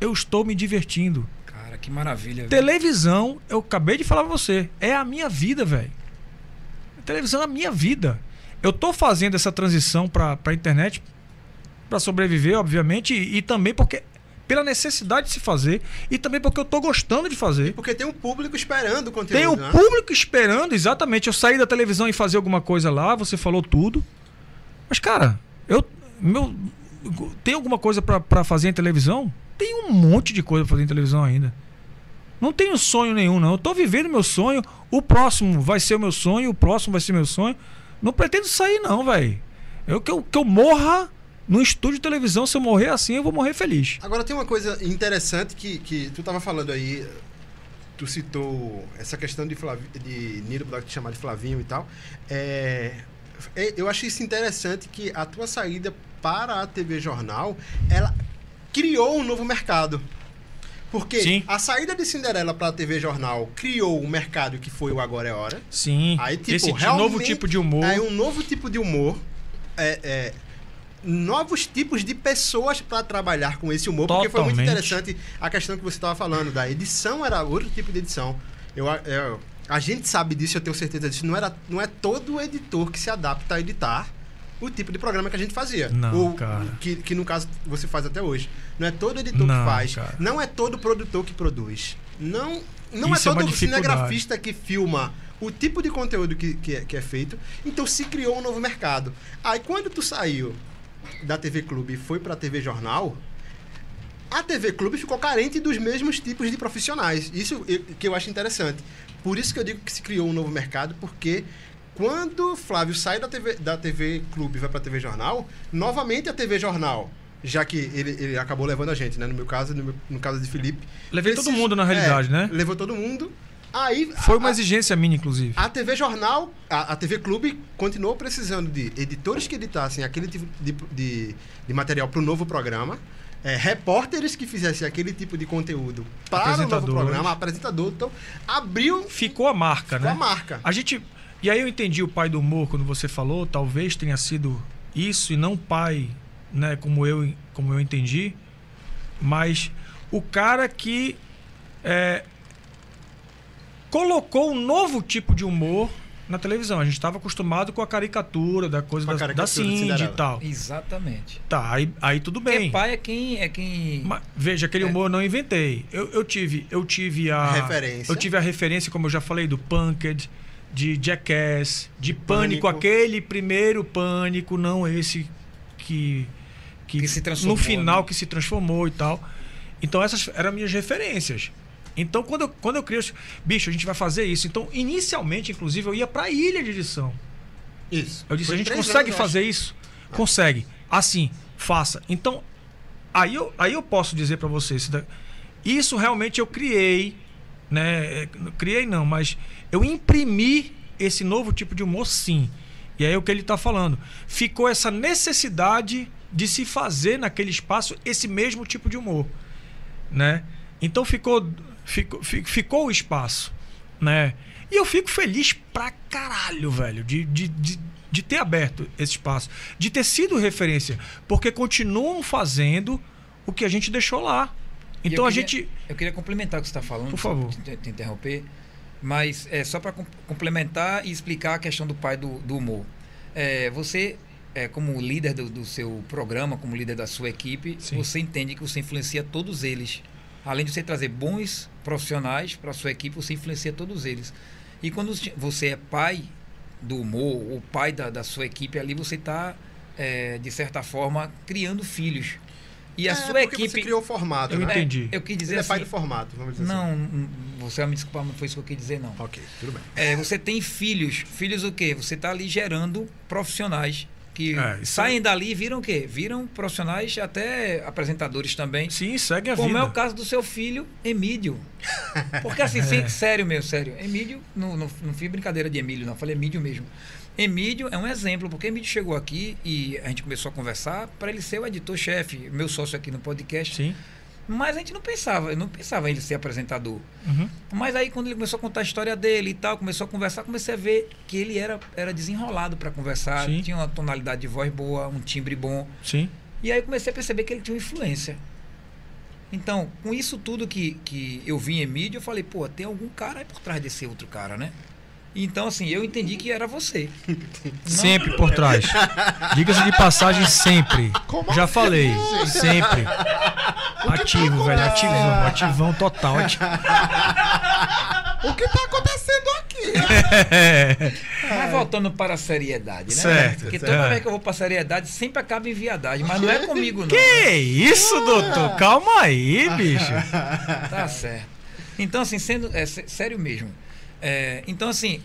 eu estou me divertindo. Cara, que maravilha. viu? Televisão, eu acabei de falar pra você, é a minha vida, velho. Televisão é a minha vida. Eu tô fazendo essa transição pra, pra internet pra sobreviver, obviamente, e, e também porque pela necessidade de se fazer e também porque eu tô gostando de fazer. Porque tem um público esperando o conteúdo. Tem o né? público esperando, exatamente. Eu saí da televisão e fazer alguma coisa lá, você falou tudo. Mas, cara, eu. Meu, tem alguma coisa pra- pra fazer em televisão? Tem um monte de coisa pra fazer em televisão ainda. Não tenho sonho nenhum, não. Eu tô vivendo meu sonho. O próximo vai ser o meu sonho, o próximo vai ser meu sonho. Não pretendo sair, não, velho. Eu que, eu que eu morra no estúdio de televisão. Se eu morrer assim, eu vou morrer feliz. Agora tem uma coisa interessante que, que tu tava falando aí. Tu citou essa questão de, Flavi, de Niro Black te chamar de Flavinho e tal. É, é, eu acho isso interessante que a tua saída para a TV Jornal, ela criou um novo mercado. Porque Sim. a saída de Cinderela para a TV Jornal criou um mercado que foi o Agora é Hora. Sim. Aí, tipo, Esse novo tipo de humor. É um novo tipo de humor. É, é, novos tipos de pessoas para trabalhar com esse humor. Porque foi muito Totalmente. interessante a questão que você estava falando. Da edição era outro tipo de edição. Eu, eu- a gente sabe disso, eu tenho certeza disso. Não, era, não é todo editor que se adapta a editar o tipo de programa que a gente fazia. Não, Ou cara. Que, que no caso você faz até hoje. Não é todo editor Não, que faz. cara. Não é todo produtor que produz. Não, não Isso é é todo dificuldade. cinegrafista que filma o tipo de conteúdo que, que, é, que é feito. Então se criou um novo mercado. Aí quando tu saiu da TV Clube e foi pra TV Jornal, a TV Clube ficou carente dos mesmos tipos de profissionais. Isso que eu acho interessante. Por isso que eu digo que se criou um novo mercado, porque Quando Flávio sai da TV, da TV Clube e vai pra TV Jornal, novamente a TV Jornal, já que ele, ele acabou levando a gente, né? No meu caso, no, meu- no caso de Felipe. Levei todo mundo, na realidade, é, né? Levou todo mundo. Aí. Foi uma a- exigência minha, inclusive. a TV Jornal, a, a TV Clube continuou precisando de editores que editassem aquele tipo de, de, de material para o novo programa, é, repórteres que fizessem aquele tipo de conteúdo para o novo programa, apresentador. Então, abriu Ficou a marca, ficou né? a marca. A gente. E aí eu entendi o pai do humor quando você falou, talvez tenha sido isso e não o pai, né, como eu, como eu entendi, mas o cara que é, colocou um novo tipo de humor na televisão. A gente estava acostumado com a caricatura da coisa da, da caricatura de Cindy e tal. Exatamente. Tá, aí, aí tudo Porque bem. pai é quem. É quem... Mas, veja, aquele É. humor eu não inventei. Eu, eu tive, eu tive a Referência. Eu tive a referência, como eu já falei, do Punked, de Jackass, de Pânico, Pânico. aquele primeiro Pânico, não esse que que, Que se transformou, no final né? que se transformou e tal. Então essas eram minhas referências. Então quando eu, quando eu criei, bicho, a gente vai fazer isso. Então inicialmente, inclusive, eu ia para a ilha de edição. Isso. Eu disse, Foi a gente consegue anos, fazer isso? Consegue. Assim, faça. Então, aí eu, aí eu posso dizer para vocês, isso realmente eu criei, né? É, Criei não, mas eu imprimi esse novo tipo de humor, sim. E aí é o que ele está falando. Ficou essa necessidade de se fazer naquele espaço esse mesmo tipo de humor, né? Então ficou, ficou, fi- ficou o espaço, né? E eu fico feliz pra caralho, velho, de, de, de, de ter aberto esse espaço, de ter sido referência, porque continuam fazendo o que a gente deixou lá. Então eu a queria- gente. Eu queria complementar o que você está falando. Por favor. te interromper. Mas é só para complementar e explicar a questão do pai do, do humor. É, você, é, como líder do, do seu programa, como líder da sua equipe, Sim. você entende que você influencia todos eles. Além de você trazer bons profissionais para a sua equipe, você influencia todos eles. E quando você é pai do humor, o pai da, da sua equipe ali, você está, de certa forma, criando filhos. E a É, sua equipe. Você criou o formato. Eu né? entendi. Eu quis dizer Ele é assim. pai do formato, vamos dizer assim. Não, n- você vai me desculpar, não foi isso que eu quis dizer, não. Ok, tudo bem. É, você tem filhos. Filhos o quê? Você está ali gerando profissionais que É, isso saem dali e viram o quê? Viram profissionais, até apresentadores também. Sim, segue a Como vida. é o caso do seu filho, Emílio. Porque assim, *laughs* sério mesmo, sério. Emílio, não, não, não fiz brincadeira de Emílio, não. Falei Emílio mesmo. Emílio é um exemplo, porque Emílio chegou aqui e a gente começou a conversar para ele ser o editor-chefe, meu sócio aqui no podcast. Sim. Mas a gente não pensava, eu não pensava em ele ser apresentador. Uhum. Mas aí quando ele começou a contar a história dele e tal, começou a conversar, comecei a ver que ele era, era desenrolado para conversar, Sim. tinha uma tonalidade de voz boa, um timbre bom. Sim. E aí eu comecei a perceber que ele tinha influência. Então, com isso tudo que, que eu vi em mídia, eu falei, pô, tem algum cara aí por trás desse outro cara, né? Então, assim, eu entendi que era você. Não- *laughs* Sempre por trás. Diga-se de passagem, sempre. Como Já assim, falei. gente? Sempre. Ativo, velho. Ativão. Ativão total. ati- O que tá acontecendo aqui? *laughs* Mas voltando para a seriedade, né? Certo, Porque certo. toda vez que eu vou para a seriedade, sempre acaba em viadagem. Mas não é comigo, não. Que isso, doutor? Calma aí, bicho. Tá certo. Então, assim, sendo é, sé- sério mesmo. É, então, assim,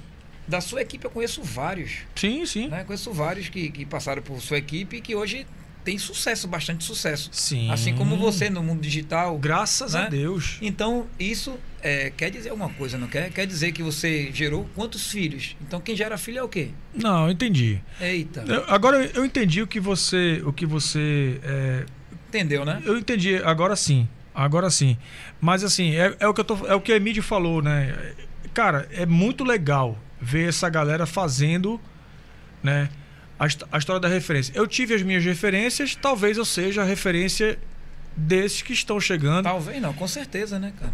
da sua equipe eu conheço vários. Sim, sim. Né? Conheço vários que, que passaram por sua equipe e que hoje tem sucesso, bastante sucesso. Sim. Assim como você no mundo digital. Graças a né? Deus. Então, isso é, quer dizer alguma coisa, não quer? Quer dizer que você gerou quantos filhos? Então, quem gera filho é o quê? Não, entendi. Eita. Eu- agora eu entendi o que você. O que você. é, Entendeu, né? eu entendi, agora sim. Agora sim. Mas assim, é, é o que eu tô, é o que a Emílio falou, né? Cara, é muito legal ver essa galera fazendo, né? A, a história da referência. Eu tive as minhas referências, talvez eu seja a referência desses que estão chegando. Talvez não, com certeza, né, cara?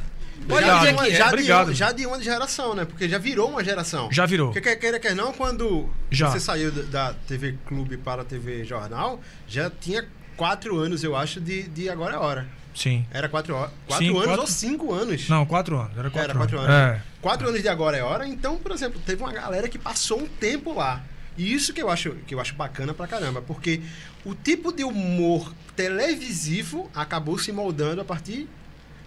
Obrigado. de uma, que é. já, de Obrigado. uma, já de uma geração, né? Porque já virou uma geração. Já virou. Porque quer queira, quer não, quando Já. você saiu da- da TV Clube para a TV Jornal, já tinha quatro anos, eu acho, de, de Agora é Hora. Sim. Era quatro, quatro anos quatro- ou cinco anos? Não, quatro anos. Era quatro Era quatro anos. anos. É. Quatro anos de Agora é Hora, então, por exemplo, teve uma galera que passou um tempo lá. E isso que eu acho, que eu acho bacana pra caramba, porque o tipo de humor televisivo acabou se moldando a partir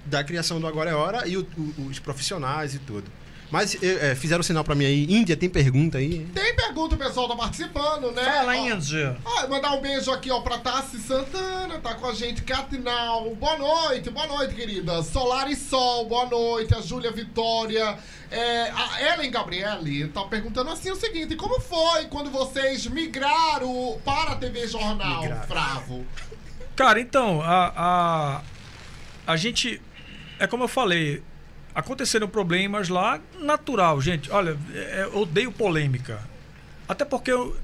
da criação do Agora é Hora e o- o- os profissionais e tudo. Mas é, fizeram sinal pra mim aí. Índia, tem pergunta aí? Tem pergunta, o pessoal tá participando, né? Fala, Índia. ó, mandar um beijo aqui, ó, pra Tassi Santana, tá com a gente, Catinal. Boa noite, boa noite, querida. Solar e Sol, boa noite. A Júlia Vitória. É, a Ellen Gabriele tá perguntando assim o seguinte: como foi quando vocês migraram para a TV Jornal, Migraram. Fravo? Cara, então, a, a, a gente. É como eu falei, aconteceram problemas lá, natural, gente. Olha, é, eu odeio polêmica. Até porque eu,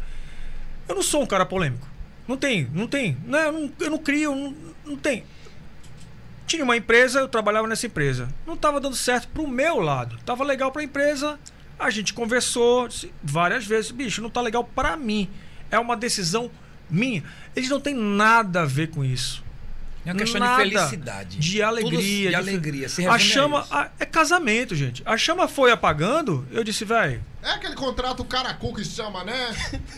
eu não sou um cara polêmico. Não tem, não tem. Não, eu, não, eu não crio, não, não tem. Tinha uma empresa, eu trabalhava nessa empresa. Não estava dando certo pro meu lado. Tava legal pra empresa. A gente conversou várias vezes. Bicho, não tá legal pra mim. É uma decisão minha. Eles não têm nada a ver com isso. É uma questão Nada de felicidade. De alegria. De de- alegria. Se a chama. a- é casamento, gente. A chama foi apagando. Eu disse, velho, É aquele contrato caracu que chama, né?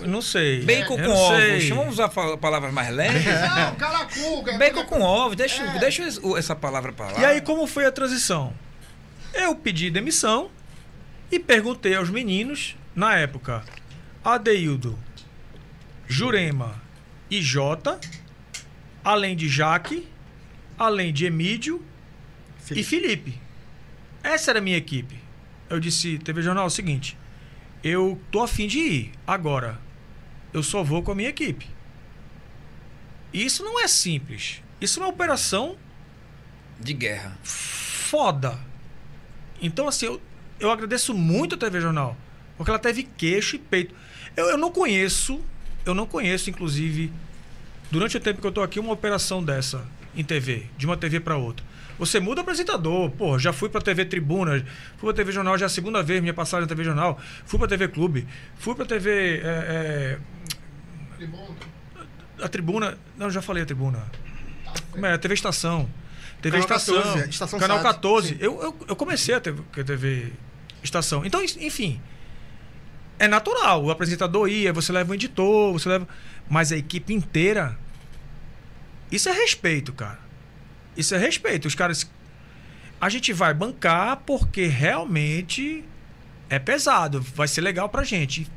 não sei. Bacon Eu com não ovos. sei. Vamos usar palavras mais leves. Não, caracu. é Bacon com ovos. Deixa, É. deixa es- essa palavra pra lá. E aí, como foi a transição? Eu pedi demissão e perguntei aos meninos, na época, Adeildo, Jurema e Jota, além de Jaque, além de Emídio e Felipe. Essa era a minha equipe. Eu disse, TV Jornal, é o seguinte, eu tô afim de ir. Agora, eu só vou com a minha equipe. Isso não é simples. Isso é uma operação De guerra. foda. Então, assim, eu, eu agradeço muito a TV Jornal. Porque ela teve queixo e peito. Eu, eu não conheço, eu não conheço, inclusive, durante o tempo que eu tô aqui, uma operação dessa em TV, de uma TV para outra. Você muda o apresentador. Pô, já fui pra TV Tribuna, fui pra TV Jornal já é a segunda vez, minha passagem na TV Jornal. Fui pra TV Clube, fui pra TV. é, Tribuna. é, a Tribuna. Não, já falei a Tribuna. Como é? A TV Estação. TV Canal Estação. 14, Estação Canal SAT, 14. sim. Eu, eu, eu comecei a TV, a TV Estação. Então, enfim. É natural. O apresentador ia, você leva um editor, você leva. Mas a equipe inteira. Isso é respeito, cara. Isso é respeito. Os caras. A gente vai bancar porque realmente é pesado. Vai ser legal pra gente.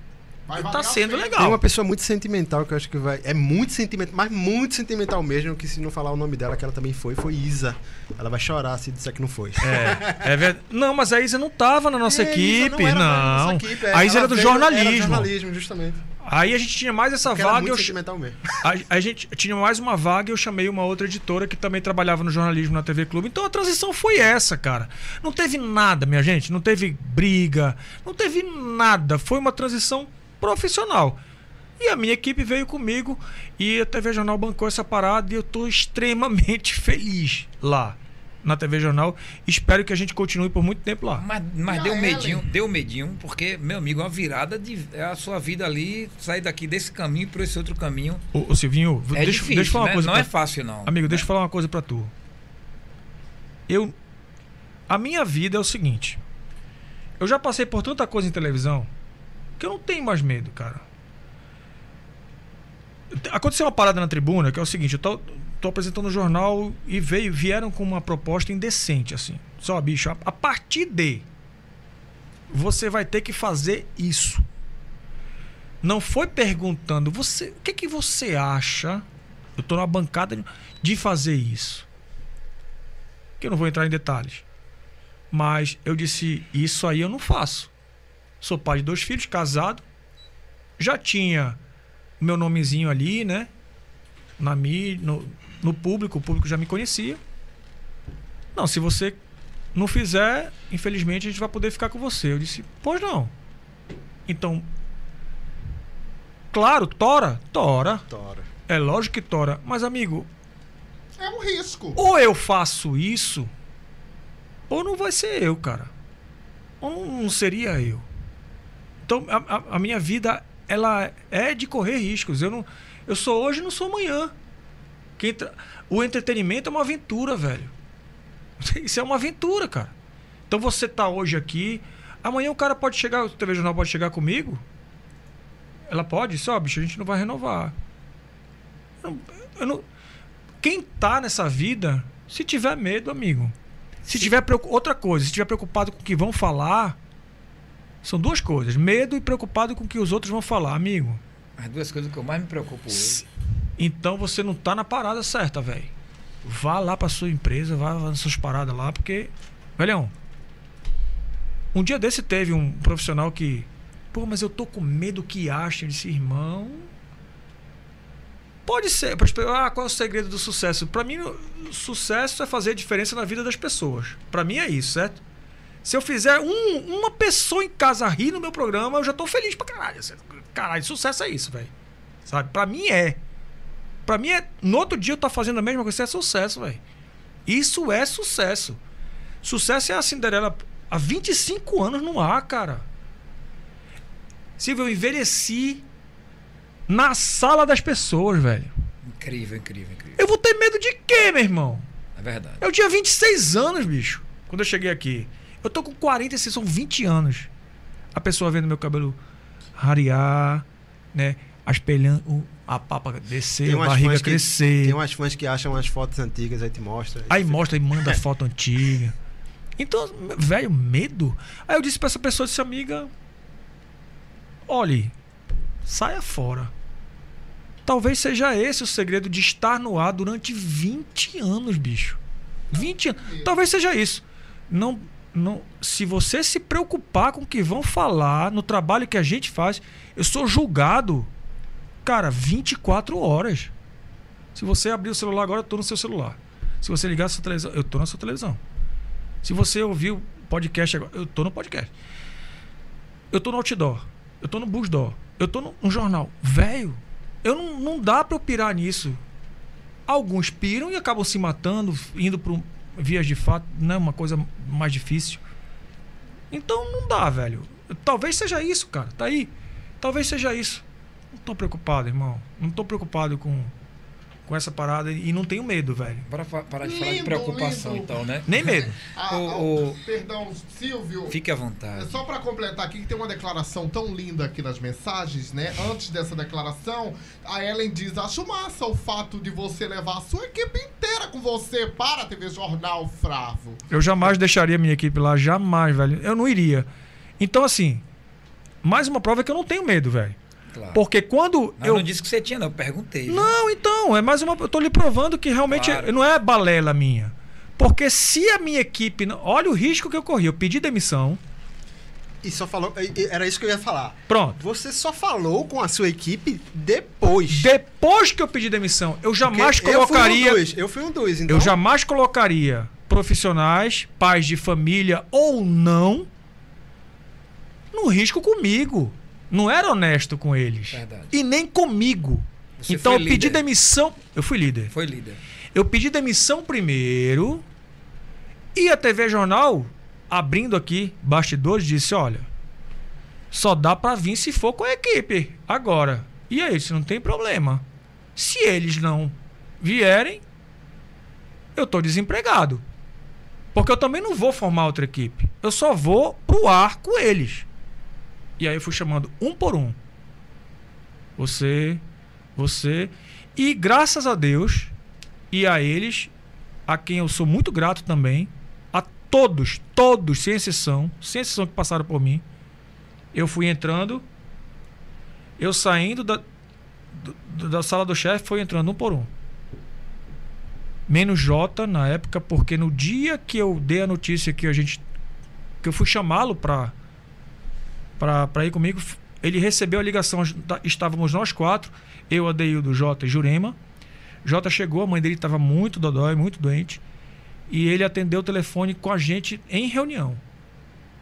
Vai tá sendo legal. Tem uma pessoa muito sentimental que eu acho que vai. É muito sentimental, mas muito sentimental mesmo, que se não falar o nome dela, que ela também foi, foi Isa. Ela vai chorar se disser que não foi. É, é verdade. Não, mas a Isa não tava na nossa É, Isa equipe. era Não. da nossa equipe, é. A Isa Ela era do veio- Era jornalismo. jornalismo, justamente. Aí a gente tinha mais essa Porque era vaga. muito Eu, sentimental mesmo. a, a gente tinha mais uma vaga e eu chamei uma outra editora que também trabalhava no jornalismo na TV Clube. Então a transição foi essa, cara. Não teve nada, minha gente. Não teve briga. Não teve nada. Foi uma transição profissional. E a minha equipe veio comigo e a TV Jornal bancou essa parada e eu tô extremamente *laughs* feliz lá na TV Jornal. Espero que a gente continue por muito tempo lá. Mas, mas deu Ellen? medinho, deu medinho, porque, meu amigo, é uma virada de. É a sua vida ali, sair daqui desse caminho para esse outro caminho. Ô, ô, Silvinho, É deixa, difícil, deixa eu falar né? uma coisa Não pra é fácil, não. Amigo, deixa eu falar uma coisa pra tu. Eu. A minha vida é o seguinte. Eu já passei por tanta coisa em televisão que eu não tenho mais medo, cara. Aconteceu uma parada na tribuna que é o seguinte: eu tô, tô apresentando o jornal e veio, vieram com uma proposta indecente, assim. Só, bicho, a, a partir de. Você vai ter que fazer isso. Não foi perguntando, você, o que, que você acha? Eu tô na bancada de fazer isso. Que eu não vou entrar em detalhes. Mas eu disse, isso aí eu não faço. Sou pai de dois filhos, casado. Já tinha o meu nomezinho ali, né? Na mídia, no, no público, o público já me conhecia. Não, se você não fizer, infelizmente a gente vai poder ficar com você. Eu disse, pois não. Então, claro, tora, tora. Tora. É lógico que tora. Mas, amigo, É um risco. ou eu faço isso, ou não vai ser eu, cara. Ou não, não seria eu. Então, a, a- minha vida, ela é de correr riscos. Eu, não, eu sou hoje e não sou amanhã. Tra- O entretenimento é uma aventura, velho. *laughs* Isso é uma aventura, cara. Então você tá hoje aqui, amanhã o cara pode chegar, o TV Jornal pode chegar comigo. Ela pode, só, bicho, a gente não vai renovar. Eu não- eu não, quem tá nessa vida, se tiver medo, amigo. Se tiver preocu- outra coisa, se tiver preocupado com o que vão falar, São duas coisas: medo e preocupado com o que os outros vão falar, amigo. As duas coisas que eu mais me preocupo hoje. Então você não tá na parada certa, velho. Vá lá pra sua empresa, vá nas suas paradas lá, porque. Velhão. Um dia desse teve um profissional que. Pô, mas eu tô com medo que. Eu disse, irmão. Pode ser. Ah, qual é o segredo do sucesso? Para mim, sucesso é fazer a diferença na vida das pessoas. Para mim é isso, certo? Se eu fizer um, uma pessoa em casa rir no meu programa, eu já tô feliz pra caralho. Certo? Caralho, sucesso é isso, velho. Sabe? Pra mim é. Pra mim é. No outro dia eu tô fazendo a mesma coisa, isso é sucesso, velho. Isso é sucesso. Sucesso é a Cinderela há 25 anos no ar, cara. Silvio, eu envelheci na sala das pessoas, velho. Incrível, incrível, incrível. Eu vou ter medo de quê, meu irmão? É verdade. Eu tinha 26 anos, bicho, quando eu cheguei aqui. Eu tô com 46, são 20 anos. A pessoa vendo meu cabelo rarear, né? Espelhando a papa descer, a barriga crescer. Que, tem umas fãs que acham umas fotos antigas, aí te mostra. Aí mostra e manda *laughs* foto antiga. Então, velho, medo. Aí eu disse pra essa pessoa, disse, amiga, olhe, saia fora. Talvez seja esse o segredo de estar no ar durante 20 anos, bicho. 20 anos. Talvez seja isso. Não, não, se você se preocupar com o que vão falar no trabalho que a gente faz, eu sou julgado, cara, 24 horas. Se você abrir o celular agora, eu tô no seu celular. Se você ligar a sua televisão, eu tô na sua televisão. Se você ouvir o podcast agora, eu tô no podcast. Eu tô no outdoor. Eu tô no busdoor. Eu tô no jornal. Velho, eu não, não dá pra eu pirar nisso. Alguns piram e acabam se matando, indo para vias de fato, né? Uma coisa mais difícil. Então não dá, velho. Talvez seja isso, cara. Tá aí. Talvez seja isso. Não tô preocupado, irmão. Não tô preocupado com com essa parada e não tenho medo, velho. Bora parar de falar de preocupação, lindo. então, né? Nem medo. *laughs* Ah, o, o, perdão, Silvio. Fique à vontade. Só para completar aqui, que tem uma declaração tão linda aqui nas mensagens, né? Antes dessa declaração, a Ellen diz: Acho massa o fato de você levar a sua equipe inteira com você para a TV Jornal Fravo. Eu jamais deixaria minha equipe lá, jamais, velho. Eu não iria. Então, assim, mais uma prova é que eu não tenho medo, velho. Claro. Porque quando eu. não disse que você tinha, não, eu perguntei. Não, então, é mais uma. Eu tô lhe provando que realmente claro. não é balela minha. Porque se a minha equipe. Olha o risco que eu corri. Eu pedi demissão. E só falou. Era isso que eu ia falar. Pronto. Você só falou com a sua equipe depois. Depois que eu pedi demissão. Eu jamais Porque colocaria. Eu fui um dos. Eu, fui um dos então... eu jamais colocaria profissionais, pais de família ou não, no risco comigo não era honesto com eles. Verdade. E nem comigo. Você então eu líder. pedi demissão. Eu fui líder. Foi líder. Eu pedi demissão primeiro. E a TV Jornal, abrindo aqui bastidores, disse: olha, só dá para vir se for com a equipe. Agora. E aí, se não tem problema. Se eles não vierem, eu tô desempregado. Porque eu também não vou formar outra equipe. Eu só vou pro ar com eles. E aí eu fui chamando um por um. Você, você. E graças a Deus e a eles, a quem eu sou muito grato também, a todos, todos, sem exceção, sem exceção que passaram por mim, eu fui entrando, eu saindo da, da sala do chefe, foi entrando um por um. Menos J na época, porque no dia que eu dei a notícia que a gente. que eu fui chamá-lo para para ir comigo. Ele recebeu a ligação, estávamos nós quatro, eu, Adeildo, Jota e Jurema. Jota chegou, a mãe dele estava muito dodói, muito doente. E ele atendeu o telefone com a gente em reunião.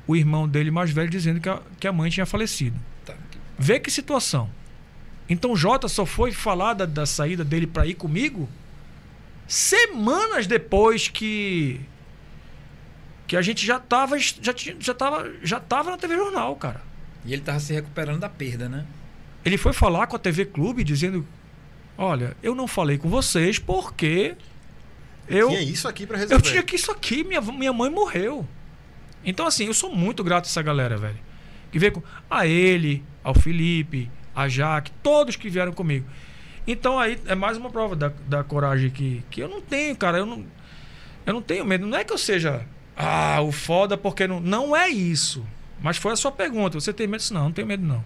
O irmão dele mais velho dizendo que a, que a mãe tinha falecido. Tá. Vê que situação. Então Jota só foi falar da, da saída dele para ir comigo semanas depois que que a gente já tava já tinha, já tava já tava na TV Jornal, cara. E ele estava se recuperando da perda, né? Ele foi falar com a TV Clube dizendo: Olha, eu não falei com vocês porque. Eu tinha isso aqui para resolver. Eu tinha que isso aqui, minha, minha mãe morreu. Então, assim, eu sou muito grato a essa galera, velho. Que veio com. A ele, ao Felipe, a Jaque, todos que vieram comigo. Então aí é mais uma prova da, da coragem que, que eu não tenho, cara. Eu não, eu não tenho medo. Não é que eu seja ah, o foda porque não. Não é isso. Mas foi a sua pergunta. Você tem medo? Não, não tenho medo não.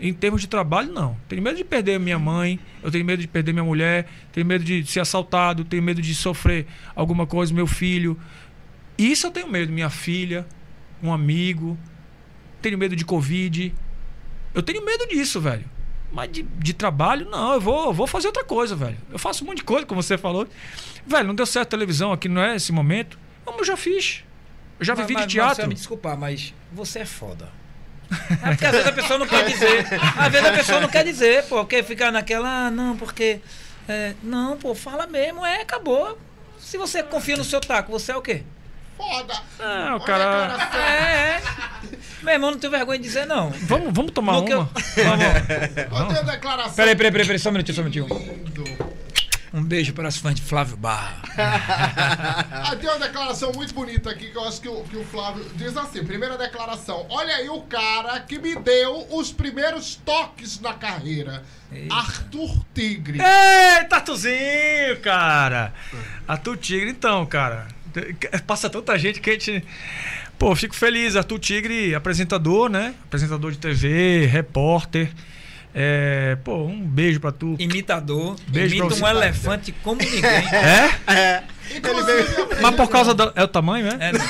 Em termos de trabalho, não. Tenho medo de perder minha mãe, eu tenho medo de perder minha mulher, tenho medo de ser assaltado, tenho medo de sofrer alguma coisa, meu filho. Isso eu tenho medo, minha filha, um amigo. Tenho medo de Covid. Eu tenho medo disso, velho. Mas de, de trabalho, não, eu vou, eu vou fazer outra coisa, velho. Eu faço um monte de coisa, como você falou. Velho, não deu certo a televisão aqui, não é esse momento. Como eu já fiz. Eu já Mas- vivi mas, de teatro. Marcelo, me desculpar, mas você é foda. *laughs* É porque às vezes a pessoa não quer dizer. Às vezes a pessoa não quer dizer, pô, porque ficar naquela, ah, não, porque. é, não, pô, fala mesmo, é, acabou. Se você confia no seu taco, você é o quê? Foda. Não, Olha a cara. É, é. Meu irmão, não tenho vergonha de dizer, não. Vamos, vamos tomar No que eu- uma? Olha a declaração. Peraí, peraí, peraí, peraí, só um minutinho, só um minutinho. Um beijo para os fãs de Flávio Barra. *laughs* Ah, tem uma declaração muito bonita aqui que eu acho que o, que o Flávio diz assim: primeira declaração. Olha aí o cara que me deu os primeiros toques na carreira. Arthur Tigre. Ei, Tatuzinho, cara! Arthur Tigre, então, cara. Passa tanta gente que a gente. Pô, fico feliz. Arthur Tigre, apresentador, né? Apresentador de TV, repórter. É, pô, um beijo pra tu. Imitador. Beijo imita um elefante como ninguém. *laughs* É? É. Mas por causa do. É o tamanho, é? É, não.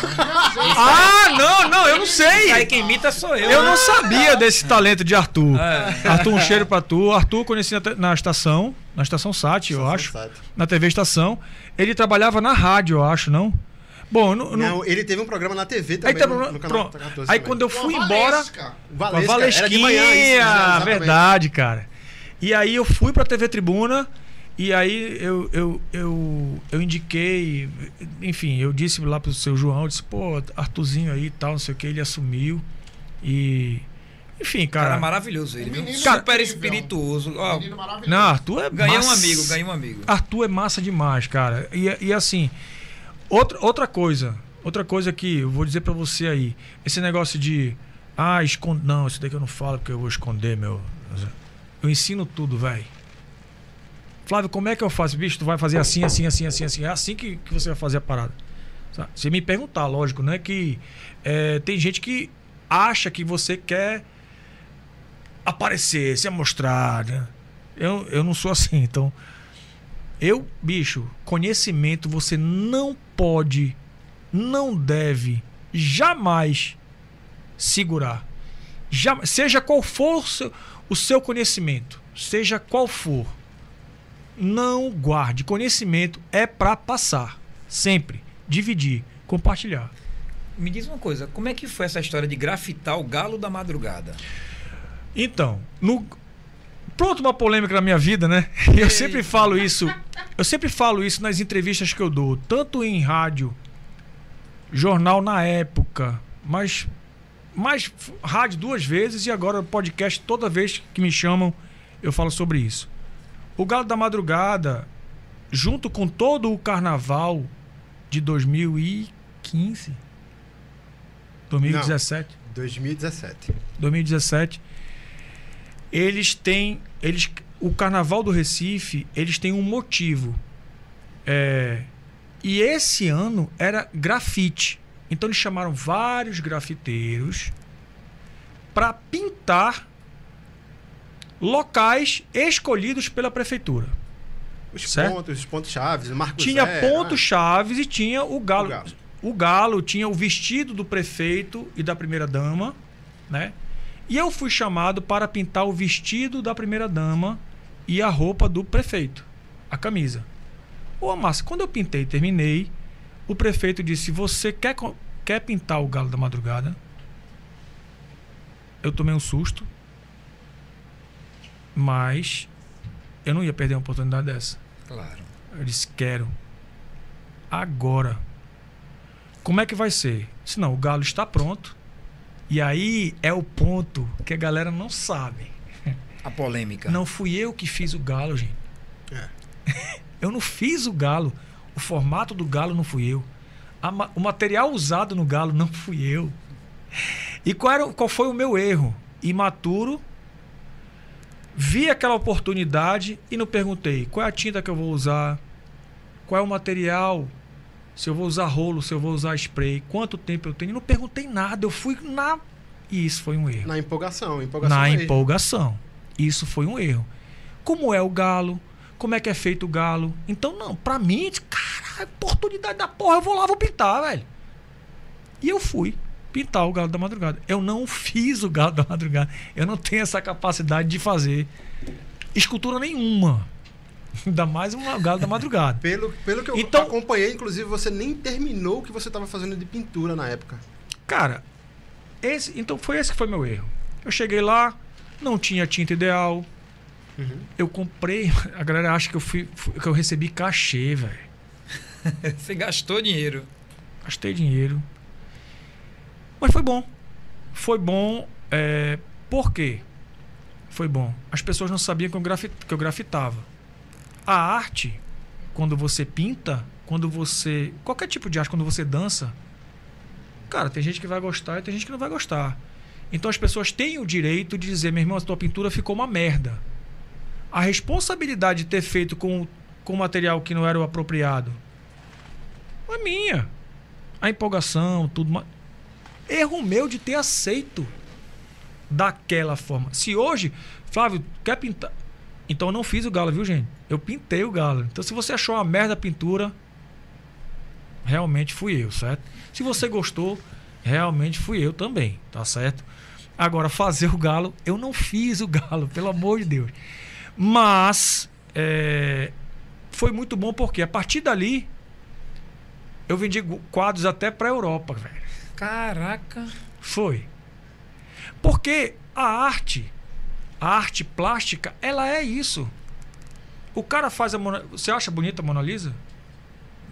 Ah, não, não, eu não Aí sei! quem imita sou eu. Eu não sabia desse talento de Arthur. É. Arthur, um cheiro pra tu. Arthur eu conheci na, estação, na estação SAT, eu acho. Sat. Na TV Estação. Ele trabalhava na rádio, eu acho, não? Bom, não, ele teve um programa na TV Aí, também. tá, no, no canal pronto. 14 Aí também. quando eu com a fui embora. Valesca. Com a Valesca, era de manhã, isso, Valesquinha, verdade, cara. E aí eu fui pra TV Tribuna e aí eu, eu, eu, eu indiquei, enfim, eu disse lá pro seu João, eu disse, pô, Arthurzinho aí e tal, não sei o que, ele assumiu. E. Enfim, Cara, cara. maravilhoso ele, viu? Menino Super espirituoso. Ó, maravilhoso. não, Arthur é ganhei um massa. amigo, ganhei um amigo. Arthur é massa demais, cara. E, e assim, outra, outra coisa, outra coisa que eu vou dizer pra você aí, esse negócio de ah, esconde, não, isso daqui eu não falo porque eu vou esconder, meu. Eu ensino tudo, velho. Flávio, como é que eu faço? Bicho, tu vai fazer assim, assim, assim, assim, assim. É assim que, que você vai fazer a parada. Você me perguntar, lógico, né? Que é, tem gente que acha que você quer aparecer, se mostrar. Né? Eu, eu não sou assim, então. Eu, bicho, conhecimento você não pode, não deve, jamais segurar. Já, seja qual for o seu, o seu conhecimento, seja qual for, não guarde. Conhecimento é para passar, sempre. Dividir, compartilhar. Me diz uma coisa, como é que foi essa história de grafitar o galo da madrugada? Então, no pronto uma polêmica na minha vida, né? *laughs* Eu sempre falo isso. Eu sempre falo isso nas entrevistas que eu dou, tanto em rádio, jornal na época, mas f- rádio duas vezes e agora podcast toda vez que me chamam eu falo sobre isso. O Galo da Madrugada, junto com todo o carnaval de 2015, 2017, 2017. 2017 eles têm eles o carnaval do Recife eles têm um motivo É, e esse ano era grafite então eles chamaram vários grafiteiros para pintar locais escolhidos pela prefeitura Os Certo. pontos, os pontos chaves, o Marcos tinha Zé, pontos ah, chaves e tinha o galo. O galo. O galo tinha o vestido do prefeito e da primeira dama, né? E eu fui chamado para pintar o vestido da primeira dama e a roupa do prefeito, a camisa. Ô, Márcio, quando eu pintei e terminei, o prefeito disse: "Você quer quer pintar o galo da madrugada?" Eu tomei um susto, mas eu não ia perder uma oportunidade dessa. Claro. Eu disse, quero. Agora. Como é que vai ser? Se não, o galo está pronto. E aí é o ponto que a galera não sabe. A polêmica. Não fui eu que fiz o galo, gente. É. *laughs* eu não fiz o galo. O formato do galo não fui eu. A ma- o material usado no galo não fui eu. E qual, era, qual foi o meu erro? Imaturo. Vi aquela oportunidade e não perguntei qual é a tinta que eu vou usar, qual é o material, se eu vou usar rolo, se eu vou usar spray, quanto tempo eu tenho. Não perguntei nada. Eu fui na E isso foi um erro. Na empolgação, empolgação Na empolgação. Isso foi um erro. Como é o galo? Como é que é feito o galo? Então, não, pra mim, cara, oportunidade da porra, eu vou lá, vou pintar, velho. E eu fui pintar o galo da madrugada. Eu não fiz o galo da madrugada. Eu não tenho essa capacidade de fazer escultura nenhuma. *laughs* Ainda mais um galo da madrugada. Pelo, pelo que eu Então- acompanhei, inclusive, você nem terminou o que você estava fazendo de pintura na época. Cara, esse, então foi esse que foi meu erro. Eu cheguei lá, não tinha tinta ideal. Eu comprei. *laughs* A galera acha que eu fui, que eu recebi cachê, velho. *laughs* Você gastou dinheiro. Gastei dinheiro. Mas foi bom. Foi bom. É, por quê? Foi bom. As pessoas não sabiam que eu, grafi- que eu grafitava. A arte, quando você pinta, quando você. Qualquer tipo de arte, quando você dança. Cara, tem gente que vai gostar e tem gente que não vai gostar. Então as pessoas têm o direito de dizer: meu irmão, a tua pintura ficou uma merda. A responsabilidade de ter feito com, com material que não era o apropriado é minha a empolgação, tudo. Erro meu de ter aceito daquela forma. Se hoje, Flávio, quer pintar. Então eu não fiz o galo, viu, gente? Eu pintei o galo. Então se você achou uma merda a pintura, realmente fui eu, certo? Se você gostou, realmente fui eu também, tá certo? Agora, fazer o galo, eu não fiz o galo, *laughs* pelo amor de Deus. Mas é, foi muito bom porque a partir dali eu vendi quadros até pra Europa, velho. Caraca. Foi. Porque a arte, a arte plástica, ela é isso. O cara faz a Mona... Você acha bonita a Mona Lisa?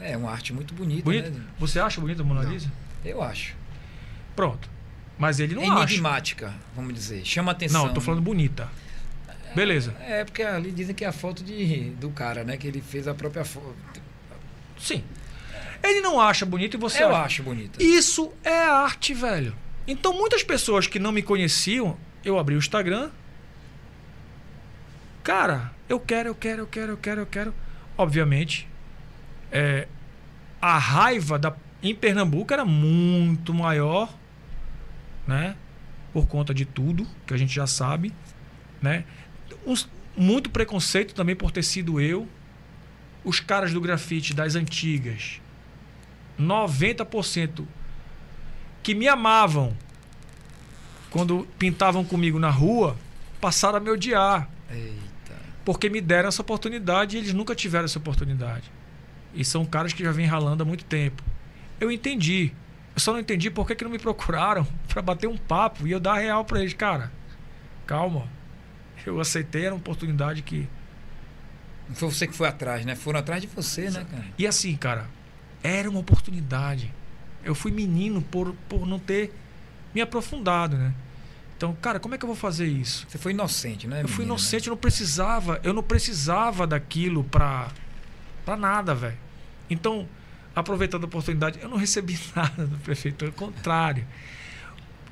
É uma arte muito bonita, Bonita? né? Você acha bonita a Mona Lisa? Eu acho. Pronto. Mas ele não É acha. Enigmática, vamos dizer. Chama atenção. Não, eu tô falando bonita. Beleza. É, porque ali dizem que é a foto de, do cara, né? Que ele fez a própria foto. Sim. Ele não acha bonito e você Eu acha. acho bonita. Isso é arte, velho. Então, muitas pessoas que não me conheciam, eu abri o Instagram. Cara, eu quero, eu quero, eu quero, eu quero, eu quero. Obviamente, é, a raiva da, em Pernambuco era muito maior, né? Por conta de tudo que a gente já sabe, né? Muito preconceito também por ter sido eu. Os caras do grafite das antigas, 90% que me amavam quando pintavam comigo na rua passaram a me odiar Eita. Porque me deram essa oportunidade e eles nunca tiveram essa oportunidade. E são caras que já vêm ralando há muito tempo. Eu entendi. Eu só não entendi por que, que não me procuraram *laughs* para bater um papo e eu dar real para eles. Cara, calma. Eu aceitei, era uma oportunidade que. Não foi você que foi atrás, né? Foram atrás de você, né, cara? E assim, cara, era uma oportunidade. Eu fui menino por, por não ter me aprofundado, né? Então, cara, como é que eu vou fazer isso? Você foi inocente, né? Eu fui menino, inocente, eu não precisava, eu não precisava daquilo pra, pra nada, velho. Então, aproveitando a oportunidade, eu não recebi *laughs* nada do prefeito, ao contrário.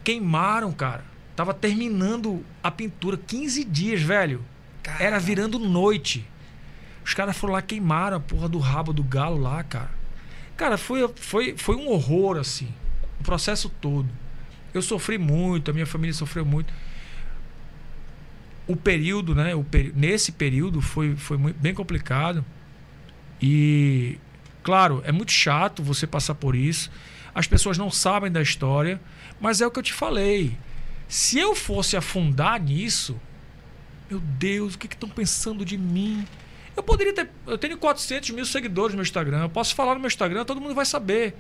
Queimaram, cara. Tava terminando a pintura, 15 dias, velho. Cara, Era virando noite. Os caras foram lá, queimaram a porra do rabo do galo lá, cara. Cara, foi, foi, foi um horror, assim. O processo todo. Eu sofri muito, a minha família sofreu muito. O período, né? O nesse período foi, foi muito, bem complicado. E, claro, é muito chato você passar por isso. As pessoas não sabem da história. Mas é o que eu te falei. Se eu fosse afundar nisso, meu Deus, o que estão pensando de mim? Eu poderia ter. Eu tenho 400 mil seguidores no meu Instagram. Eu posso falar no meu Instagram, todo mundo vai saber.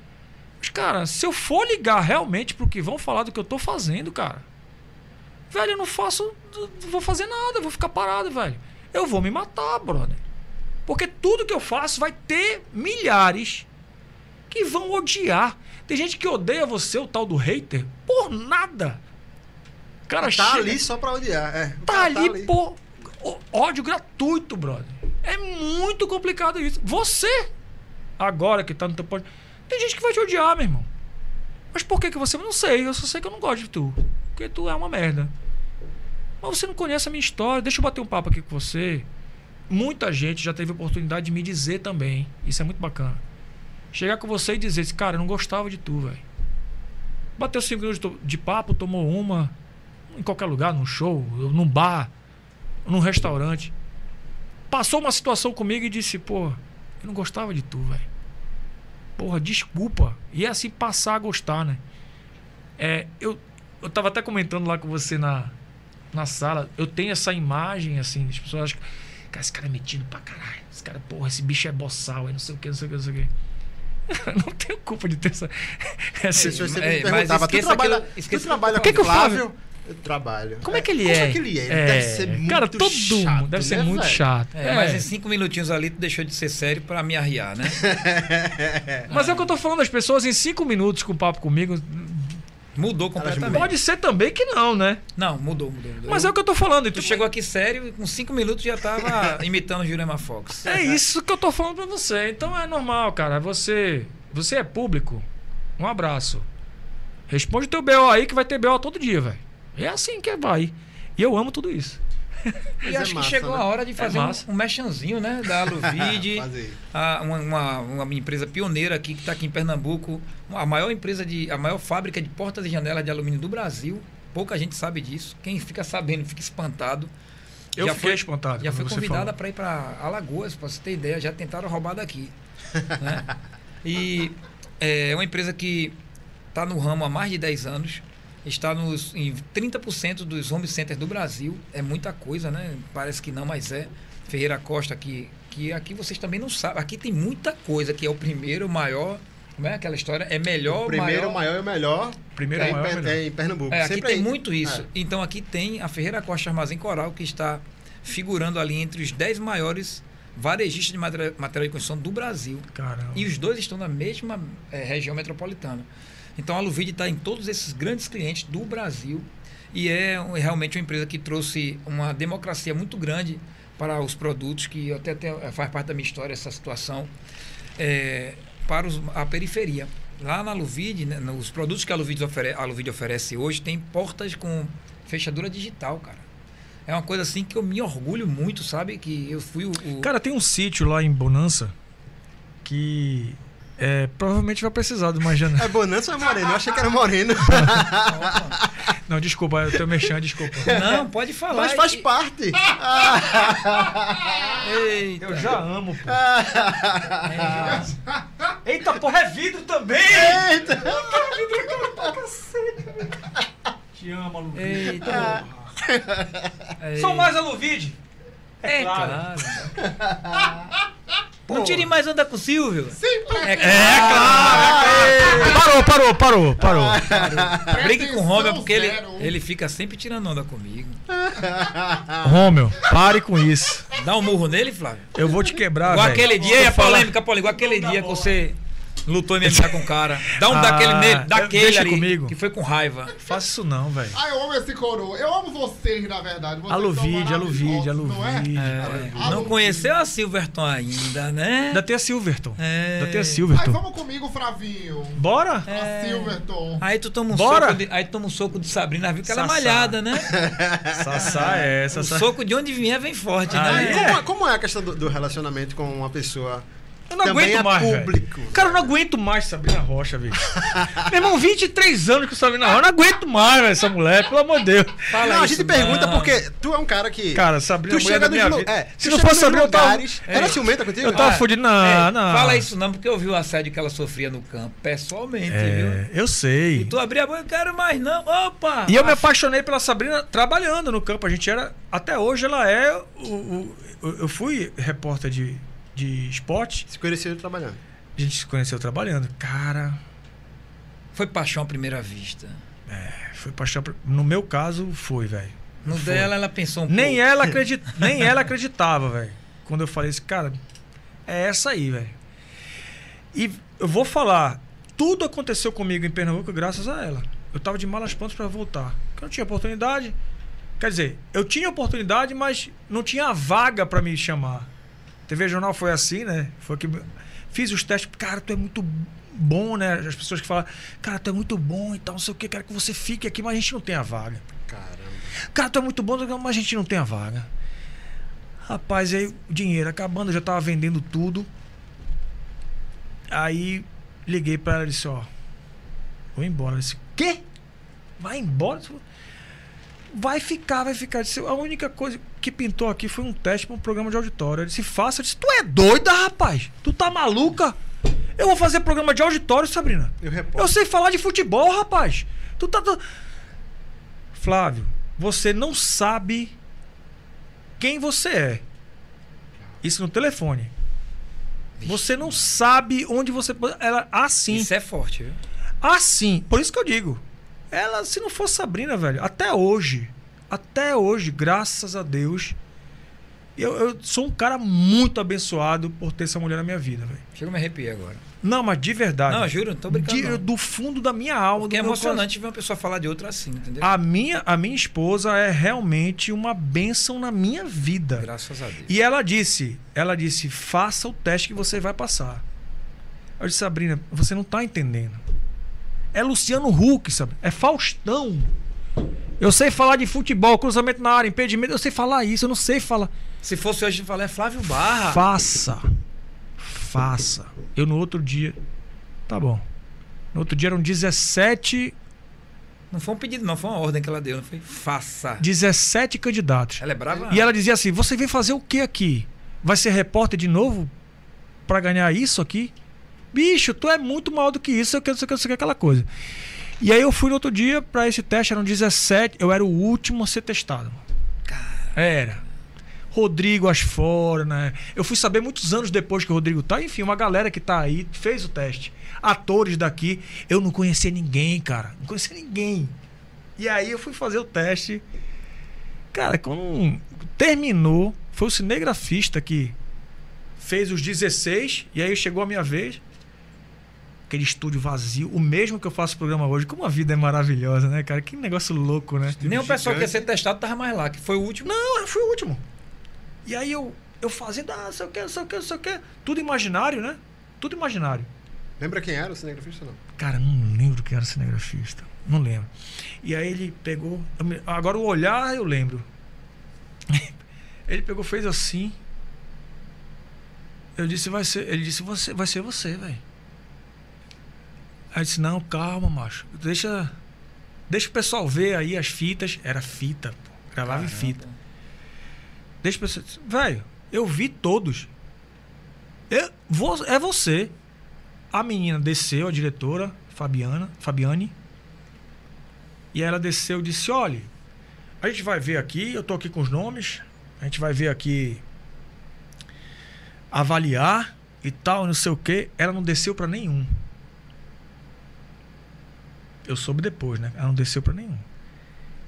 Mas, cara, se eu for ligar realmente pro que vão falar do que eu tô fazendo, cara. Velho, eu não faço. Não vou fazer nada, vou ficar parado, velho. Eu vou me matar, brother. Porque tudo que eu faço vai ter milhares que vão odiar. Tem gente que odeia você, o tal do hater, por nada. Cara, tá chega- ali só pra odiar. É, o Tá cara ali por ódio gratuito, brother. É muito complicado isso. Você, agora que tá no teu pod... Tem gente que vai te odiar, meu irmão. Mas por que que você... Não sei, eu só sei que eu não gosto de tu. Porque tu é uma merda. Mas você não conhece a minha história. Deixa eu bater um papo aqui com você. Muita gente já teve oportunidade de me dizer também. Isso é muito bacana. Chegar com você e dizer assim, cara, eu não gostava de tu, velho. Bateu cinco minutos de papo, tomou uma, em qualquer lugar, num show, num bar, num restaurante. Passou uma situação comigo e disse, pô, eu não gostava de tu, velho. Porra, desculpa. E é assim passar a gostar, né? É, eu, eu tava até comentando lá com você na, na sala. Eu tenho essa imagem, assim, as pessoas acham que. Cara, esse cara é metido pra caralho. Esse cara, porra, esse bicho é boçal, é não sei o que, não sei o que, não sei o que. *laughs* não tenho culpa de ter essa. *laughs* essa é, me mas perguntavam, tu esqueça trabalha, aquilo- esqueça tu trabalha O que com que o Flávio- Flávio? Eu trabalho. Como é que ele Como é? é que ele é? Ele É, deve ser muito Cara, todo chato, mundo deve ser né, muito velho? chato. É, É. mas em cinco minutinhos ali tu deixou de ser sério pra me arriar, né? *laughs* Mas é o que eu tô falando, as pessoas em cinco minutos com papo comigo. Mudou completamente. Pode ser também que não, né? Não, mudou, mudou. mudou. Mas é o que eu tô falando. E Tu chegou aqui sério e com cinco minutos já tava *laughs* imitando Jurema Fox. É isso que eu tô falando pra você. Então é normal, cara. Você, você é público. Um abraço. Responde o teu BO aí que vai ter BO todo dia, velho. É assim que vai. E eu amo tudo isso. E é acho massa, que chegou né? a hora de fazer um, massa. um mechanzinho, né? Da Aluvide. *laughs* A- uma, uma, uma empresa pioneira aqui que está aqui em Pernambuco, a maior empresa de, a maior fábrica de portas e janelas de alumínio do Brasil. Pouca gente sabe disso. Quem fica sabendo fica espantado. Eu Já fiquei foi- espantado. Já foi convidada para ir para Alagoas, para você ter ideia. Já tentaram roubar daqui. né? *laughs* E é uma empresa que está no ramo há mais de 10 anos. Está nos, em 30% dos home centers do Brasil. É muita coisa, né? Parece que não, mas é. Ferreira Costa, que, que aqui vocês também não sabem. Aqui tem muita coisa, que é o primeiro, maior. Como é aquela história? É melhor, O primeiro, maior. o maior e o melhor Primeiro é, é, em, maior, Per- melhor. é em Pernambuco. É, aqui Sempre tem aí. muito isso. É. Então aqui tem a Ferreira Costa Armazém Coral, que está figurando ali entre os 10 maiores varejistas de material, material de construção do Brasil. Caramba. E os dois estão na mesma eh, região metropolitana. Então a Luvide está em todos esses grandes clientes do Brasil e é realmente uma empresa que trouxe uma democracia muito grande para os produtos, que até, até faz parte da minha história essa situação, eh, para os- a periferia. Lá na Luvide, né, nos produtos que a Luvide, ofere, a oferece hoje, tem portas com fechadura digital, cara. É uma coisa assim que eu me orgulho muito, sabe? Que eu fui o. o- Cara, tem um sítio lá em Bonança que é, provavelmente vai precisar de uma janela. É Bonança ou é Moreno? Eu achei que era Moreno. *laughs* Não, desculpa, eu tenho mexendo, desculpa. Não, pode falar. Mas faz E- parte. *laughs* Eita. Eu já amo, pô. Eita, porra, é vidro também! Eita. Te amo, Aluvide. Eita. *laughs* É, São mais Aluvide. É claro. claro. Não tire mais onda com o Silvio. Sempre É É claro. Parou, parou, parou, parou. Brigue com o Romeu porque ele, ele fica sempre tirando onda comigo. *laughs* Rômio, pare com isso. Dá um murro nele, Flávio. Eu vou te quebrar, igual velho. aquele dia, é polêmica, polêmica. Igual aquele dia que você lutou em MMA com o cara. Dá um *laughs* Ah, daquele nele, daquele deixa ali. comigo. Que foi com raiva. Faça isso não, velho. Ah, eu amo esse coroa. Eu amo vocês, na verdade. Vocês Aluvide, aluvide, maravilhosos, não é? aluvide. É, não não- conheceu a Silverton ainda, né? Ainda tem a Silverton. É. Ainda tem a Silverton. vamos comigo, Fravinho. Bora? A Silverton. Aí tu toma um Bora. soco de, aí tu toma um soco de Sabrina, viu que ela é malhada, né? *laughs* Sassá é, O Sassá. soco de onde vier vem forte, Ah, né? é? Como, é- como é a questão do, do relacionamento com uma pessoa Eu não também aguento é mais, público? Cara, eu não aguento mais Sabrina Rocha, velho. Meu irmão, 23 anos com Sabrina Rocha. Eu não aguento mais, velho, essa mulher, pelo amor de Deus. Fala não, a isso, gente pergunta não. porque tu é um cara que. Cara, Sabrina tu chega nos vida. é, Se não fosse Sabrina, eu tava... lugares. Era ciumenta contigo? Eu tava Ah, fudido. Não, É, não. Fala isso não, porque eu vi o assédio que ela sofria no campo, pessoalmente, viu? É, eu sei. E tu abria a boca, eu quero mais não. Opa! E eu me apaixonei pela Sabrina trabalhando no campo. A gente era. Até hoje ela é. O- o- eu fui repórter de, de esporte. Se conheceu trabalhando. A gente se conheceu trabalhando. Cara, Foi paixão à primeira vista. foi paixão. No meu caso, foi, velho. No Foi. dela, ela pensou um Nem pouco. ela, *laughs* acredit... Nem ela acreditava, velho. Quando eu falei isso, cara, é essa aí, velho. E eu vou falar, tudo aconteceu comigo em Pernambuco graças a ela. Eu tava de malas prontas para voltar. Porque eu não tinha oportunidade. Quer dizer, eu tinha oportunidade, mas não tinha a vaga para me chamar. TV Jornal foi assim, né? Foi que fiz os testes, cara, tu é muito bom, né? As pessoas que falam, cara, tu é muito bom e tal, não sei o que, quero que você fique aqui, mas a gente não tem a vaga. Caramba. Cara, tu é muito bom, mas a gente não tem a vaga. Rapaz, aí o dinheiro acabando, eu já tava vendendo tudo. Aí liguei pra ela e disse, ó, vou embora. Ela disse, quê? Vai embora? Vai ficar, vai ficar. Disse, a única coisa que pintou aqui foi um teste para um programa de auditório. Eu disse, faça. Eu disse, tu é doida, rapaz? Tu tá maluca? Eu vou fazer programa de auditório, Sabrina. Eu Eu sei falar de futebol, rapaz. Tu tá. tu- Flávio, você não sabe quem você é. Isso no telefone. Você não sabe onde você. pode- Ela assim. Isso é forte, viu? Assim, por isso que eu digo. Ela, se não fosse Sabrina, velho, até hoje, até hoje, graças a Deus, eu, eu sou um cara muito abençoado por ter essa mulher na minha vida, velho. Chega a me arrepiar agora. Não, mas de verdade. Não, juro, não tô brincando. De- não. do fundo da minha alma. Porque é emocionante ver uma pessoa falar de outra assim, entendeu? coração. A minha, a minha esposa é realmente uma bênção na minha vida. Graças a Deus. E ela disse, ela disse, faça o teste que você vai passar. Eu disse, Sabrina, você não tá entendendo. É Luciano Huck, sabe? É Faustão. Eu sei falar de futebol, cruzamento na área, impedimento, eu sei falar isso, eu não sei falar. Se fosse hoje, falar é Flávio Barra. Faça. Faça. Eu no outro dia. Tá bom. No outro dia eram 17, Não foi um pedido, não, foi uma ordem que ela deu, não foi? Faça. 17 candidatos. Ela é brava? E ela dizia assim: Você vem fazer o que aqui? Vai ser repórter de novo? Pra ganhar isso aqui? Bicho, tu é muito maior do que isso, eu quero, eu quero, eu quero aquela coisa. E aí eu fui no outro dia pra esse teste, eram 17, eu era o último a ser testado. Era. Rodrigo Asfora, né? Eu fui saber muitos anos depois que o Rodrigo tá. Enfim, uma galera que tá aí fez o teste. Atores daqui. Eu não conhecia ninguém, cara. Não conhecia ninguém. E aí eu fui fazer o teste. Cara, quando terminou, foi o cinegrafista que fez os 16 e aí chegou a minha vez. Aquele estúdio vazio, o mesmo que eu faço o programa hoje. Como a vida é maravilhosa, né, cara? Que negócio louco, né? Nem o pessoal que ia ser testado tava mais lá, que foi o último. Não, eu fui o último. E aí eu, eu fazendo, ah, sei o que, sei o que, sei o que. Tudo imaginário, né? Tudo imaginário. Lembra quem era o cinegrafista? Não. Cara, não lembro quem era cinegrafista. Não lembro. E aí ele pegou. me- Agora o olhar eu lembro. *laughs* Ele pegou, fez assim. Eu disse, vai ser. Ele disse, você, vai ser você, velho. Aí eu disse, não, calma, macho. Deixa. Deixa o pessoal ver aí as fitas. Era fita, pô. Gravava em Caramba. fita. Deixa o pessoal. Velho, eu vi todos. Eu, vo- é você. A menina desceu, a diretora, Fabiana, Fabiane. E ela desceu e disse: olha, a gente vai ver aqui, eu tô aqui com os nomes, a gente vai ver aqui avaliar e tal, não sei o que. Ela não desceu pra nenhum. Eu soube depois, né? Ela não desceu pra nenhum.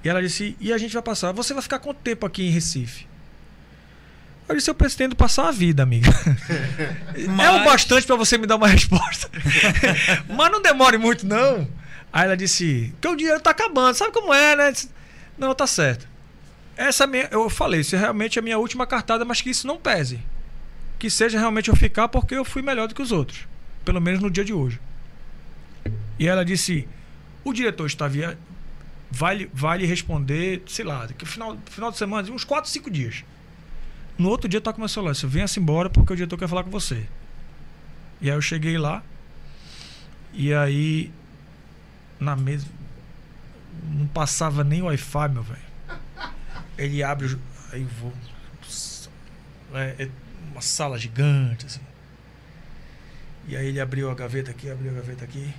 E ela disse: e a gente vai passar. Você vai ficar quanto tempo aqui em Recife? Eu disse: eu pretendo passar a vida, amiga. *laughs* É o Mas- bastante pra você me dar uma resposta. *laughs* Mas não demore muito, não. Aí ela disse: que o dinheiro tá acabando, sabe como é, né? Disse, Não, tá certo. Essa é minha, eu falei, isso é realmente a minha última cartada, mas que isso não pese. Que seja realmente eu ficar porque eu fui melhor do que os outros. Pelo menos no dia de hoje. E ela disse: o diretor está via. Vai, vai lhe responder, sei lá, daqui final, final de semana, uns 4, 5 dias. No outro dia toca meu celular, você venha-se embora porque o diretor quer falar com você. E aí eu cheguei lá. E aí na mesa não passava nem Wi-Fi, meu velho. Ele abre, aí eu vou é, é uma sala gigante assim. E aí ele abriu a gaveta aqui, abriu a gaveta aqui.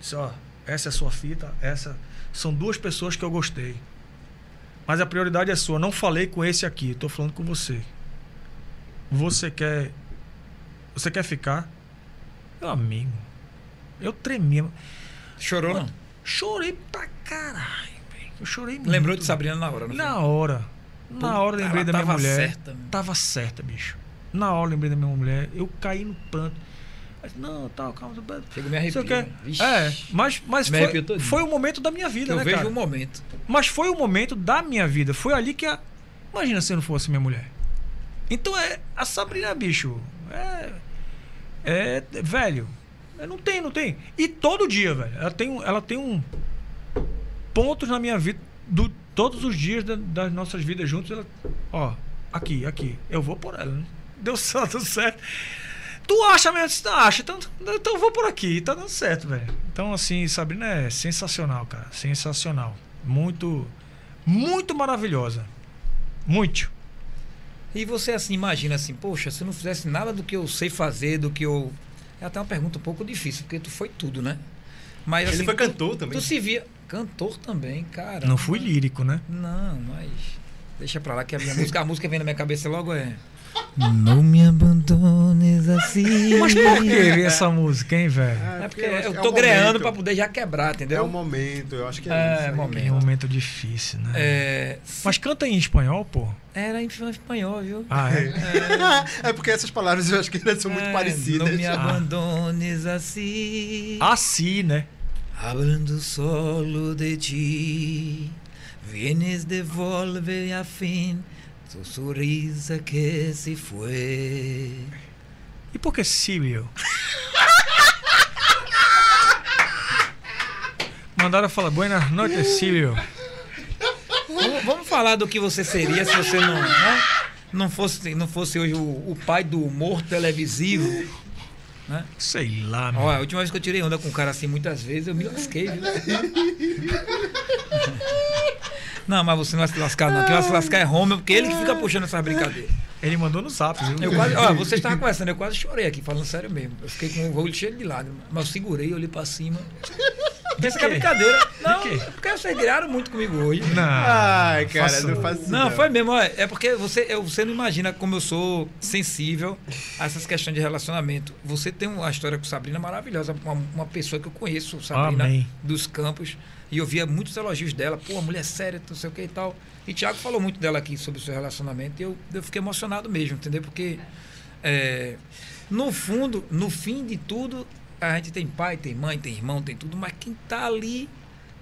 Disse, ó, essa é a sua fita, essa são duas pessoas que eu gostei. Mas a prioridade é sua. Não falei com esse aqui, estou falando com você. Você quer. Você quer ficar? Meu amigo. Eu tremia. Chorou, não? Chorei pra caralho, velho. Eu chorei muito. Lembrou de Sabrina na hora, não Na hora. Na hora lembrei da minha mulher. certa. Tava certa, bicho. Na hora lembrei da minha mulher. Eu caí no pranto. Não, tal, calma. Chega me arrepio. Vixe. É, mas, mas foi, foi o momento da minha vida, Eu né, vejo cara? o momento. Mas foi o momento da minha vida. Foi ali que a. Imagina se eu não fosse minha mulher. Então é. A Sabrina, bicho. É. É. Velho. é, Não tem, não tem. E todo dia, velho. Ela tem, um- ela tem um. Pontos na minha vida. Do, todos os dias da- das nossas vidas juntos. Ela, ó, aqui, aqui. Eu vou por ela. Né? Deu *laughs* certo, deu certo. Tu acha mesmo? Tu acha? Então, então eu vou por aqui. Tá dando certo, velho. Então, assim, Sabrina é sensacional, cara. Sensacional. Muito, muito maravilhosa. Muito. E você assim imagina assim, poxa, se eu não fizesse nada do que eu sei fazer, do que eu. É até uma pergunta um pouco difícil, porque tu foi tudo, né? Mas Ele assim, foi tu- cantor também. Tu se via. Cantor também, cara. Não fui lírico, né? Não, mas. Deixa pra lá que a minha música, a música que vem na minha cabeça logo é. Não me abandones assim. Mas por que essa música, hein, velho? É porque eu eu é tô o greando momento. pra poder já quebrar, É entendeu? o momento, eu acho que é, É, isso. aí. momento. É um momento difícil, né? É, Mas canta em espanhol, pô. era em espanhol, viu? Ah, é? *laughs* É porque essas palavras eu acho que elas são muito É, parecidas. Não me Ah. abandones assim. Assim, né? Hablando solo de ti, vienes de volver a fin, tu sonrisa que se fue. E por que Sílio? Mandaram falar, buenas noches, Sílio. Vamos, vamos falar do que você seria se você não, né? não, fosse, não fosse hoje o, o pai do humor televisivo. Né? Sei lá, meu. Olha, a última vez que eu tirei onda com um cara assim, muitas vezes, eu me lasquei. Viu? *laughs* Não, mas você não vai se lascar, não. Quem vai se lascar é Romeu, porque ele que fica puxando essas brincadeiras. Ele mandou no zap, viu? Eu quase, ó, você estava conversando, eu quase chorei aqui, falando sério mesmo. Eu fiquei com o olho cheio de lágrimas. Mas eu segurei, olhei pra cima. Pensa que é brincadeira. Não, porque vocês viraram muito comigo hoje. Não. Ai, cara, faça- não faz isso. Não, foi mesmo. ó, É porque você, você não imagina como eu sou sensível a essas questões de relacionamento. Você tem uma história com Sabrina maravilhosa. Uma, uma pessoa que eu conheço, Sabrina, Amém. dos campos. E eu via muitos elogios dela. Pô, mulher séria, não sei o que e tal. E Thiago falou muito dela aqui sobre o seu relacionamento. E eu, eu fiquei emocionado mesmo, entendeu? Porque, é, no fundo, no fim de tudo, a gente tem pai, tem mãe, tem irmão, tem tudo. Mas quem tá ali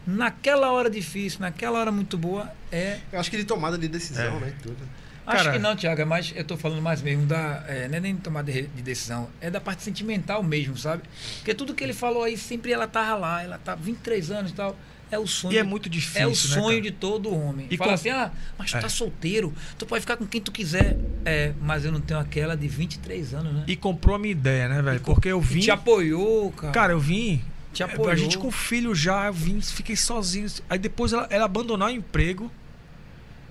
naquela hora difícil, naquela hora muito boa, é Eu acho que de tomada de decisão, É. né? Tudo. Acho Cara- que não, Tiago, é mais, eu tô falando mais mesmo da. É, não é nem de tomar de, de decisão, é da parte sentimental mesmo, sabe? Porque tudo que ele falou aí, sempre ela tava lá, ela tá 23 anos e tal. É o sonho. E é muito difícil, É o né, sonho cara? de todo homem. E E Fala com- assim, ah, mas tu É. tá solteiro, tu pode ficar com quem tu quiser. É, mas eu não tenho aquela de 23 anos, né? E comprou a minha ideia, né, velho? E Porque eu E vim. te apoiou, cara. Cara, eu vim. Te é, apoiou. A gente com filho já, eu vim, fiquei sozinho. Aí depois ela, ela abandonou o emprego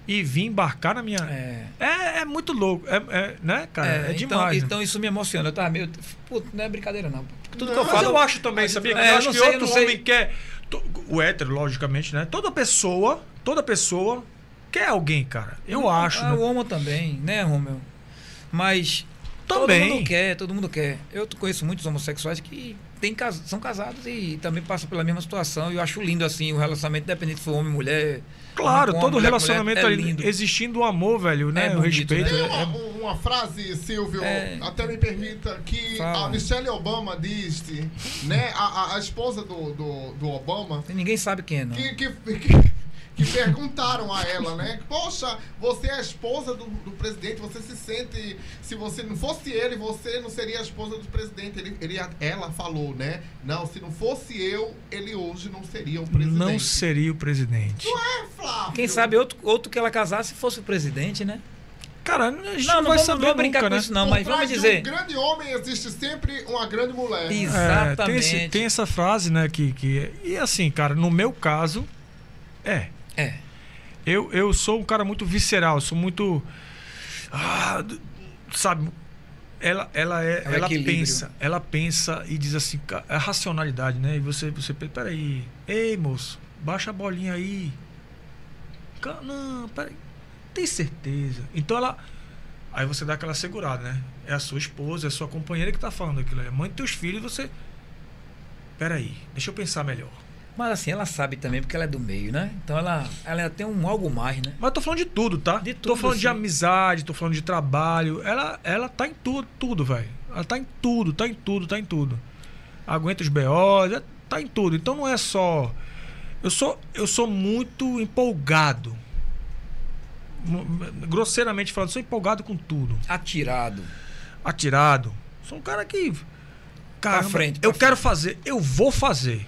e vim embarcar na minha. É. É, é muito louco. É, é, né, cara? É, então, demais. né? então isso me emociona. Eu tava meio. Pô, não é brincadeira, não. Tudo que Não, eu Mas falo. eu acho também, sabia? Que É, eu eu acho não que sei, eu outro sei. homem quer. O hétero, logicamente, né? Toda pessoa, toda pessoa quer alguém, cara. Eu acho. Ah, né? o homo também, né, Romeu? Mas Também. todo mundo quer, todo mundo quer. Eu conheço muitos homossexuais que tem, são casados e também passam pela mesma situação. E eu acho lindo assim o relacionamento, independente se for homem ou mulher. Claro, todo relacionamento ali, é lindo. existindo o amor, velho, né? É o bonito, respeito. né? Tem uma, uma frase, Silvio, É. até me permita, que Fala. a Michelle Obama disse, né, a, a- a esposa do, do, do Obama, E Ninguém sabe quem é, não. que, que, que, que perguntaram a ela, né? Poxa, você é a esposa do, do presidente, você se sente. Se você não fosse ele, você não seria a esposa do presidente. Ele, ele, ela falou, né? Não, se não fosse eu, ele hoje não seria o presidente. Não seria o presidente. É, Flávio. Quem sabe outro, outro que ela casasse fosse o presidente, né? Cara, a gente Não, não, não, vai vamos, saber vamos brincar nunca, com né? isso, não, Por mas vamos dizer. um grande homem existe sempre uma grande mulher. Isso. É, tem, Exatamente. esse- tem essa frase, né? Que, que, e assim, cara, no meu caso, é. É. Eu, eu sou um cara muito visceral, sou muito. ah, sabe? Ela, ela, é, É ela equilíbrio. pensa, ela pensa e diz assim, ca- é racionalidade, né? E você, você pensa, peraí, ei moço, baixa a bolinha aí. Não, peraí, tem certeza. Então ela. Aí você dá aquela segurada, né? É a sua esposa, é a sua companheira que tá falando aquilo. É mãe dos teus filhos, você. Peraí, deixa eu pensar melhor. Mas assim, ela sabe também, porque ela é do meio, né? Então ela, ela tem um algo mais, né? Mas eu tô falando de tudo, tá? De tô tudo, falando de sim. amizade, tô falando de trabalho. Ela, ela tá em tudo, tudo, velho. Ela tá em tudo, tá em tudo, tá em tudo. Aguenta os BOs, é- tá em tudo. Então não é só. Eu sou, eu sou muito empolgado. Grosseiramente falando, sou empolgado com tudo. Atirado. Atirado. Sou um cara que. Cara, frente, eu quero fazer, eu vou fazer.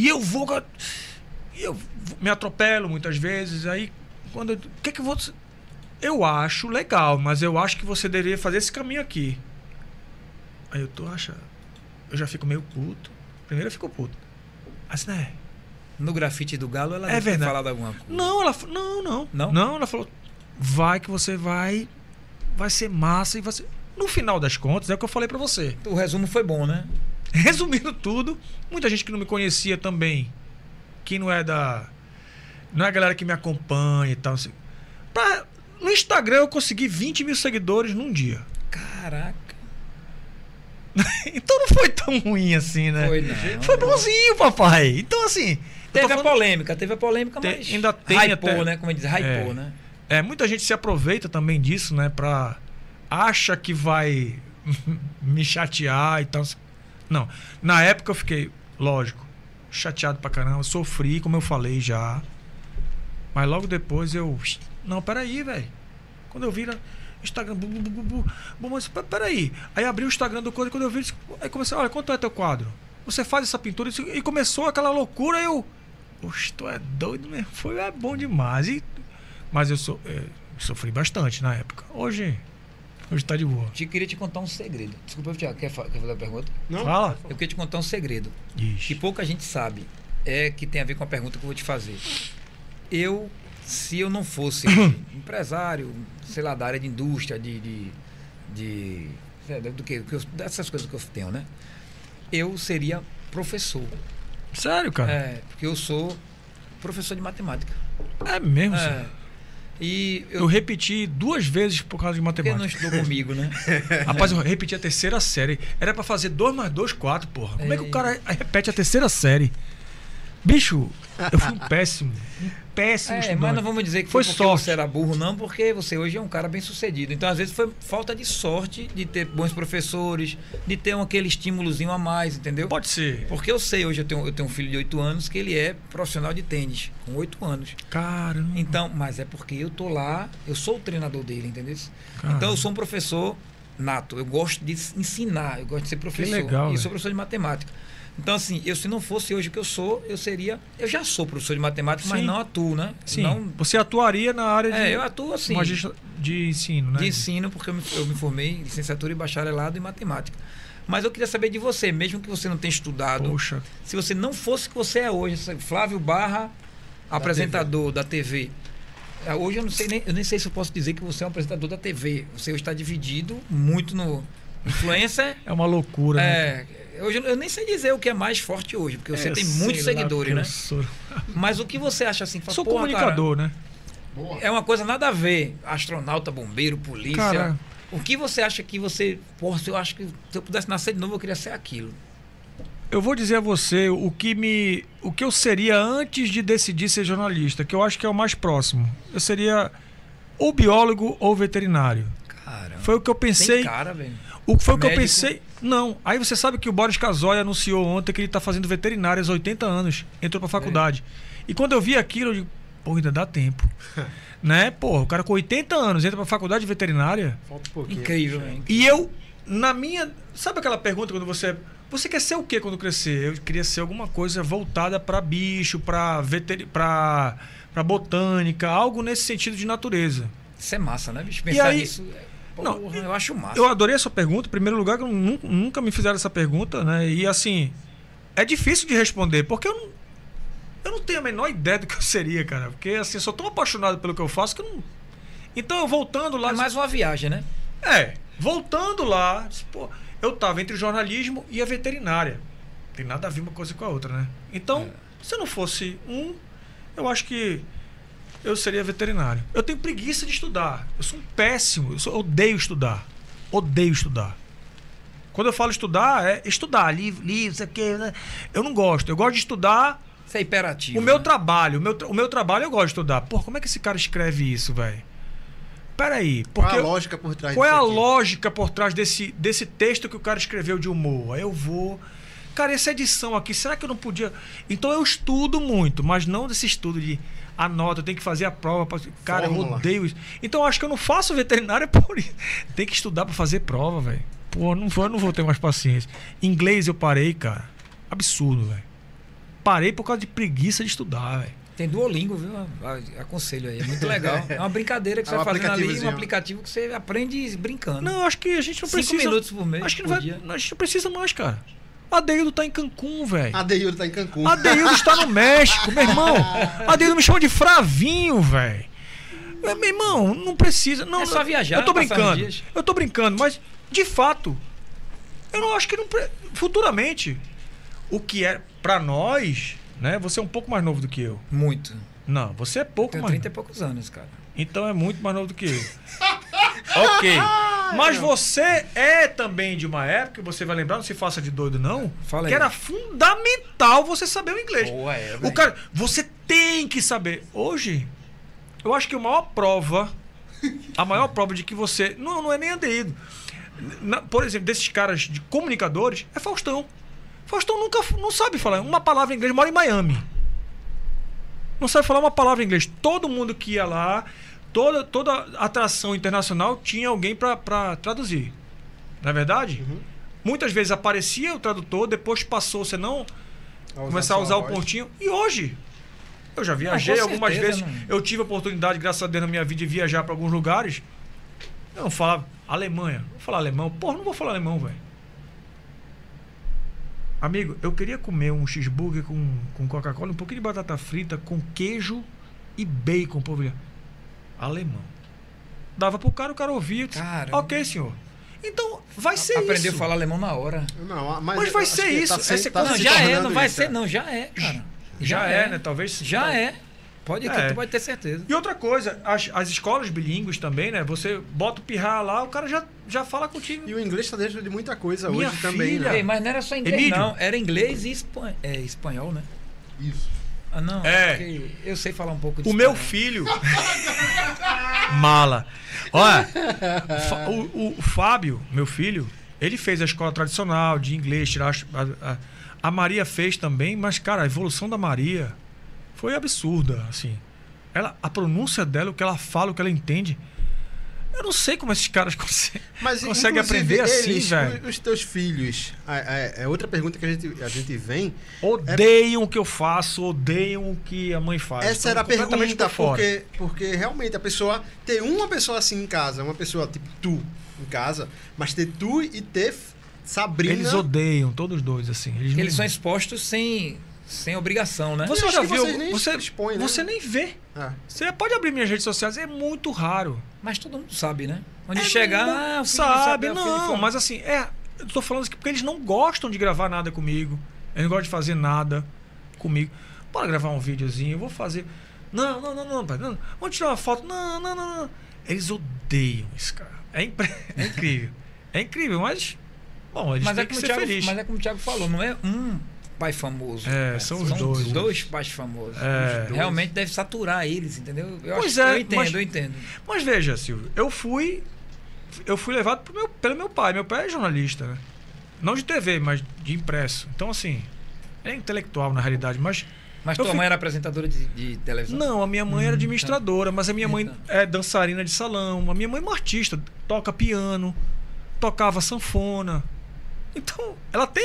E eu vou. e Eu me atropelo muitas vezes. Aí, quando. O que é que você. Eu acho legal, mas eu acho que você deveria fazer esse caminho aqui. Aí eu tô acha, eu já fico meio puto. Primeiro eu fico puto. Assim, né? No grafite do Galo, ela É ter verdade. falado alguma coisa. Não, ela não, não. Não? Não, ela falou, vai que você vai vai ser massa e ser no final das contas é o que eu falei pra você. O resumo foi bom, né? *laughs* Resumindo tudo, muita gente que não me conhecia também, que não é da. Não é a galera que me acompanha e tal. Assim. Pra- no Instagram eu consegui 20 mil seguidores num dia. Caraca. *laughs* Então não foi tão ruim assim, né? Foi não. Foi bonzinho, papai. Então, assim. Teve a falando- polêmica, teve a polêmica, mas. ainda tem hypou, até- né? Como diz, hypou, É. né? É, muita gente se aproveita também disso, né? Pra. Acha que vai *laughs* me chatear e tal. Não. Na época eu fiquei, lógico, chateado pra caramba. Sofri, como eu falei já. Mas logo depois eu. Não, peraí, velho. Quando eu vi lá, Instagram. Bu, bu, bu, bu, bu, mas pe- peraí. Aí abri o Instagram do quadro. Quando eu vi. Aí comecei, olha, quanto é teu quadro? Você faz essa pintura e começou aquela loucura. Eu. Oxe, tu é doido mesmo. Foi é bom demais. E mas eu so, é, sofri bastante na época. Hoje, hoje tá de boa. Eu queria te contar um segredo. Desculpa, Tiago, quer, fa- quer fazer a pergunta? Não? Fala. Eu queria te contar um segredo. que Ixi. pouca gente sabe, é que tem a ver com a pergunta que eu vou te fazer. Eu, se eu não fosse *coughs* empresário, sei lá, da área de indústria, de. de, de do que, que dessas coisas que eu tenho, né? Eu seria professor. Sério, cara? É, porque eu sou professor de matemática. É, mesmo, É. senhor? E Eu eu, repeti duas vezes por causa de porque não matemática. estudou comigo, né? *laughs* Rapaz, eu repeti a terceira série. Era pra fazer 2 mais 2, 4, porra. Como é que o Ei. cara repete a terceira série? Bicho, eu fui um péssimo. Um péssimo É, estudante. mas não vamos dizer que Foi foi, sorte. você era burro, não, porque você hoje é um cara bem sucedido. Então, às vezes, foi falta de sorte de ter bons professores, de ter um, aquele estímulozinho a mais, entendeu? Pode ser. Porque eu sei, hoje eu tenho, eu tenho um filho de 8 anos que ele é profissional de tênis, com 8 anos. Caramba. Então, mas é porque eu tô lá, eu sou o treinador dele, entendeu? Caramba. Então eu sou um professor nato, eu gosto de ensinar, eu gosto de ser professor. legal, e sou professor de matemática. Então, assim, eu se não fosse hoje o que eu sou, eu seria. Eu já sou professor de matemática, mas Sim. não atuo, né? Sim. Não, Você atuaria na área de, é, eu atuo assim. magistra- de ensino, né? De ensino, porque eu me, eu me formei em licenciatura e bacharelado em matemática. Mas eu queria saber de você, mesmo que você não tenha estudado, Poxa. se você não fosse o que você é hoje, Flávio Barra, apresentador da TV. Ah, Hoje eu não sei nem, eu nem sei se eu posso dizer que você é um apresentador da TV. Você hoje está dividido muito no influencer. *laughs* É uma loucura, né? Hoje eu nem sei dizer o que é mais forte hoje, porque você É, tem muitos seguidores, né? Sou, Mas o que você acha assim? Fala, sou "Porra, comunicador, né? Cara, é uma coisa nada a ver. Astronauta, bombeiro, polícia. Cara. O que você acha que você. Porra, se eu acho que se eu pudesse nascer de novo, eu queria ser aquilo. Eu vou dizer a você o que me, o que eu seria antes de decidir ser jornalista, que eu acho que é o mais próximo. Eu seria ou biólogo ou veterinário. Caramba. Foi o que eu pensei. Tem cara, velho. O que foi o que eu pensei? Não. Aí você sabe que o Boris Casoy anunciou ontem que ele tá fazendo veterinária aos 80 anos. Entrou pra faculdade. E quando eu vi aquilo, eu digo, pô, ainda dá tempo. *laughs* né? Pô, o cara com 80 anos entra pra faculdade de veterinária. Falta um pouquinho. Incrível, velho. E eu, na minha. Sabe aquela pergunta quando você. Você quer ser o que quando crescer? Eu queria ser alguma coisa voltada para bicho, para veteri... pra, pra botânica, algo nesse sentido de natureza. Isso é massa, né, bicho? Pensar aí- nisso. É- Não, Porra, eu acho massa. Eu adorei a sua pergunta. Em primeiro lugar, que eu nu- nunca me fizeram essa pergunta, né? E assim, é difícil de responder, porque eu não, eu não tenho a menor ideia do que eu seria, cara. Porque assim, eu sou tão apaixonado pelo que eu faço que eu não. Então, eu voltando lá. É mais uma viagem, né? É, voltando lá, pô, eu tava entre o jornalismo e a veterinária. Tem nada a ver uma coisa com a outra, né? Então, se eu não fosse um, eu acho que eu seria veterinário. Eu tenho preguiça de estudar. Eu sou um péssimo. Eu sou- odeio estudar. Odeio estudar. Quando eu falo estudar, é estudar, livro, livro, isso aqui. Né? Eu não gosto. Eu gosto de estudar Isso é hiperativo. o meu né? trabalho. O meu, o meu trabalho eu gosto de estudar. Pô, como é que esse cara escreve isso, velho? Peraí. Qual Porque é a lógica por trás qual é a aqui? lógica por trás desse, desse texto que o cara escreveu de humor? Aí eu vou. Cara, essa edição aqui, será que eu não podia. Então eu estudo muito, mas não desse estudo de anota, eu tenho que fazer a prova. pra- Cara, eu Fórmula. odeio isso. Então eu acho que eu não faço veterinária *laughs* por isso. Tem que estudar pra fazer prova, velho. Pô, não vou, eu não vou ter mais paciência. Inglês eu parei, cara. Absurdo, velho. Parei por causa de preguiça de estudar, velho. Tem Duolingo, viu? A- Aconselho aí. É muito legal. *laughs* É uma brincadeira que você É um vai fazendo ali, um aplicativo que você aprende brincando. Não, acho que a gente não Cinco precisa. minutos por mês, Acho que não vai. dia. A gente não precisa mais, cara. Adeildo tá em Cancún, velho. Adeildo tá em Cancún. Adeildo está no México, meu irmão. *laughs* Adeildo me chama de Fravinho, velho. Meu irmão, não precisa. Não, É só viajar, Eu tô brincando. dias. Eu tô brincando, mas de fato, eu não acho que não pre- futuramente o que é pra nós, né? Você é um pouco mais novo do que eu. Muito. Não, você é pouco Tenho mais. 30 e poucos anos, cara. Então é muito mais novo do que eu. *laughs* ok. Mas você é também de uma época, você vai lembrar, não se faça de doido, não. Fala que aí. era fundamental você saber o inglês. Boa, é, o cara, você tem que saber. Hoje, eu acho que a maior prova, a maior prova de que você. Não, não é nem aderido. Na- por exemplo, desses caras de comunicadores, é Faustão. Faustão nunca não sabe falar uma palavra em inglês, mora em Miami. Não sabe falar uma palavra em inglês. Todo mundo que ia lá, toda, toda atração internacional tinha alguém para traduzir. Não é verdade? Muitas vezes aparecia o tradutor, depois passou, você não começar a usar o pontinho. E hoje? Eu já viajei algumas certeza, vezes. não. Eu tive a oportunidade, graças a Deus, na minha vida, de viajar para alguns lugares. Eu não falava Alemanha. Vou falar alemão. Porra, não vou falar alemão, velho. Amigo, eu queria comer um cheeseburger com, com Coca-Cola, um pouquinho de batata frita, com queijo e bacon, povo. Alemão. Dava pro cara, o cara ouvia. disse, Caramba. Ok, senhor. Então, vai ser Aprendeu isso. a falar alemão na hora. Não, mas, Mas vai ser isso, se- essa tá Não, se já é, não vai isso, ser, é. não, já é, cara. Já, é, né? Talvez. Já é. Pode, É. tu pode ter certeza. E outra coisa, as, as escolas bilíngues também, né? Você bota o pirra lá, o cara já, já fala contigo. E o inglês tá dentro de muita coisa Minha hoje também, filha- né? Ei, mas não era só inglês, Emílio. não. Era inglês e espan- é, espanhol, né? Isso. Ah, não. É. porque Eu sei falar um pouco de O meu espanhol. filho. *laughs* Mala. Olha, *laughs* o, o- o Fábio, meu filho, ele fez a escola tradicional de inglês, tirar a, a- a Maria fez também, mas, cara, a evolução da Maria foi absurda, assim. Ela, a pronúncia dela, o que ela fala, o que ela entende. Eu não sei como esses caras *laughs* conseguem, Mas, conseguem aprender assim, eles, velho. os- Os teus filhos, é, é- é outra pergunta que a gente, a gente vem. Odeiam o que eu faço, odeiam o que a mãe faz. Essa Estão era a pergunta, porque, porque realmente a pessoa ter uma pessoa assim em casa, uma pessoa tipo tu em casa, mas ter tu e ter Sabrina. Eles odeiam, todos os dois, assim. Eles, não- eles são expostos sem, sem obrigação, né? Você já viu? você expõem, né? você nem vê. Ah. Você pode abrir minhas redes sociais, é muito raro. Mas todo mundo sabe, né? Onde É, chegar, não ah, o filho de sabe, filho de não, mas assim, é, eu tô falando isso porque eles não gostam de gravar nada comigo. Eles não gostam de fazer nada comigo. Bora gravar um videozinho, eu vou fazer. Não, não, não, não, pai, não. Vamos tirar uma foto. Não, não, não, não. Eles odeiam isso, cara. É, impre- *laughs* é incrível. É incrível, mas bom, eles Mas têm é, que ser Thiago, mas é como o Thiago falou, não é um pai famoso. É, são os dois. dois pais famosos. É. Realmente deve saturar eles, entendeu? Eu, Pois acho, é, eu entendo, mas- eu entendo. Mas veja, Silvio, eu fui. Eu fui levado meu- pelo meu pai. Meu pai é jornalista, né? Não de TV, mas de impresso. Então, assim, é intelectual na realidade, mas. Mas tua fico- mãe era apresentadora de, de televisão? Não, a minha mãe era Hum, administradora, mas a minha mãe Então. é dançarina de salão. A minha mãe é uma artista, toca piano, tocava sanfona. Então, ela tem.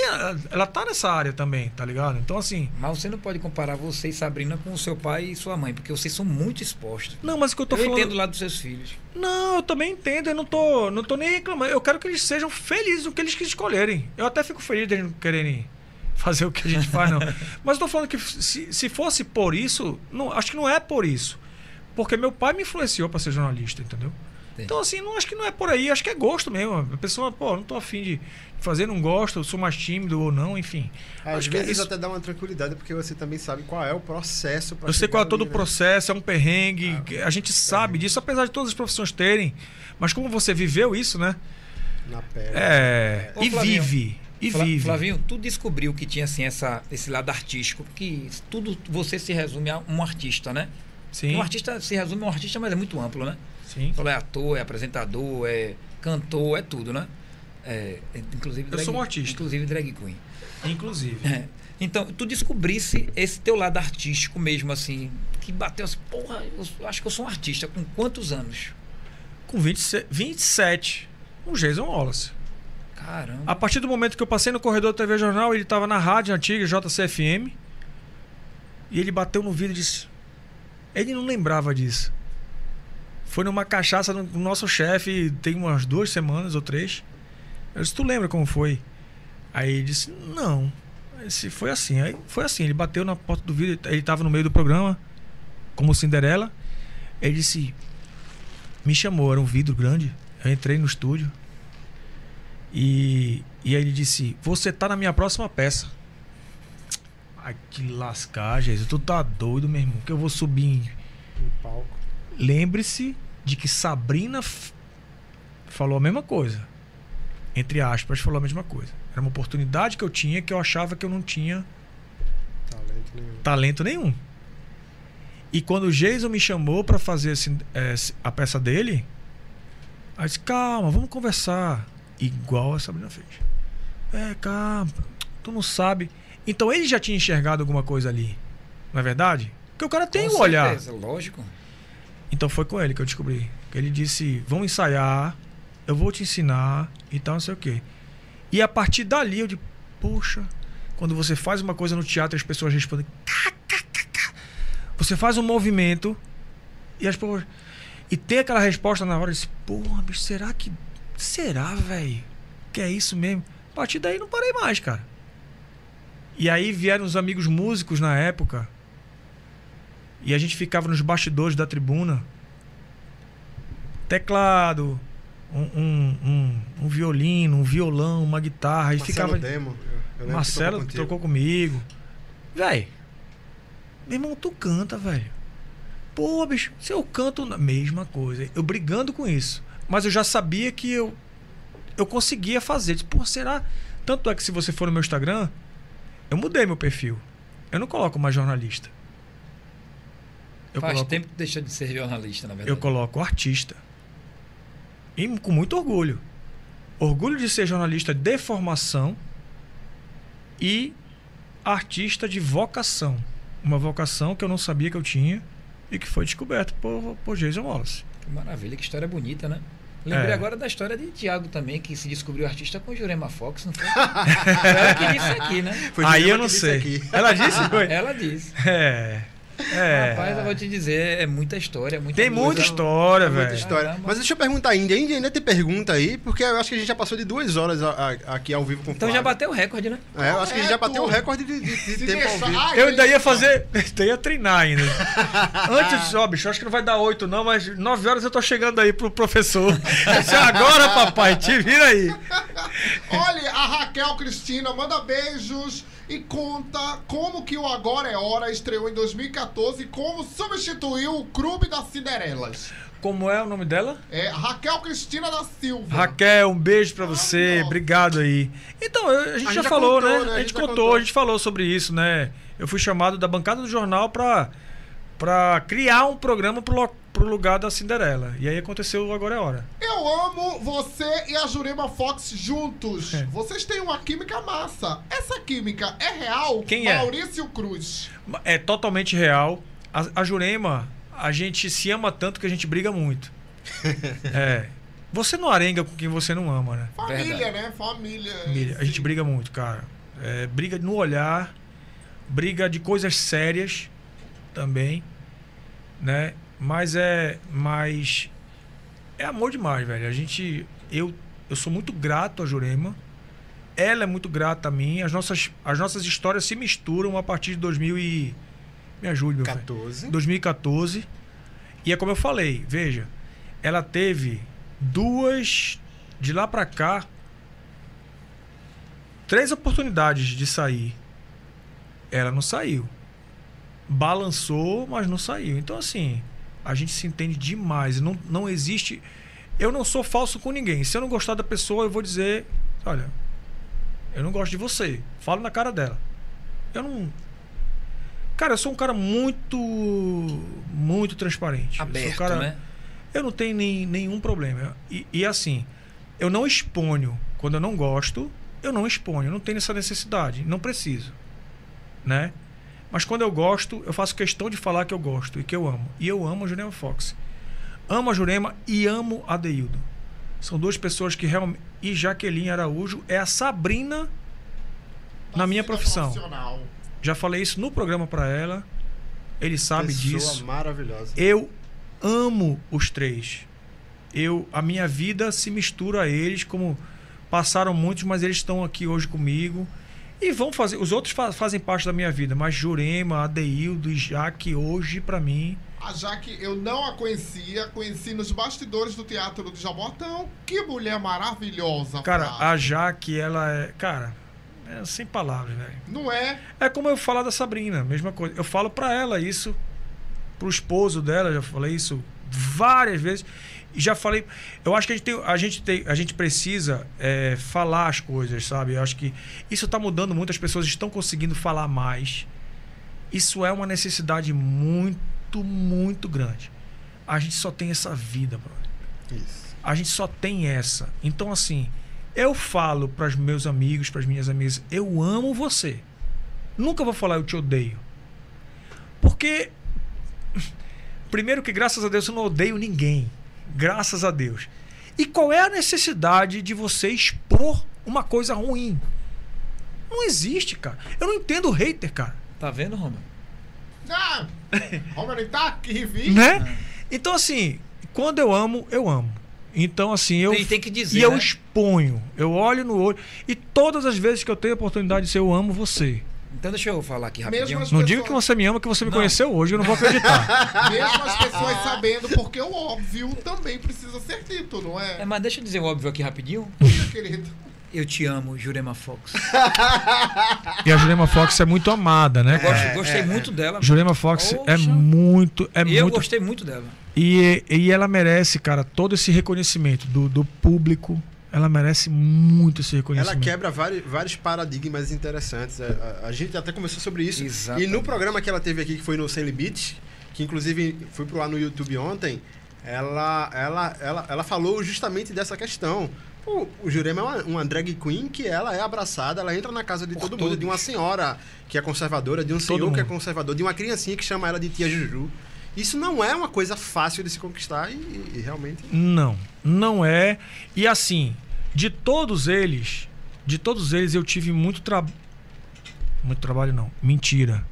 Ela tá nessa área também, tá ligado? Então, assim. Mas você não pode comparar você e Sabrina com o seu pai e sua mãe, porque vocês são muito expostos. Não, mas o que eu tô eu falando. entendo lá dos seus filhos. Não, eu também entendo, eu não tô, não tô nem reclamando. Eu quero que eles sejam felizes o que eles escolherem. Eu até fico feliz de eles não quererem fazer o que a gente faz, não. *laughs* Mas eu tô falando que se, se fosse por isso, não, acho que não é por isso. Porque meu pai me influenciou para ser jornalista, entendeu? Então, assim, não acho que não é por aí, acho que é gosto mesmo. A pessoa, pô, não tô afim de fazer, não gosto, eu sou mais tímido ou não, enfim. Às acho que é vezes isso. até dá uma tranquilidade, porque você também sabe qual é o processo Eu sei qual é todo o processo, é um perrengue, a gente sabe disso, apesar de todas as profissões terem. Mas como você viveu isso, né? Na pele. É. Ô, e Flavinho. vive. E Fla- vive. Flavinho, tu descobriu que tinha assim essa, esse lado artístico, porque tudo você se resume a um artista, né? Sim. Um artista se resume a um artista, mas é muito amplo, né? Sim. Fala, é ator, é apresentador, é cantor, é tudo, né? É, é, inclusive Eu sou um artista. Inclusive drag queen. Inclusive. É. Então, tu descobrisse esse teu lado artístico mesmo, assim, que bateu assim, porra, eu acho que eu sou um artista. Com quantos anos? Com 27, 27. Um Jason Wallace. Caramba. A partir do momento que eu passei no corredor da TV Jornal, ele estava na rádio antiga, JCFM. E ele bateu no vidro e disse: Ele não lembrava disso. Foi numa cachaça no nosso chefe, tem umas duas semanas ou três. Eu disse, tu lembra como foi? Aí ele disse, não. Aí disse, foi assim. Aí foi assim, ele bateu na porta do vidro, ele estava no meio do programa, como Cinderela. Ele disse, me chamou, era um vidro grande. Eu entrei no estúdio. E, e aí ele disse, você tá na minha próxima peça. Ai, que lascar, Jesus. Tu tá doido, meu irmão, que eu vou subir em No palco. Lembre-se de que Sabrina f- falou a mesma coisa. Entre aspas, falou a mesma coisa. Era uma oportunidade que eu tinha que eu achava que eu não tinha Talento nenhum. talento nenhum. E quando o Jason me chamou pra fazer esse- esse- a peça dele, aí disse, calma, vamos conversar. Igual a Sabrina fez. É, calma, tu não sabe. Então ele já tinha enxergado alguma coisa ali. Não é verdade? Porque o cara tem Com um olhar. certeza, lógico. Então foi com ele que eu descobri. Que ele disse: Vamos ensaiar, eu vou te ensinar e tal, não sei o quê. E a partir dali eu digo: Poxa, quando você faz uma coisa no teatro as pessoas respondem. "Cá, cá, cá, cá", Você faz um movimento e as pessoas. E tem aquela resposta na hora, disse: Porra, bicho, será que. Será, velho? Que é isso mesmo? A partir daí não parei mais, cara. E aí vieram os amigos músicos na época. E a gente ficava nos bastidores da tribuna. Teclado, um, um, um, um violino, um violão, uma guitarra. E Marcelo ficava. Demo. eu- Marcelo tocou contigo. trocou comigo. Véi, meu irmão, tu canta, velho. Pô, bicho, se eu canto na mesma coisa, eu brigando com isso. Mas eu já sabia que eu eu conseguia fazer. Disse, Pô, será? Tanto é que se você for no meu Instagram, eu mudei meu perfil. Eu não coloco mais jornalista. Eu Faz coloco, tempo que deixou de ser jornalista, na verdade. eu coloco artista. E com muito orgulho. Orgulho de ser jornalista de formação e artista de vocação. Uma vocação que eu não sabia que eu tinha e que foi descoberto por, por Jason Wallace. Que maravilha, que história bonita, né? Lembrei É. agora da história de Tiago também, que se descobriu artista com Jurema Fox, não foi? *laughs* Foi ela que disse aqui, né? Foi Aí eu não sei. aqui. Ela disse? *laughs* Foi? Ela disse. É. É. Rapaz, eu vou te dizer, é muita história, muita Tem coisa. muita história, Muita velho. história. Caramba. Mas deixa eu perguntar ainda. Ainda, ainda tem pergunta aí? Porque eu acho que a gente já passou de duas horas a- a- aqui ao vivo com o Então já Flávio. bateu o recorde, né? É, eu acho que a gente já bateu o Correto. recorde de, de- de tempo ao vivo. Ai, Eu ainda ia fazer. Eu ia treinar ainda. *laughs* Antes ó, bicho, acho que não vai dar oito, não, mas nove horas eu tô chegando aí pro professor. *laughs* Agora, papai, te vira aí. Olha, a Raquel Cristina manda beijos e conta como que o Agora é Hora estreou em 2014 e como substituiu o Clube das Cinderelas. Como é o nome dela? É Raquel Cristina da Silva. Raquel, um beijo pra você, obrigado aí. Então, eu- a gente A já gente já falou, contou, né? né? A gente contou, a gente falou sobre isso, né? Eu fui chamado da bancada do jornal pra, pra criar um programa pro, pro lugar da Cinderela. E aí aconteceu Agora é Hora. Eu amo você e a Jurema Fox juntos. É. Vocês têm uma química massa. Essa química é real? Quem é? Maurício Cruz. É totalmente real. A, a Jurema, a gente se ama tanto que a gente briga muito. *laughs* é. Você não arenga com quem você não ama, né? Família, Verdade. né? Família. Família. A gente briga muito, cara. É, briga no olhar, briga de coisas sérias também, né? Mas é, mas é amor demais, velho. A gente, eu, eu sou muito grato a Jurema. Ela é muito grata a mim. As nossas, as nossas histórias se misturam a partir de 2000 e me ajude, meu velho. 14. 2014. E é como eu falei, veja, ela teve duas de lá pra cá três oportunidades de sair. Ela não saiu. Balançou, mas não saiu. Então assim, a gente se entende demais. Não, não existe. Eu não sou falso com ninguém. Se eu não gostar da pessoa, eu vou dizer, olha, eu não gosto de você. Falo na cara dela. Eu não Cara, eu sou um cara muito. Muito transparente. eu sou um Aberto, cara, né? Eu não tenho nem, nenhum problema. E, e assim, eu não exponho. Quando eu não gosto, eu não exponho. Eu não tenho essa necessidade. Não preciso. Né? Mas quando eu gosto, eu faço questão de falar que eu gosto e que eu amo. E eu amo a Jurema Fox. Amo a Jurema e amo a Deildo. São duas pessoas que realmente. E Jaqueline Araújo é a Sabrina na minha profissão. Já falei isso no programa pra ela. ele sabe Pessoa disso. maravilhosa. Eu amo os três. Eu, a minha vida se mistura a eles, como passaram muitos, mas eles estão aqui hoje comigo. E vão fazer. Os outros fa- fazem parte da minha vida, mas Jurema, Adeildo e Jaque, hoje, pra mim. A Jaque, eu não a conhecia, conheci nos bastidores do Teatro de Jabotão. Que mulher maravilhosa, Cara, Flávio. a Jaque, ela é. Cara, é sem palavras, velho. Não é? É como eu falar da Sabrina, mesma coisa. Eu falo pra ela isso, pro esposo dela, já falei isso várias vezes. E já falei. Eu acho que a gente, tem, a gente, tem, a gente precisa é, falar as coisas, sabe? Eu acho que isso tá mudando muito, as pessoas estão conseguindo falar mais. Isso é uma necessidade muito, muito grande. A gente só tem essa vida, brother. Isso. A gente só tem essa. Então, assim, eu falo para os meus amigos, para as minhas amigas, eu amo você. Nunca vou falar eu te odeio. Porque, primeiro que graças a Deus eu não odeio ninguém. Graças a Deus. E qual é a necessidade de você expor uma coisa ruim? Não existe, cara. Eu não entendo o hater, cara. Tá vendo, Romero? Ah, *laughs* Romer tá aqui, vi. Né? Então, assim, quando eu amo, eu amo. Então, assim, eu. Tem- tem que dizer, E eu né? exponho. Eu olho no olho. E todas as vezes que eu tenho a oportunidade de dizer eu amo você. Então deixa eu falar aqui rapidinho. Não pessoas- diga que você me ama, que você me Não. conheceu hoje, eu não vou acreditar. *laughs* Mesmo as pessoas sabendo, porque o óbvio também precisa ser dito, não é? É, mas deixa eu dizer o óbvio aqui rapidinho. Meu querido. Eu te amo, Jurema Fox. e a Jurema Fox é muito amada, né? Gosto- gostei muito dela. Jurema Fox é Poxa. muito. É eu muito. gostei muito dela. E, e ela merece, cara, todo esse reconhecimento do, do público. Ela merece muito esse Ela reconhecimento. quebra vários, vários paradigmas interessantes. A, a- a gente até conversou sobre isso. Exatamente. E no programa que ela teve aqui, que foi no Sem Limite, que inclusive fui pro ar no YouTube ontem, ela, ela, ela, ela falou justamente dessa questão. Pô, o Jurema é uma, uma drag queen que ela é abraçada, ela entra na casa de Por todo mundo, todos. de uma senhora que é conservadora, de um Todo senhor que é mundo. conservador, de uma criancinha que chama ela de tia Juju. Isso não é uma coisa fácil de se conquistar e, e realmente. Não, não é. E assim, de todos eles, de todos eles eu tive muito trabalho. Muito trabalho não, mentira.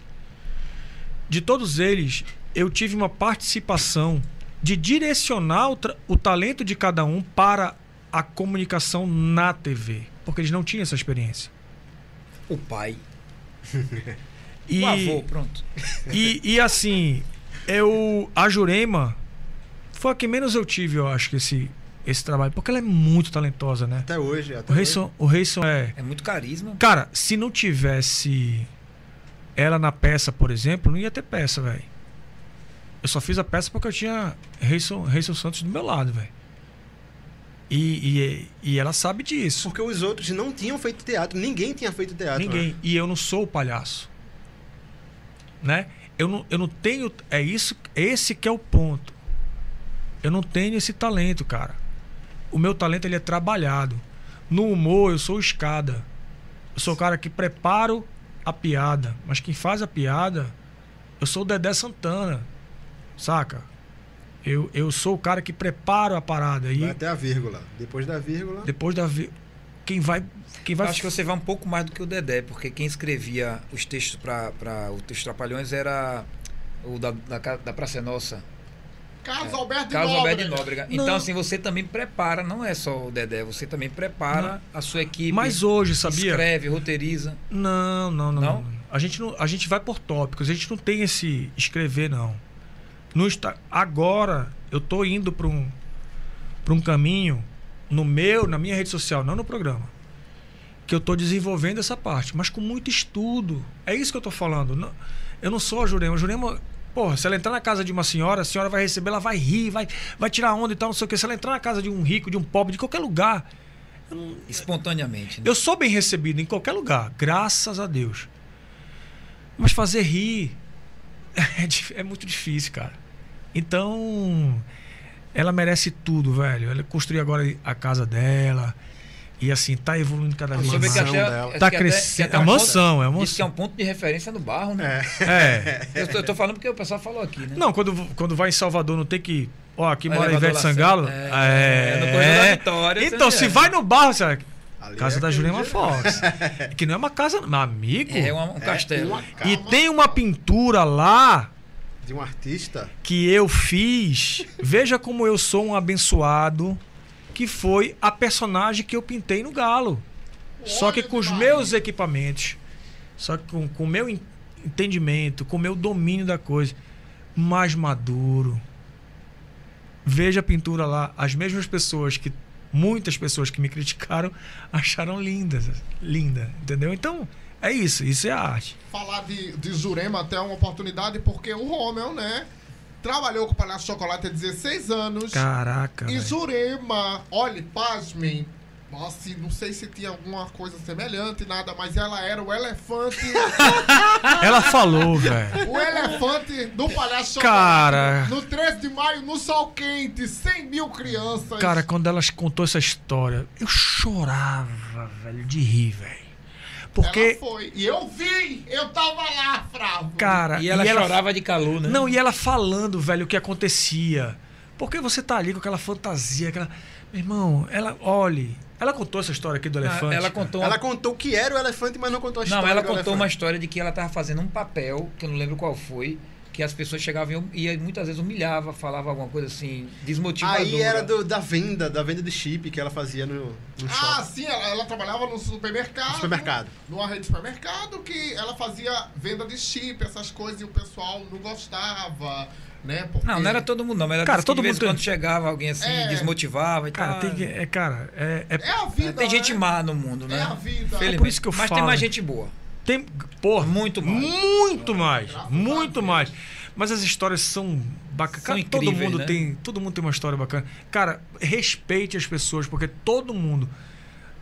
De todos eles, eu tive uma participação de direcionar o, tra- o talento de cada um para a comunicação na TV, porque eles não tinham essa experiência. O pai. E, *laughs* O avô, pronto. e, e assim, eu a Jurema foi a que menos eu tive, eu acho, que esse, esse trabalho, porque ela é muito talentosa, né? Até hoje. Até O hoje. Reison, o Reison é. É muito carisma. Cara, se não tivesse ela na peça, por exemplo, não ia ter peça, velho. Eu só fiz a peça porque eu tinha Reison, Reison Santos do meu lado, velho. E, e, e ela sabe disso. Porque os outros não tinham feito teatro, ninguém tinha feito teatro. Ninguém. né? E eu não sou o palhaço. Né? Eu não, eu não tenho. É isso. Esse que é o ponto. Eu não tenho esse talento, cara. O meu talento ele é trabalhado. No humor, eu sou escada. Eu sou o cara que preparo a piada. Mas quem faz a piada, eu sou o Dedé Santana. Saca? Eu, eu sou o cara que preparo a parada. Vai E até a vírgula. Depois da vírgula. depois da. vi- Quem vai. Quem vai Eu acho que você vai um pouco mais do que o Dedé, porque quem escrevia os textos para o texto Trapalhões era o da, da, da Praça é Nossa, Carlos Alberto de Carlos Alberto de Nóbrega. Nóbrega. Então, Não. assim, você também prepara, não é só o Dedé, você também prepara a sua equipe. Mas hoje, sabia? Escreve, roteiriza. Não, não, não, Não? não. A gente não, a gente vai por tópicos, a gente não tem esse escrever não. No agora eu tô indo para um para um caminho no meu, na minha rede social, não no programa. Que eu tô desenvolvendo essa parte, mas com muito estudo. É isso que eu tô falando. Não- eu não sou a Jurema. A Jurema, porra, se ela entrar na casa de uma senhora, a senhora vai receber, ela vai rir, vai, vai tirar onda e tal, não sei o que. Se ela entrar na casa de um rico, de um pobre, de qualquer lugar, Espontaneamente. Né? eu sou bem recebido em qualquer lugar, graças a Deus. Mas fazer rir *laughs* é, é muito difícil, cara. Então, ela merece tudo, velho. Ela construiu agora a casa dela. E assim, tá evoluindo cada vez mais. que mansão até, Tá crescendo. É um mansão, é ponto- Diz que é mansão. um ponto de referência no barro, né? É. Eu, tô, eu tô falando porque o pessoal falou aqui, né? Não, quando, quando vai em Salvador, não tem que. Ó, aqui Vai mora Ivete Sangalo. É, no Correio da Vitória, Então, se é. vai no barro, você... Ali Casa é da Jurema Fox. *laughs* que não é uma casa, meu amigo. É uma- um castelo. Uma E tem uma pintura lá De um artista? Que eu fiz. Veja como eu sou um abençoado. Que foi a personagem que eu pintei no Galo. Só que com os meus equipamentos. Só que com o meu entendimento, com o meu domínio da coisa. Mais maduro. Veja a pintura lá. As mesmas pessoas que. Muitas pessoas que me criticaram *laughs* acharam lindas. Linda. Entendeu? Então. É isso, isso é arte. Falar de, de Jurema até é uma oportunidade, porque o Romel, né? Trabalhou com o Palhaço Chocolate há 16 anos. Caraca. E. Jurema, olhe, pasmem. Nossa, não sei se tinha alguma coisa semelhante, nada, mas ela era o elefante. *laughs* ela falou, velho. O elefante do Palhaço Chocolate. Cara. No 13 de maio, no sol quente, 100 mil crianças. Cara, quando ela contou essa história, eu chorava, velho, de rir, velho. Porque. Ela foi. E eu vi! Eu tava lá, Fravo. Cara. E ela e chorava ela... de calor, né? Não, e ela falando, velho, o que acontecia. Porque você tá ali com aquela fantasia, aquela. Meu irmão, ela. Olhe. Ela contou essa história aqui do elefante. ela contou. Ela contou que era o elefante, mas não contou a história. Não, ela contou elefante. uma história de que ela tava fazendo um papel, que eu não lembro qual foi que as pessoas chegavam e muitas vezes humilhava, falava alguma coisa assim, desmotivadora. Aí era do, da venda, da venda de chip que ela fazia no, no Ah, shopping. sim, ela, ela, trabalhava no supermercado. No supermercado. Numa rede de supermercado que ela fazia venda de chip, essas coisas, e o pessoal não gostava. Né? Porque... Não, não era todo mundo, não. Mas cara, todo mundo quando chegava alguém assim, é... desmotivava e cara, tal. Tem que, é, cara, é, é... é a vida. Tem gente né? má no mundo, né? É a vida. É por isso que eu mas falo. Mas tem mais gente boa. Tem, porra, muito mais. Muito mais. Muito mais. Mas as histórias são bacanas. São todo mundo né? tem, todo mundo tem uma história bacana. Cara, respeite as pessoas, porque todo mundo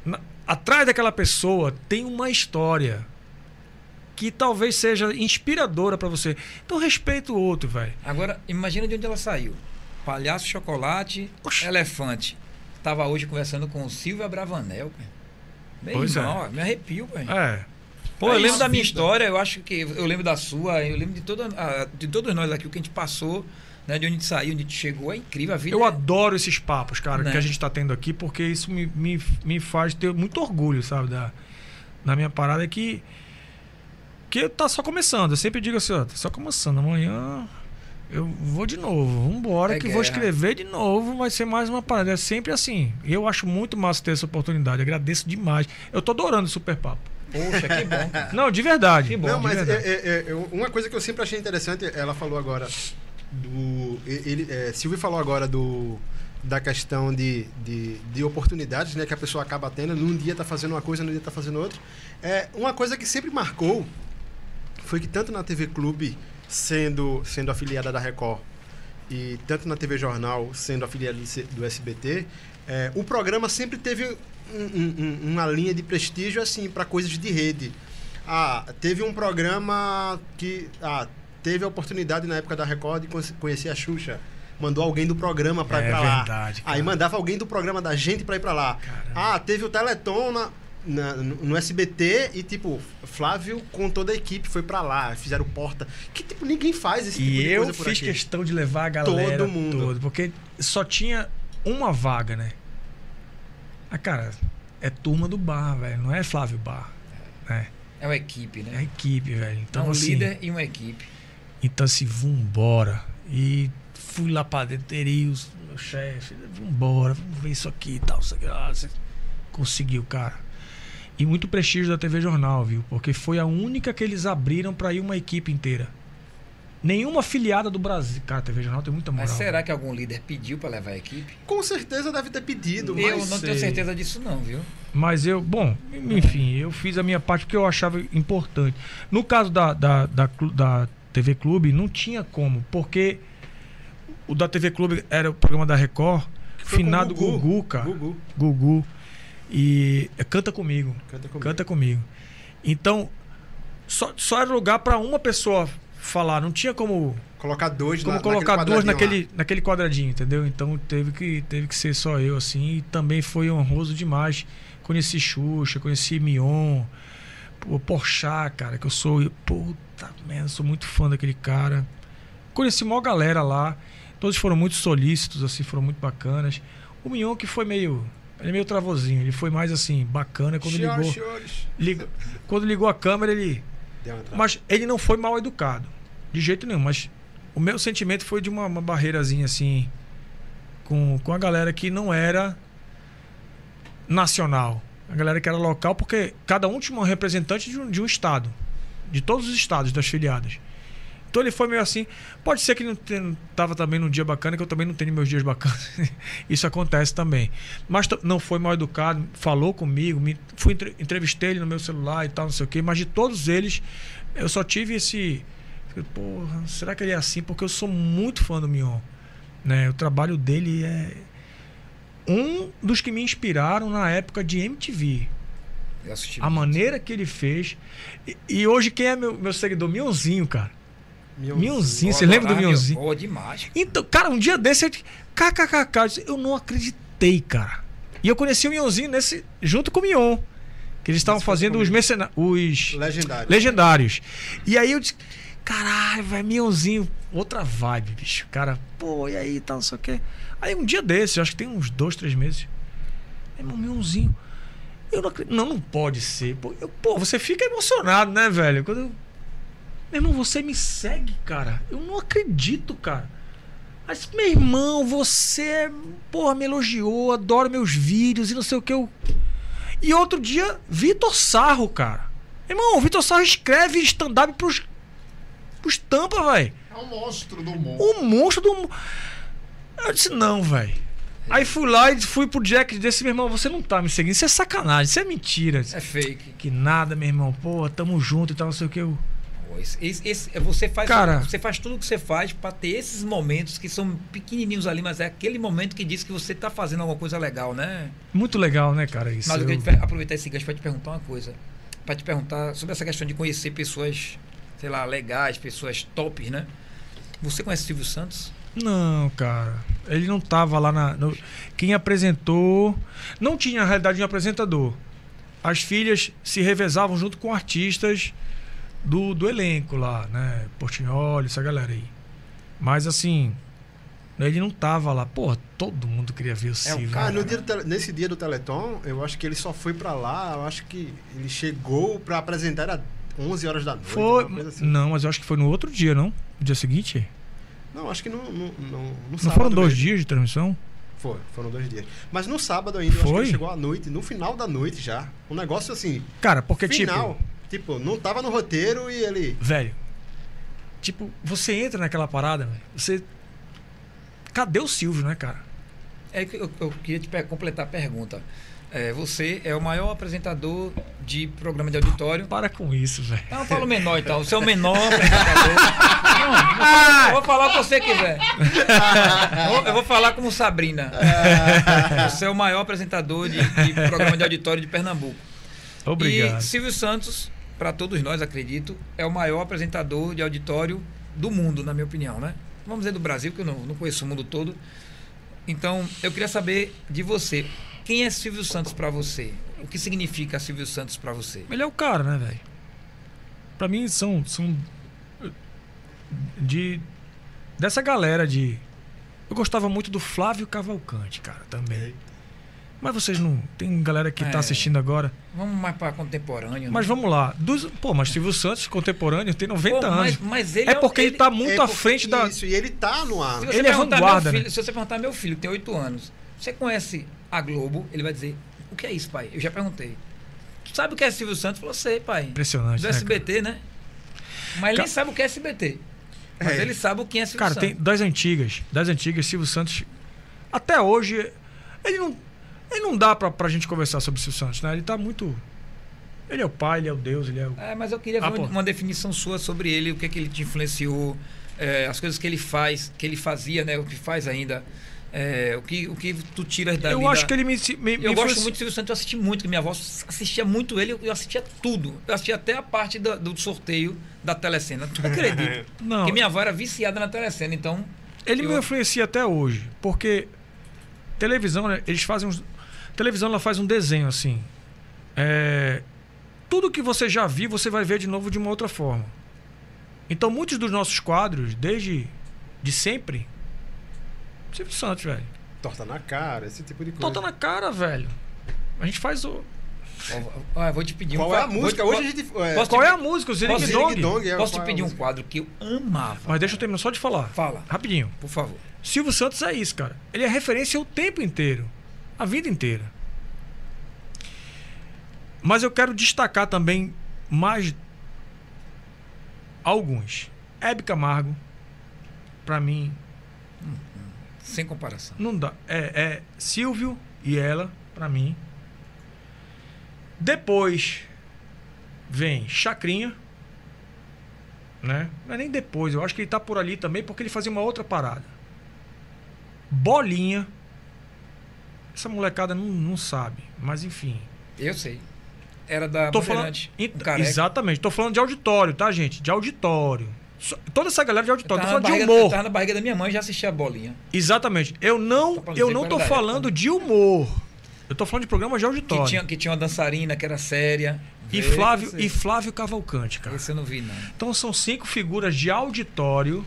na, atrás daquela pessoa tem uma história que talvez seja inspiradora para você. Então respeita o outro, velho. Agora, imagina de onde ela saiu. Palhaço Chocolate, Oxi. Elefante. Tava hoje conversando com o Silvia Bravanel, Meu pois irmão, é. me arrepio, velho. É. Pô, eu lembro da minha história, eu acho que. Eu lembro da sua, eu lembro de, toda, de todos nós aqui, o que a gente passou, né, de onde a gente saiu, onde a gente chegou. É incrível a vida. Eu é... adoro esses papos, cara, né? que a gente está tendo aqui, porque isso me, me, me faz ter muito orgulho, sabe, da, da minha parada que. Que tá só começando. Eu sempre digo assim, ó, tá só começando. Amanhã eu vou de novo. Vambora, é que guerra. vou escrever de novo. Vai ser mais uma parada. É sempre assim. Eu acho muito massa ter essa oportunidade. Agradeço demais. Eu tô adorando o Super Papo. Poxa, que bom. Não, de verdade. Que bom, Não, mas. É, é, é, uma coisa que eu sempre achei interessante, ela falou agora do. Ele, é, Silvio falou agora do da questão de, de, de, oportunidades né, que a pessoa acaba tendo. Num dia está fazendo uma coisa, no dia está fazendo outra. É, uma coisa que sempre marcou foi que tanto na TV Clube, sendo, sendo afiliada da Record, e tanto na TV Jornal, sendo afiliada do SBT, é, o programa sempre teve um, um, uma linha de prestígio assim para coisas de rede. Ah, teve um programa que ah, teve a oportunidade na época da Record de conhecer a Xuxa. Mandou alguém do programa para é, ir para lá. Verdade, Aí mandava alguém do programa da gente para ir para lá. Caramba. Ah, teve o Teleton na, na, no SBT e, tipo, Flávio com toda a equipe foi para lá, fizeram porta. Que, tipo, ninguém faz esse tipo e de coisa por fiz aqui. questão de levar a galera todo mundo. Todo, porque só tinha uma vaga, né? Ah, cara, é turma do bar, velho. Não é Flávio Bar. Né? É uma equipe, né? É equipe, velho. Então, é um assim, líder e uma equipe. Então, assim, vambora. E fui lá pra dentro, o meu chefe. Vambora, vamos ver isso aqui e tal. Isso aqui. Ah, você conseguiu, cara. E muito prestígio da TV Jornal, viu? Porque foi a única que eles abriram para ir uma equipe inteira. Nenhuma afiliada do Brasil. Cara, a TV Jornal tem muita moral. Mas será que algum líder pediu para levar a equipe? Com certeza deve ter pedido, eu mas... não sei. tenho certeza disso não, viu? Mas eu, bom, enfim, eu fiz a minha parte porque eu achava importante. No caso da, da, da, da TV Clube, não tinha como, porque o da TV Clube era o programa da Record, Foi finado Gugu. Gugu, cara. Gugu. Gugu. E é, canta comigo. Canta comigo. Canta comigo. Então, só, só era lugar para uma pessoa falar, não tinha como Colocar dois como na, colocar naquele, lá. naquele quadradinho, entendeu? Então teve que, teve que ser só eu, assim. E também foi honroso demais. Conheci Xuxa, conheci Mion, pô, Porchat, cara, que eu sou. Puta merda, sou muito fã daquele cara. Conheci uma galera lá. Todos foram muito solícitos, assim, foram muito bacanas. O Mion que foi meio. Ele é meio travozinho, ele foi mais assim, bacana quando ligou. Liga, quando ligou a câmera, ele. Mas ele não foi mal educado. De jeito nenhum, mas o meu sentimento foi de uma, uma barreirazinha assim com, com a galera que não era nacional. A galera que era local, porque cada um tinha um representante de um, de um estado. De todos os estados das filiadas. Então ele foi meio assim. Pode ser que não estava também num dia bacana, que eu também não tenho meus dias bacanas. *laughs* Isso acontece também. Mas não foi mal educado, falou comigo, me, fui entrevistei ele no meu celular e tal, não sei o quê. Mas de todos eles, eu só tive esse. Porra, será que ele é assim? Porque eu sou muito fã do Mion. Né? O trabalho dele é um dos que me inspiraram na época de MTV. A maneira que ele fez. E, e, hoje quem é meu, meu seguidor? Mionzinho, cara. Mionzinho, você lembra do Mionzinho? Boa demais. Então, cara, um dia desse, eu, kkkk, eu não acreditei, cara. E eu conheci o Mionzinho nesse, junto com o Mion. Que eles estavam fazendo os mercenários. Os legendários. legendários. E aí eu disse, caralho, vai Mionzinho, outra vibe, bicho. Cara, pô, e aí, tal, não sei o quê. Aí um dia desses, acho que tem uns dois, três meses. É meu mionzinho. Eu não acredito. Não, não pode ser. Pô, eu, pô, você fica emocionado, né, velho? Quando eu... Meu irmão, você me segue, cara. Eu não acredito, cara. Mas, meu irmão, você, porra, me elogiou, adoro meus vídeos e não sei o que. Eu... E outro dia, Vitor Sarro, cara. Irmão, o Vitor Sarro escreve stand-up pros, pros tampa, velho. É um monstro do mundo. O monstro do mundo. Eu disse, não, velho. Aí fui lá e fui pro Jack e disse, meu irmão, você não tá me seguindo, isso é sacanagem, isso é mentira. É fake. Que nada, meu irmão, pô, tamo junto e tal, não sei o que. Eu... Esse, esse, você, faz, Cara, você faz tudo o que você faz para ter esses momentos que são pequenininhos ali, mas é aquele momento que diz que você tá fazendo alguma coisa legal, né? Muito legal, né, cara? Isso. Mas eu queria aproveitar esse gancho para te perguntar uma coisa. Para te perguntar sobre essa questão de conhecer pessoas, sei lá, legais, pessoas tops, né? Você conhece Silvio Santos? Não, cara. Ele não tava lá na. No, quem apresentou. Não tinha, na realidade, um apresentador. As filhas se revezavam junto com artistas do, do elenco lá, né? Portinholi, essa galera aí. Mas assim. Ele não tava lá. Pô, todo mundo queria ver o Silvio. É, cara, dia tele, nesse dia do Teleton, eu acho que ele só foi para lá. Eu acho que ele chegou para apresentar às 11 horas da noite. Foi. Assim. Não, mas eu acho que foi no outro dia, não? No dia seguinte? Não, acho que no, no, no, no Não foram dois mesmo. dias de transmissão? Foi, foram dois dias. Mas no sábado ainda, Foi? eu acho que ele chegou à noite, no final da noite já. Um negócio assim. Cara, porque final, tipo. Tipo, não tava no roteiro e ele. Velho. Tipo, você entra naquela parada, velho. Você. Cadê o Silvio, né, cara? É que eu, eu queria te completar a pergunta. É, você é o maior apresentador de programa de auditório. Para com isso, velho. Não, eu falo menor e tal. Você é o menor apresentador. Não, eu vou falar o que você quiser. Eu vou falar como Sabrina. Você é o maior apresentador de, de programa de auditório de Pernambuco. Obrigado. E Silvio Santos, para todos nós, acredito, é o maior apresentador de auditório do mundo, na minha opinião, né? Vamos dizer do Brasil, que eu não, não conheço o mundo todo. Então, eu queria saber de você. Quem é Silvio Santos para você? O que significa Silvio Santos para você? Ele é o cara, né, velho? Pra mim são, são de dessa galera de eu gostava muito do Flávio Cavalcante, cara, também. Mas vocês não. Tem galera que tá é, tá assistindo agora. Vamos mais para contemporâneo. Né? Mas vamos lá. Dos, pô, mas Silvio Santos, contemporâneo, tem 90 pô, mas, anos. Mas ele é porque ele, ele tá muito é à frente da. Isso, e ele tá no ar. Ele é vanguarda. Filho, né? Se você perguntar meu filho, que tem 8 anos, você conhece a Globo? Ele vai dizer: O que é isso, pai? Eu já perguntei. Tu sabe o que é Silvio Santos? Falou, sei, pai. Impressionante. Do né, SBT, né? Mas ele nem sabe o que é SBT. Mas é. ele sabe o que é Silvio cara, Santos. Cara, tem das antigas. Das antigas, Silvio Santos. Até hoje, ele não ele não dá pra, pra gente conversar sobre o Silvio Santos, né? Ele tá muito. Ele é o pai, ele é o Deus, ele é o. É, mas eu queria ah, ver uma, uma, definição sua sobre ele, o que é que ele te influenciou, é, as coisas que ele faz, que ele fazia, né? O que faz ainda. É, o, que, o que tu tiras da Eu acho da... que ele me. me eu gosto muito do Silvio Santos, eu assisti muito, minha avó assistia muito ele, eu assistia tudo. Eu assistia até a parte do, do sorteio da telecena. Tu acredita? *laughs* Não. Porque minha avó era viciada na telecena, então. Ele eu... me influencia até hoje, porque televisão, né, eles fazem uns televisão ela faz um desenho assim. É, tudo que você já viu, você vai ver de novo de uma outra forma. Então, muitos dos nossos quadros, desde de sempre, Silvio Santos, velho. Torta na cara, esse tipo de coisa. Torta na cara, velho. A gente faz o. Eu vou te pedir um Qual é a quadro- música? Hoje a gente. é, Posso Qual te é a música? O Zirig Dong? Dong, é, Posso te qual é a pedir um música? quadro que eu amava? Mas deixa eu terminar só de falar. Fala, Rapidinho. por favor. Silvio Santos é isso, cara. Ele é referência o tempo inteiro. A vida inteira. Mas eu quero destacar também mais alguns. Hebe Camargo, pra mim, Sem comparação. não dá. É, é Silvio e ela, pra mim. Depois vem Chacrinha. Né? Não é nem depois, eu acho que ele tá por ali também porque ele fazia uma outra parada. Bolinha. Essa molecada não, não sabe, mas enfim. Eu sei. Era da Tô falando, um exatamente, tô falando de auditório, tá, gente? De auditório. Só- Toda essa galera de Eu auditório, tô falando de barriga, eu humor. tava na barriga da minha mãe já assistia a bolinha. Exatamente. Eu não, eu não tô falando tá? de humor. Eu tô falando de programa de Que auditório. tinha, que tinha uma dançarina que era séria. E Vê, Flávio, e Flávio Cavalcante, cara. Esse eu não vi, não. Então são cinco figuras de auditório.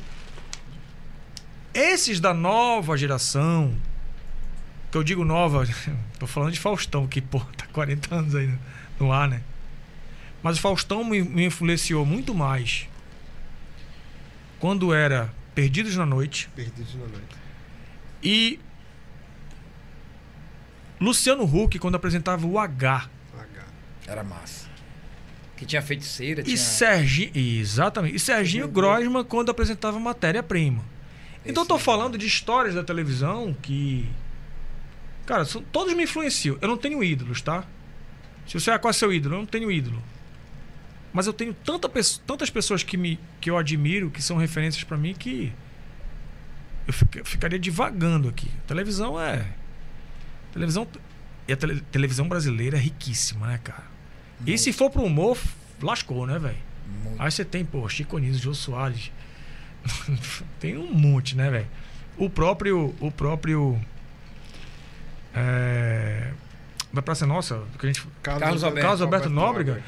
Esses da nova geração, que eu digo nova, *laughs* tô falando de Faustão, que pô, tá 40 anos aí no, no ar, né? Mas o Faustão me, me influenciou muito mais quando era Perdidos na Noite Perdidos na noite. e Luciano Huck quando apresentava o H. H. Era massa. Que tinha feiticeira, E tinha... Serginho, exatamente. E Serginho Grosman quando apresentava matéria-prima. Então eu tô Esse- falando de histórias da televisão que cara, são, todos me influenciam. Eu não tenho ídolos, tá? Se você é qual é seu ídolo, eu não tenho ídolo. Mas eu tenho tanta, tantas pessoas que me que eu admiro, que são referências pra mim que eu fica- eu ficaria divagando aqui. Televisão é televisão e a tele- televisão brasileira é riquíssima, né, cara? E se for pro humor, lascou, né, velho? Muito. Aí você tem, pô, Chico Anísio, Jô Soares. *laughs* tem um monte, né, velho? O próprio. O próprio. É, da Praça Nossa, que a gente. Carlos Alberto. Carlos Alberto Nóbrega.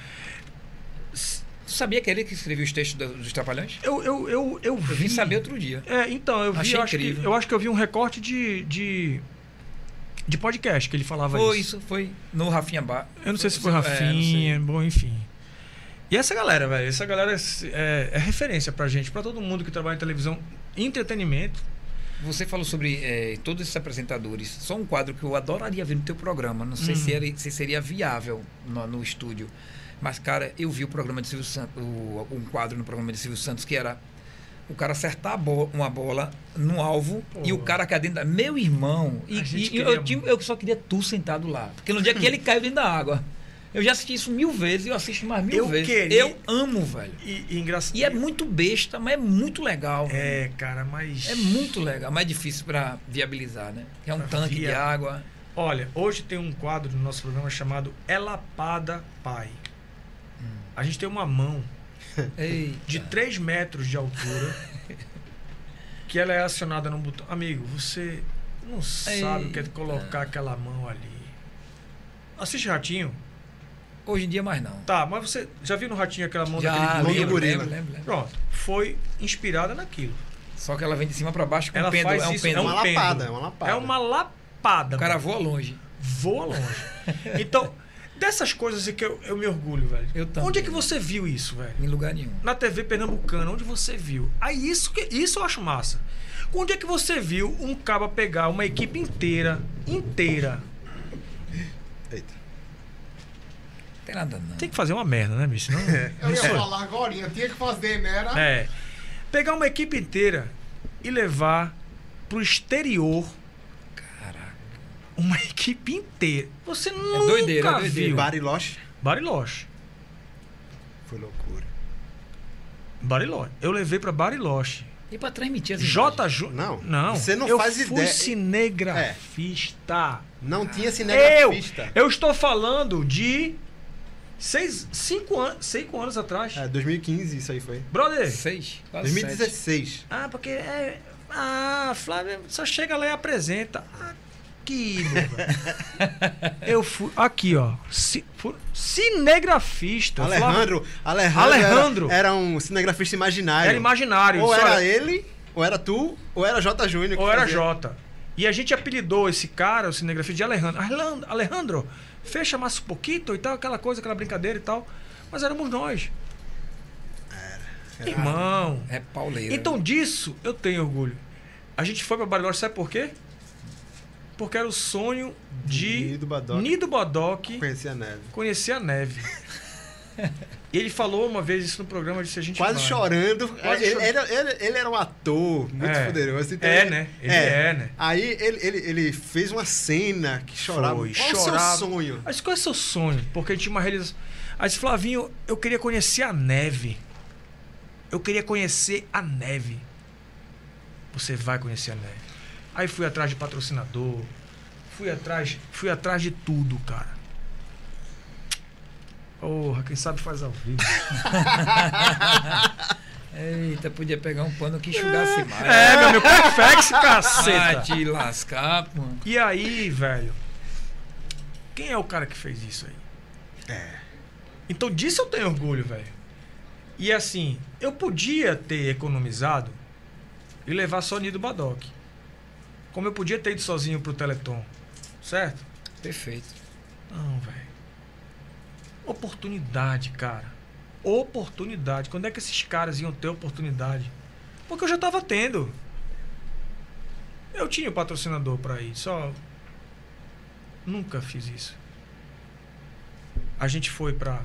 Tu sabia que ele que escreveu os textos do- dos Trapalhões? Eu, eu, eu, eu vi. Eu vim saber outro dia. É, então, eu vi. Achei Eu acho, que, incrível. eu acho que eu vi um recorte de. de, de podcast que ele falava Foi isso. isso, foi no Rafinha Bar. Eu não sei se foi É. Rafinha, bom, enfim. E essa galera, velho, essa galera é, é referência pra gente, pra todo mundo que trabalha em televisão, entretenimento. Você falou sobre eh, todos esses apresentadores. Só um quadro que eu adoraria ver no teu programa. Não sei se, Hum. era- se seria viável no, no estúdio. Mas, cara, eu vi o programa de Silvio Santos, o- um quadro no programa de Silvio Santos que era o cara acertar a bo- uma bola no alvo Pô. e o cara cair dentro da. Meu irmão! E, e eu, queria tinha- eu só queria tu sentado lá. Porque no dia que ele caiu dentro da água. Eu já assisti isso mil vezes e eu assisto mais mil Eu vezes. queria- Eu amo, velho. E, e engraçado. E é muito besta, mas é muito legal. velho. É, cara, mas. É muito legal, mas é difícil para viabilizar, né? É um Pra tanque de via- água. Olha, hoje tem um quadro no nosso programa chamado Elapada Pai. A gente tem uma mão Eita. de 3 metros de altura *laughs* que ela é acionada num botão. Amigo, você não sabe o que é colocar aquela mão ali. Assiste Ratinho? Hoje em dia mais não. Tá, mas você já viu no Ratinho aquela mão Já, daquele lembro, gorila. lembro, lembro, lembro. Pronto, foi inspirada naquilo. Só que ela vem de cima para baixo com Ela um pêndulo. faz É um isso, É pêndulo. uma um lapada, pêndulo. é uma lapada. É uma lapada. O cara voa longe. voa longe. *laughs* Então, dessas coisas é que eu, eu me orgulho, velho. Eu também. Onde é que você viu isso, velho? Em lugar nenhum. Na TV pernambucana, onde você viu? Aí isso, que, isso eu acho massa. Onde é que você viu um caba pegar uma equipe inteira, inteira? Eita. Tem nada não. Tem que fazer uma merda, né, bicho? Não, *laughs* Eu ia falar agora, tinha que fazer, né? Era? É. Pegar uma equipe inteira e levar pro exterior Caraca. uma equipe inteira. Você nunca doideira, é doideira. viu. Bariloche Bariloche. foi loucura. Bariloche. Eu levei pra Bariloche. E para transmitir as J. Ju... Não, não. você não eu faz fui ideia. cinegrafista. Não tinha Eu, cinegrafista. eu estou falando de seis, cinco anos, cinco anos atrás. É, 2015 isso aí foi. Brother. Seis, quase sete. 2016. Ah, porque é. Ah, Flávio só chega lá e apresenta. Aqui. *laughs* Eu fui. Aqui, ó. Ci- cinegrafista. Flávio- Alejandro, Alejandro, Alejandro. Era, era um cinegrafista imaginário. Era imaginário. Ou Só- era ele, ou era tu, ou era J. Júnior. Ou era. Jota. E a gente apelidou esse cara, o cinegrafista, de Alejandro. Alejandro, Alejandro fecha mais um pouquinho e tal, aquela coisa, aquela brincadeira e tal. Mas éramos nós. Irmão. É pauleira. Então disso eu tenho orgulho. A gente foi pra Bariloche, sabe por quê? Porque era o sonho de Nido Badoc. Nido Bodoc Conheci a neve. conhecer a neve. *laughs* E ele falou uma vez isso no programa, disse a gente Quase vai. chorando. Quase ele, chor- ele, ele- ele era um ator muito É. poderoso. então É, ele- né? Ele é, né? Aí ele, ele, ele fez uma cena que chorava. Foi, Qual o chorava. seu sonho? Mas qual é o seu sonho? Porque a gente tinha uma realização. Aí disse, Flavinho, eu queria conhecer a neve. Eu queria conhecer a neve. Você vai conhecer a neve. Aí fui atrás de patrocinador. Fui atrás, fui atrás de tudo, cara. Porra, quem sabe faz ao vivo. *laughs* Eita, podia pegar um pano que enxugasse mais. É, meu amigo, perfex, Ah, caceta. te lascar, pô. E aí, velho? Quem é o cara que fez isso aí? É. Então disso eu tenho orgulho, velho. E assim, eu podia ter economizado e levar só Nido Badoc. Como eu podia ter ido sozinho pro Teleton. Certo? Perfeito. Não, velho. Oportunidade, cara. Oportunidade. Quando é que esses caras iam ter oportunidade? Porque eu já tava tendo. Eu tinha o patrocinador pra ir, só. Nunca fiz isso. A gente foi pra.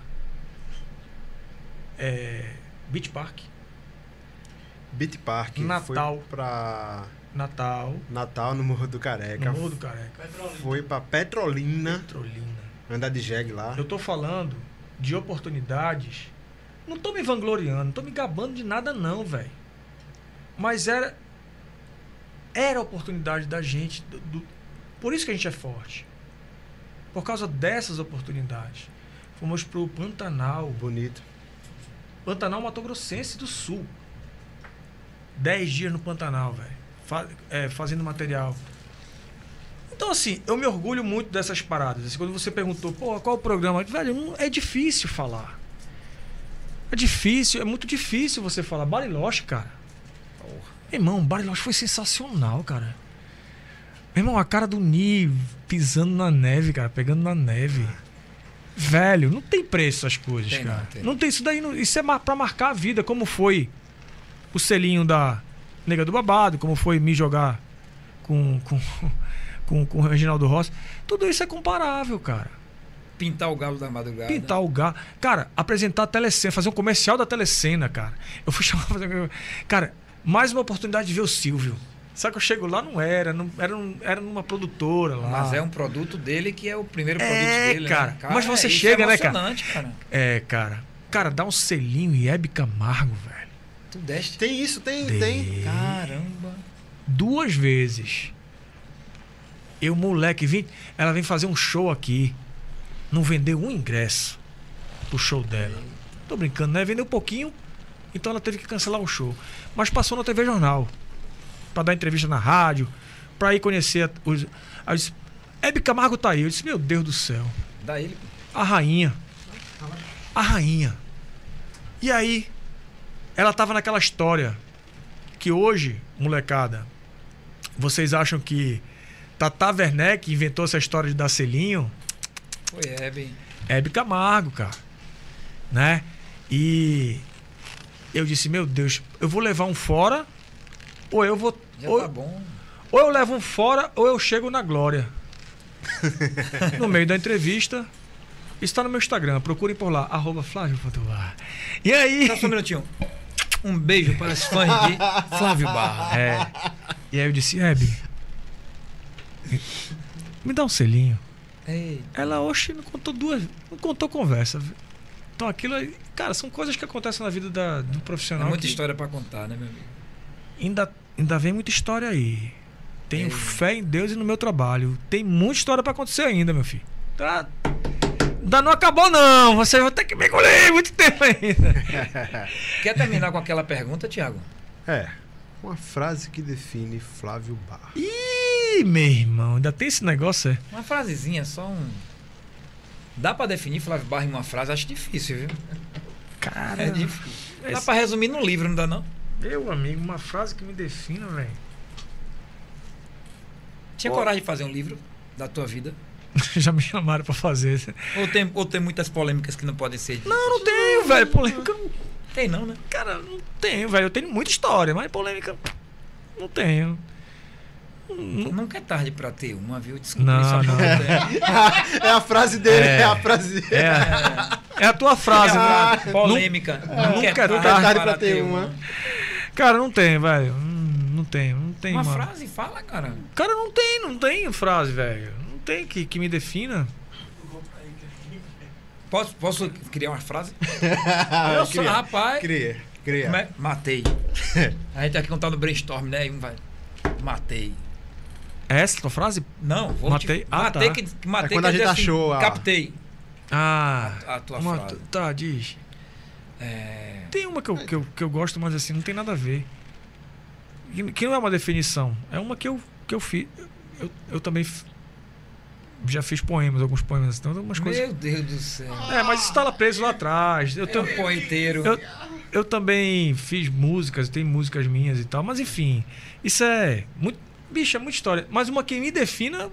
É, Beach Park, Beat Park. Natal. Pra Natal, Natal no Morro do Careca. no Morro do Careca, Foi pra Petrolina. Petrolina. Andar de jegue lá. Eu tô falando de oportunidades. Não tô me vangloriando, não tô me gabando de nada não, velho. Mas era era a oportunidade da gente, do- do- por isso que a gente é forte. Por causa dessas oportunidades. Fomos pro Pantanal, Bonito. Pantanal Mato Grossense do Sul. Dez dias no Pantanal, velho. Fa- é, fazendo material. Então, assim, eu me orgulho muito dessas paradas. Assim, quando você perguntou, pô, qual o programa? Velho, não- é difícil falar. É difícil, é muito difícil você falar. Bariloche, cara. Irmão, Bariloche foi sensacional, cara. Meu irmão, a cara do Ni pisando na neve, cara, pegando na neve. Velho, não tem preço as coisas, Tem não, cara. tem não tem isso daí, não- isso é pra marcar a vida, como foi o selinho da Nega do Babado, como foi me jogar com com, com, com o Reginaldo Rossi. Tudo isso é comparável, cara. Pintar o galo da madrugada. Pintar o gato. Cara, apresentar a telecena, fazer um comercial da telecena, cara. Eu fui *laughs* chamar pra fazer. Cara, mais uma oportunidade de ver o Silvio. Sabe que eu chego lá, não era, não, era, um- era numa produtora lá. Mas é um produto dele que é o primeiro produto É, dele. cara. Né? Mas você isso chega, é né, cara? cara? É, cara. Cara, dá um selinho e Hebe Camargo, velho. Tu deste. Tem isso, tem, Dei. tem. Caramba. Duas vezes. Eu, moleque, vim, ela vem fazer um show aqui. Não vendeu um ingresso pro show dela. Tô brincando, né? Vendeu pouquinho, então ela teve que cancelar o show. Mas passou na TV Jornal. Pra dar entrevista na rádio. Pra ir conhecer os. Aí eu disse, Hebe Camargo tá aí. Eu disse, meu Deus do céu. Dá ele. A rainha. A rainha. E aí, ela tava naquela história que hoje, molecada, vocês acham que Tata Werneck inventou essa história de dar selinho? Foi Hebe. Hebe Camargo, cara. Né? E eu disse, meu Deus, eu vou levar um fora ou eu vou Já ou, tá bom. ou eu levo um fora ou eu chego na glória. *laughs* no meio da entrevista, está no meu Instagram, procurem por lá, arroba Flávio. E aí... Só um minutinho. Um beijo para os fãs de *laughs* Flávio Barra. É. E aí eu disse, Hebe, me dá um selinho. Ei, Ela, oxe, não contou duas, não contou conversa. Então aquilo aí, cara, são coisas que acontecem na vida da- do é profissional. muita que história para contar, né, meu amigo? Ainda, ainda vem muita história aí. Tenho É. fé em Deus e no meu trabalho. Tem muita história pra acontecer ainda, meu filho. Tá, ainda não acabou, não. Você vai ter que me engolir muito tempo ainda. *laughs* Quer terminar com aquela pergunta, Tiago? É. Uma frase que define Flávio Barra. Ih, meu irmão, ainda tem esse negócio, é? Uma frasezinha, só um. Dá pra definir Flávio Barra em uma frase? Acho difícil, viu? Cara, É difícil. Dá esse- pra resumir num livro, não dá não? meu amigo, uma frase que me defina, velho. Tinha Pô. coragem de fazer um livro da tua vida? *laughs* Já me chamaram pra fazer. Ou tem, ou tem muitas polêmicas que não podem ser ditas? Não, não tenho, velho. Polêmica. não- Tem não, né? Cara, não tenho, velho. Eu tenho muita história, mas polêmica. Não tenho. Nunca é tarde pra ter uma, viu? Desculpa, Não, não. tempo. É a frase dele, É. é, a frase dele. É, é a tua frase, Ah, né? polêmica. nunca é tarde tarde pra ter uma. Cara, não tem, velho. Hum, Não tem, não tem, Uma mano. frase, fala, cara. Cara, não tem, não tem frase, velho. Não tem que, que me defina. Posso, posso criar uma frase? *laughs* Eu sou cria, rapaz. Cria, cria. Como é? Matei. *laughs* A gente aqui contando brainstorm, né? E um vai. Matei. É essa a tua frase? Não, vou Matei? Te... Ah, matei tá. que, que matei É quando quer a gente assim, achou a- Captei. Ah. A- a tua uma- frase. Tá, diz. É... Tem uma que eu, que, eu, que eu gosto, mas assim, não tem nada a ver. Que, que não é uma definição. É uma que eu, que eu fiz. Eu, eu também já fiz poemas, alguns poemas, então algumas coisas. Meu Deus do céu. É, mas isso tá lá preso lá atrás. Eu, É tam- um poeteiro. eu, eu também fiz músicas, tem músicas minhas e tal, mas enfim, isso é muito. Bicho, é muita história. Mas uma que me defina.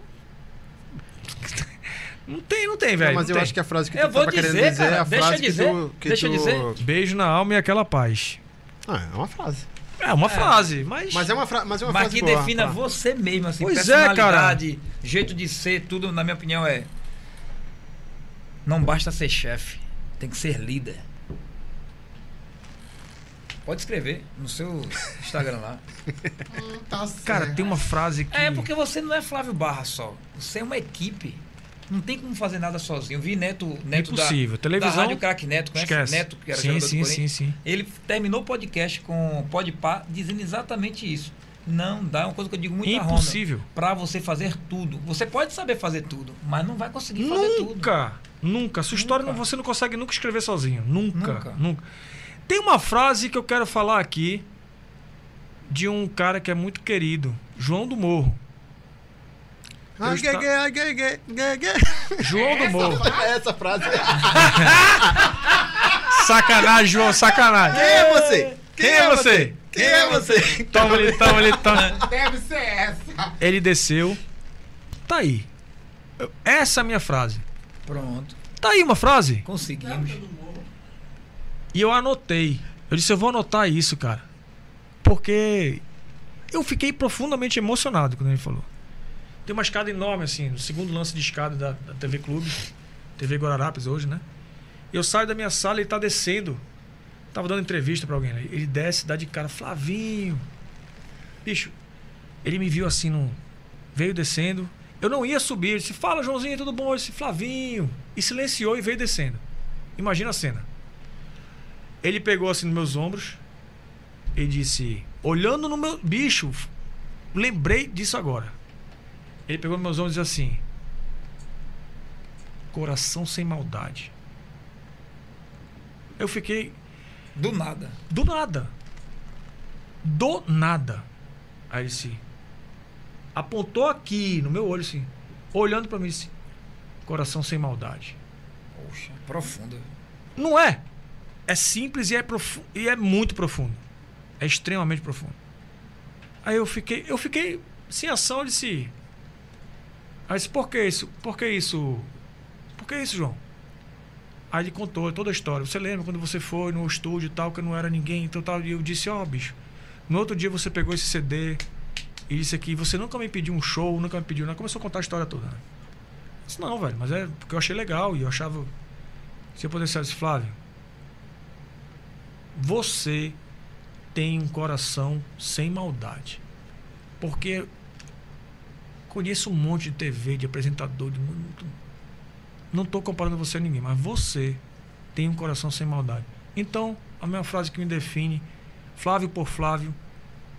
Não tem, não tem, velho. mas eu tem. acho que a frase que tu Eu vou tava querendo dizer, dizer é cara, a deixa frase eu dizer, que tu. Que deixa eu tu... dizer. Beijo na alma e aquela paz. Ah, é uma frase. É uma frase, mas. Mas é uma, fra... mas é uma Mas frase que boa. defina Fala. você mesmo, assim, Pois é, personalidade, jeito de ser, tudo, na minha opinião, é. Não basta ser chefe, tem que ser líder. Pode escrever no seu Instagram lá. Tá. *laughs* Cara, tem uma frase que. É porque você não é Flávio Barra só. Você é uma equipe. Não tem como fazer nada sozinho. Eu vi Neto, Neto Impossível. da, Televisão, da Rádio Crack Neto, conhece? Esquece. Neto, que era sim, sim, sim, sim. Ele terminou o podcast com Podpah dizendo exatamente isso. Não dá, é uma coisa que eu digo muito. Impossível. Pra você fazer tudo. Você pode saber fazer tudo, mas não vai conseguir fazer tudo. Nunca, nunca. Sua história Nunca. você não consegue nunca escrever sozinho. Nunca, Nunca. nunca. Tem uma frase que eu quero falar aqui de um cara que é muito querido, João do Morro. Ah, está-. João do Morro. Essa frase. *laughs* Sacanagem, João, sacanagem. Quem é você? Quem é você? Quem é você? Toma ali, toma ali, toma. Deve ser essa. Ele desceu. Tá aí. Essa é a minha frase. Pronto. Tá aí uma frase. Conseguimos. E eu anotei. Eu disse, eu vou anotar isso, cara. Porque eu fiquei profundamente emocionado quando ele falou. Tem uma escada enorme, assim, no segundo lance de escada da, da TV Clube. TV Guararapes hoje, né? Eu saio da minha sala e ele tá descendo. Tava dando entrevista pra alguém. né? Ele desce, dá de cara, Flavinho. Bicho, ele me viu assim, veio descendo. Eu não ia subir. Ele disse, fala, Joãozinho, tudo bom? Eu disse, Flavinho. E silenciou e veio descendo. Imagina a cena. Ele pegou assim nos meus ombros e disse, olhando no meu. Bicho, lembrei disso agora. Ele pegou meus ombros e disse assim: Coração sem maldade. Eu fiquei Do nada. do nada. Do nada. Aí ele disse: Apontou aqui no meu olho assim, olhando pra mim disse: Coração sem maldade. Poxa, profundo. Não é. É simples e é, profu- e é muito profundo. É extremamente profundo. Aí eu fiquei, eu fiquei sem ação, eu disse. Aí disse, por que isso? Por que isso? Por que isso, João? Aí ele contou toda a história. Você lembra quando você foi no estúdio e tal, que eu não era ninguém, então tal. E eu disse, ó, bicho, no outro dia você pegou esse CD e disse aqui, você nunca me pediu um show, nunca me pediu nada. Começou a contar a história toda. Né? Eu disse, não, velho, mas é porque eu achei legal e eu achava. Se eu pudesse dizer, Flávio, você tem um coração sem maldade. Porque conheço um monte de TV, de apresentador, de muito. Não estou comparando você a ninguém, mas você tem um coração sem maldade. Então, a minha frase que me define, Flávio por Flávio,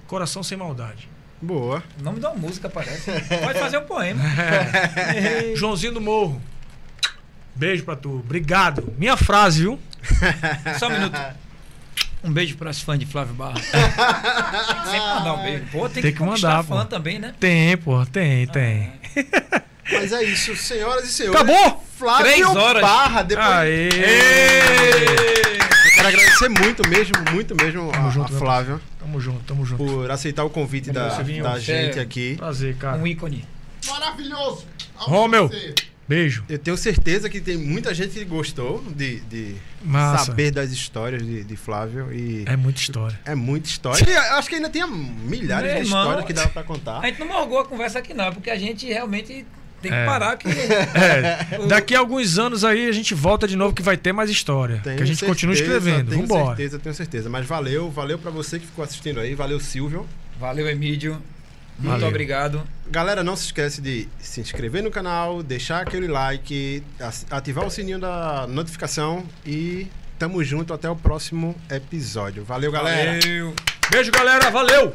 coração sem maldade. Boa. O nome da música parece. *laughs* Pode fazer um poema. *laughs* Joãozinho do Morro. Beijo pra tu. Obrigado. Minha frase, viu? Só um minuto. Um beijo para as fãs de Flávio Barra. *laughs* tem que sempre mandar um beijo. Pô, tem, Tem que, que mandar, fã também, né? Tem, pô. Tem, tem. Mas é isso, senhoras e senhores. Acabou? Flávio Três horas. Barra, depois. Aê! Eu quero agradecer muito mesmo, muito mesmo Tamo a, junto, a Flávio Tamo junto, tamo junto. por aceitar o convite da, da gente é- aqui. Prazer, cara. Um ícone. maravilhoso. Romeu. Beijo. Eu tenho certeza que tem muita gente que gostou de, de saber das histórias de, de Flávio e É muita história. é muita história. E acho que ainda tem milhares Meu de irmão, histórias que dá pra contar. A gente não morgou a conversa aqui, não, porque a gente realmente tem que É. parar que. *laughs* É, daqui a alguns anos aí a gente volta de novo que vai ter mais história. Tenho que a gente continua certeza, escrevendo. Tenho Vambora. certeza, tenho certeza. Mas valeu, valeu pra você que ficou assistindo aí. Valeu, Silvio. Valeu, Emílio. Muito Valeu. obrigado. Galera, não se esquece de se inscrever no canal, deixar aquele like, ativar o sininho da notificação e tamo junto até o próximo episódio. Valeu, galera! Valeu. Beijo, galera. Valeu!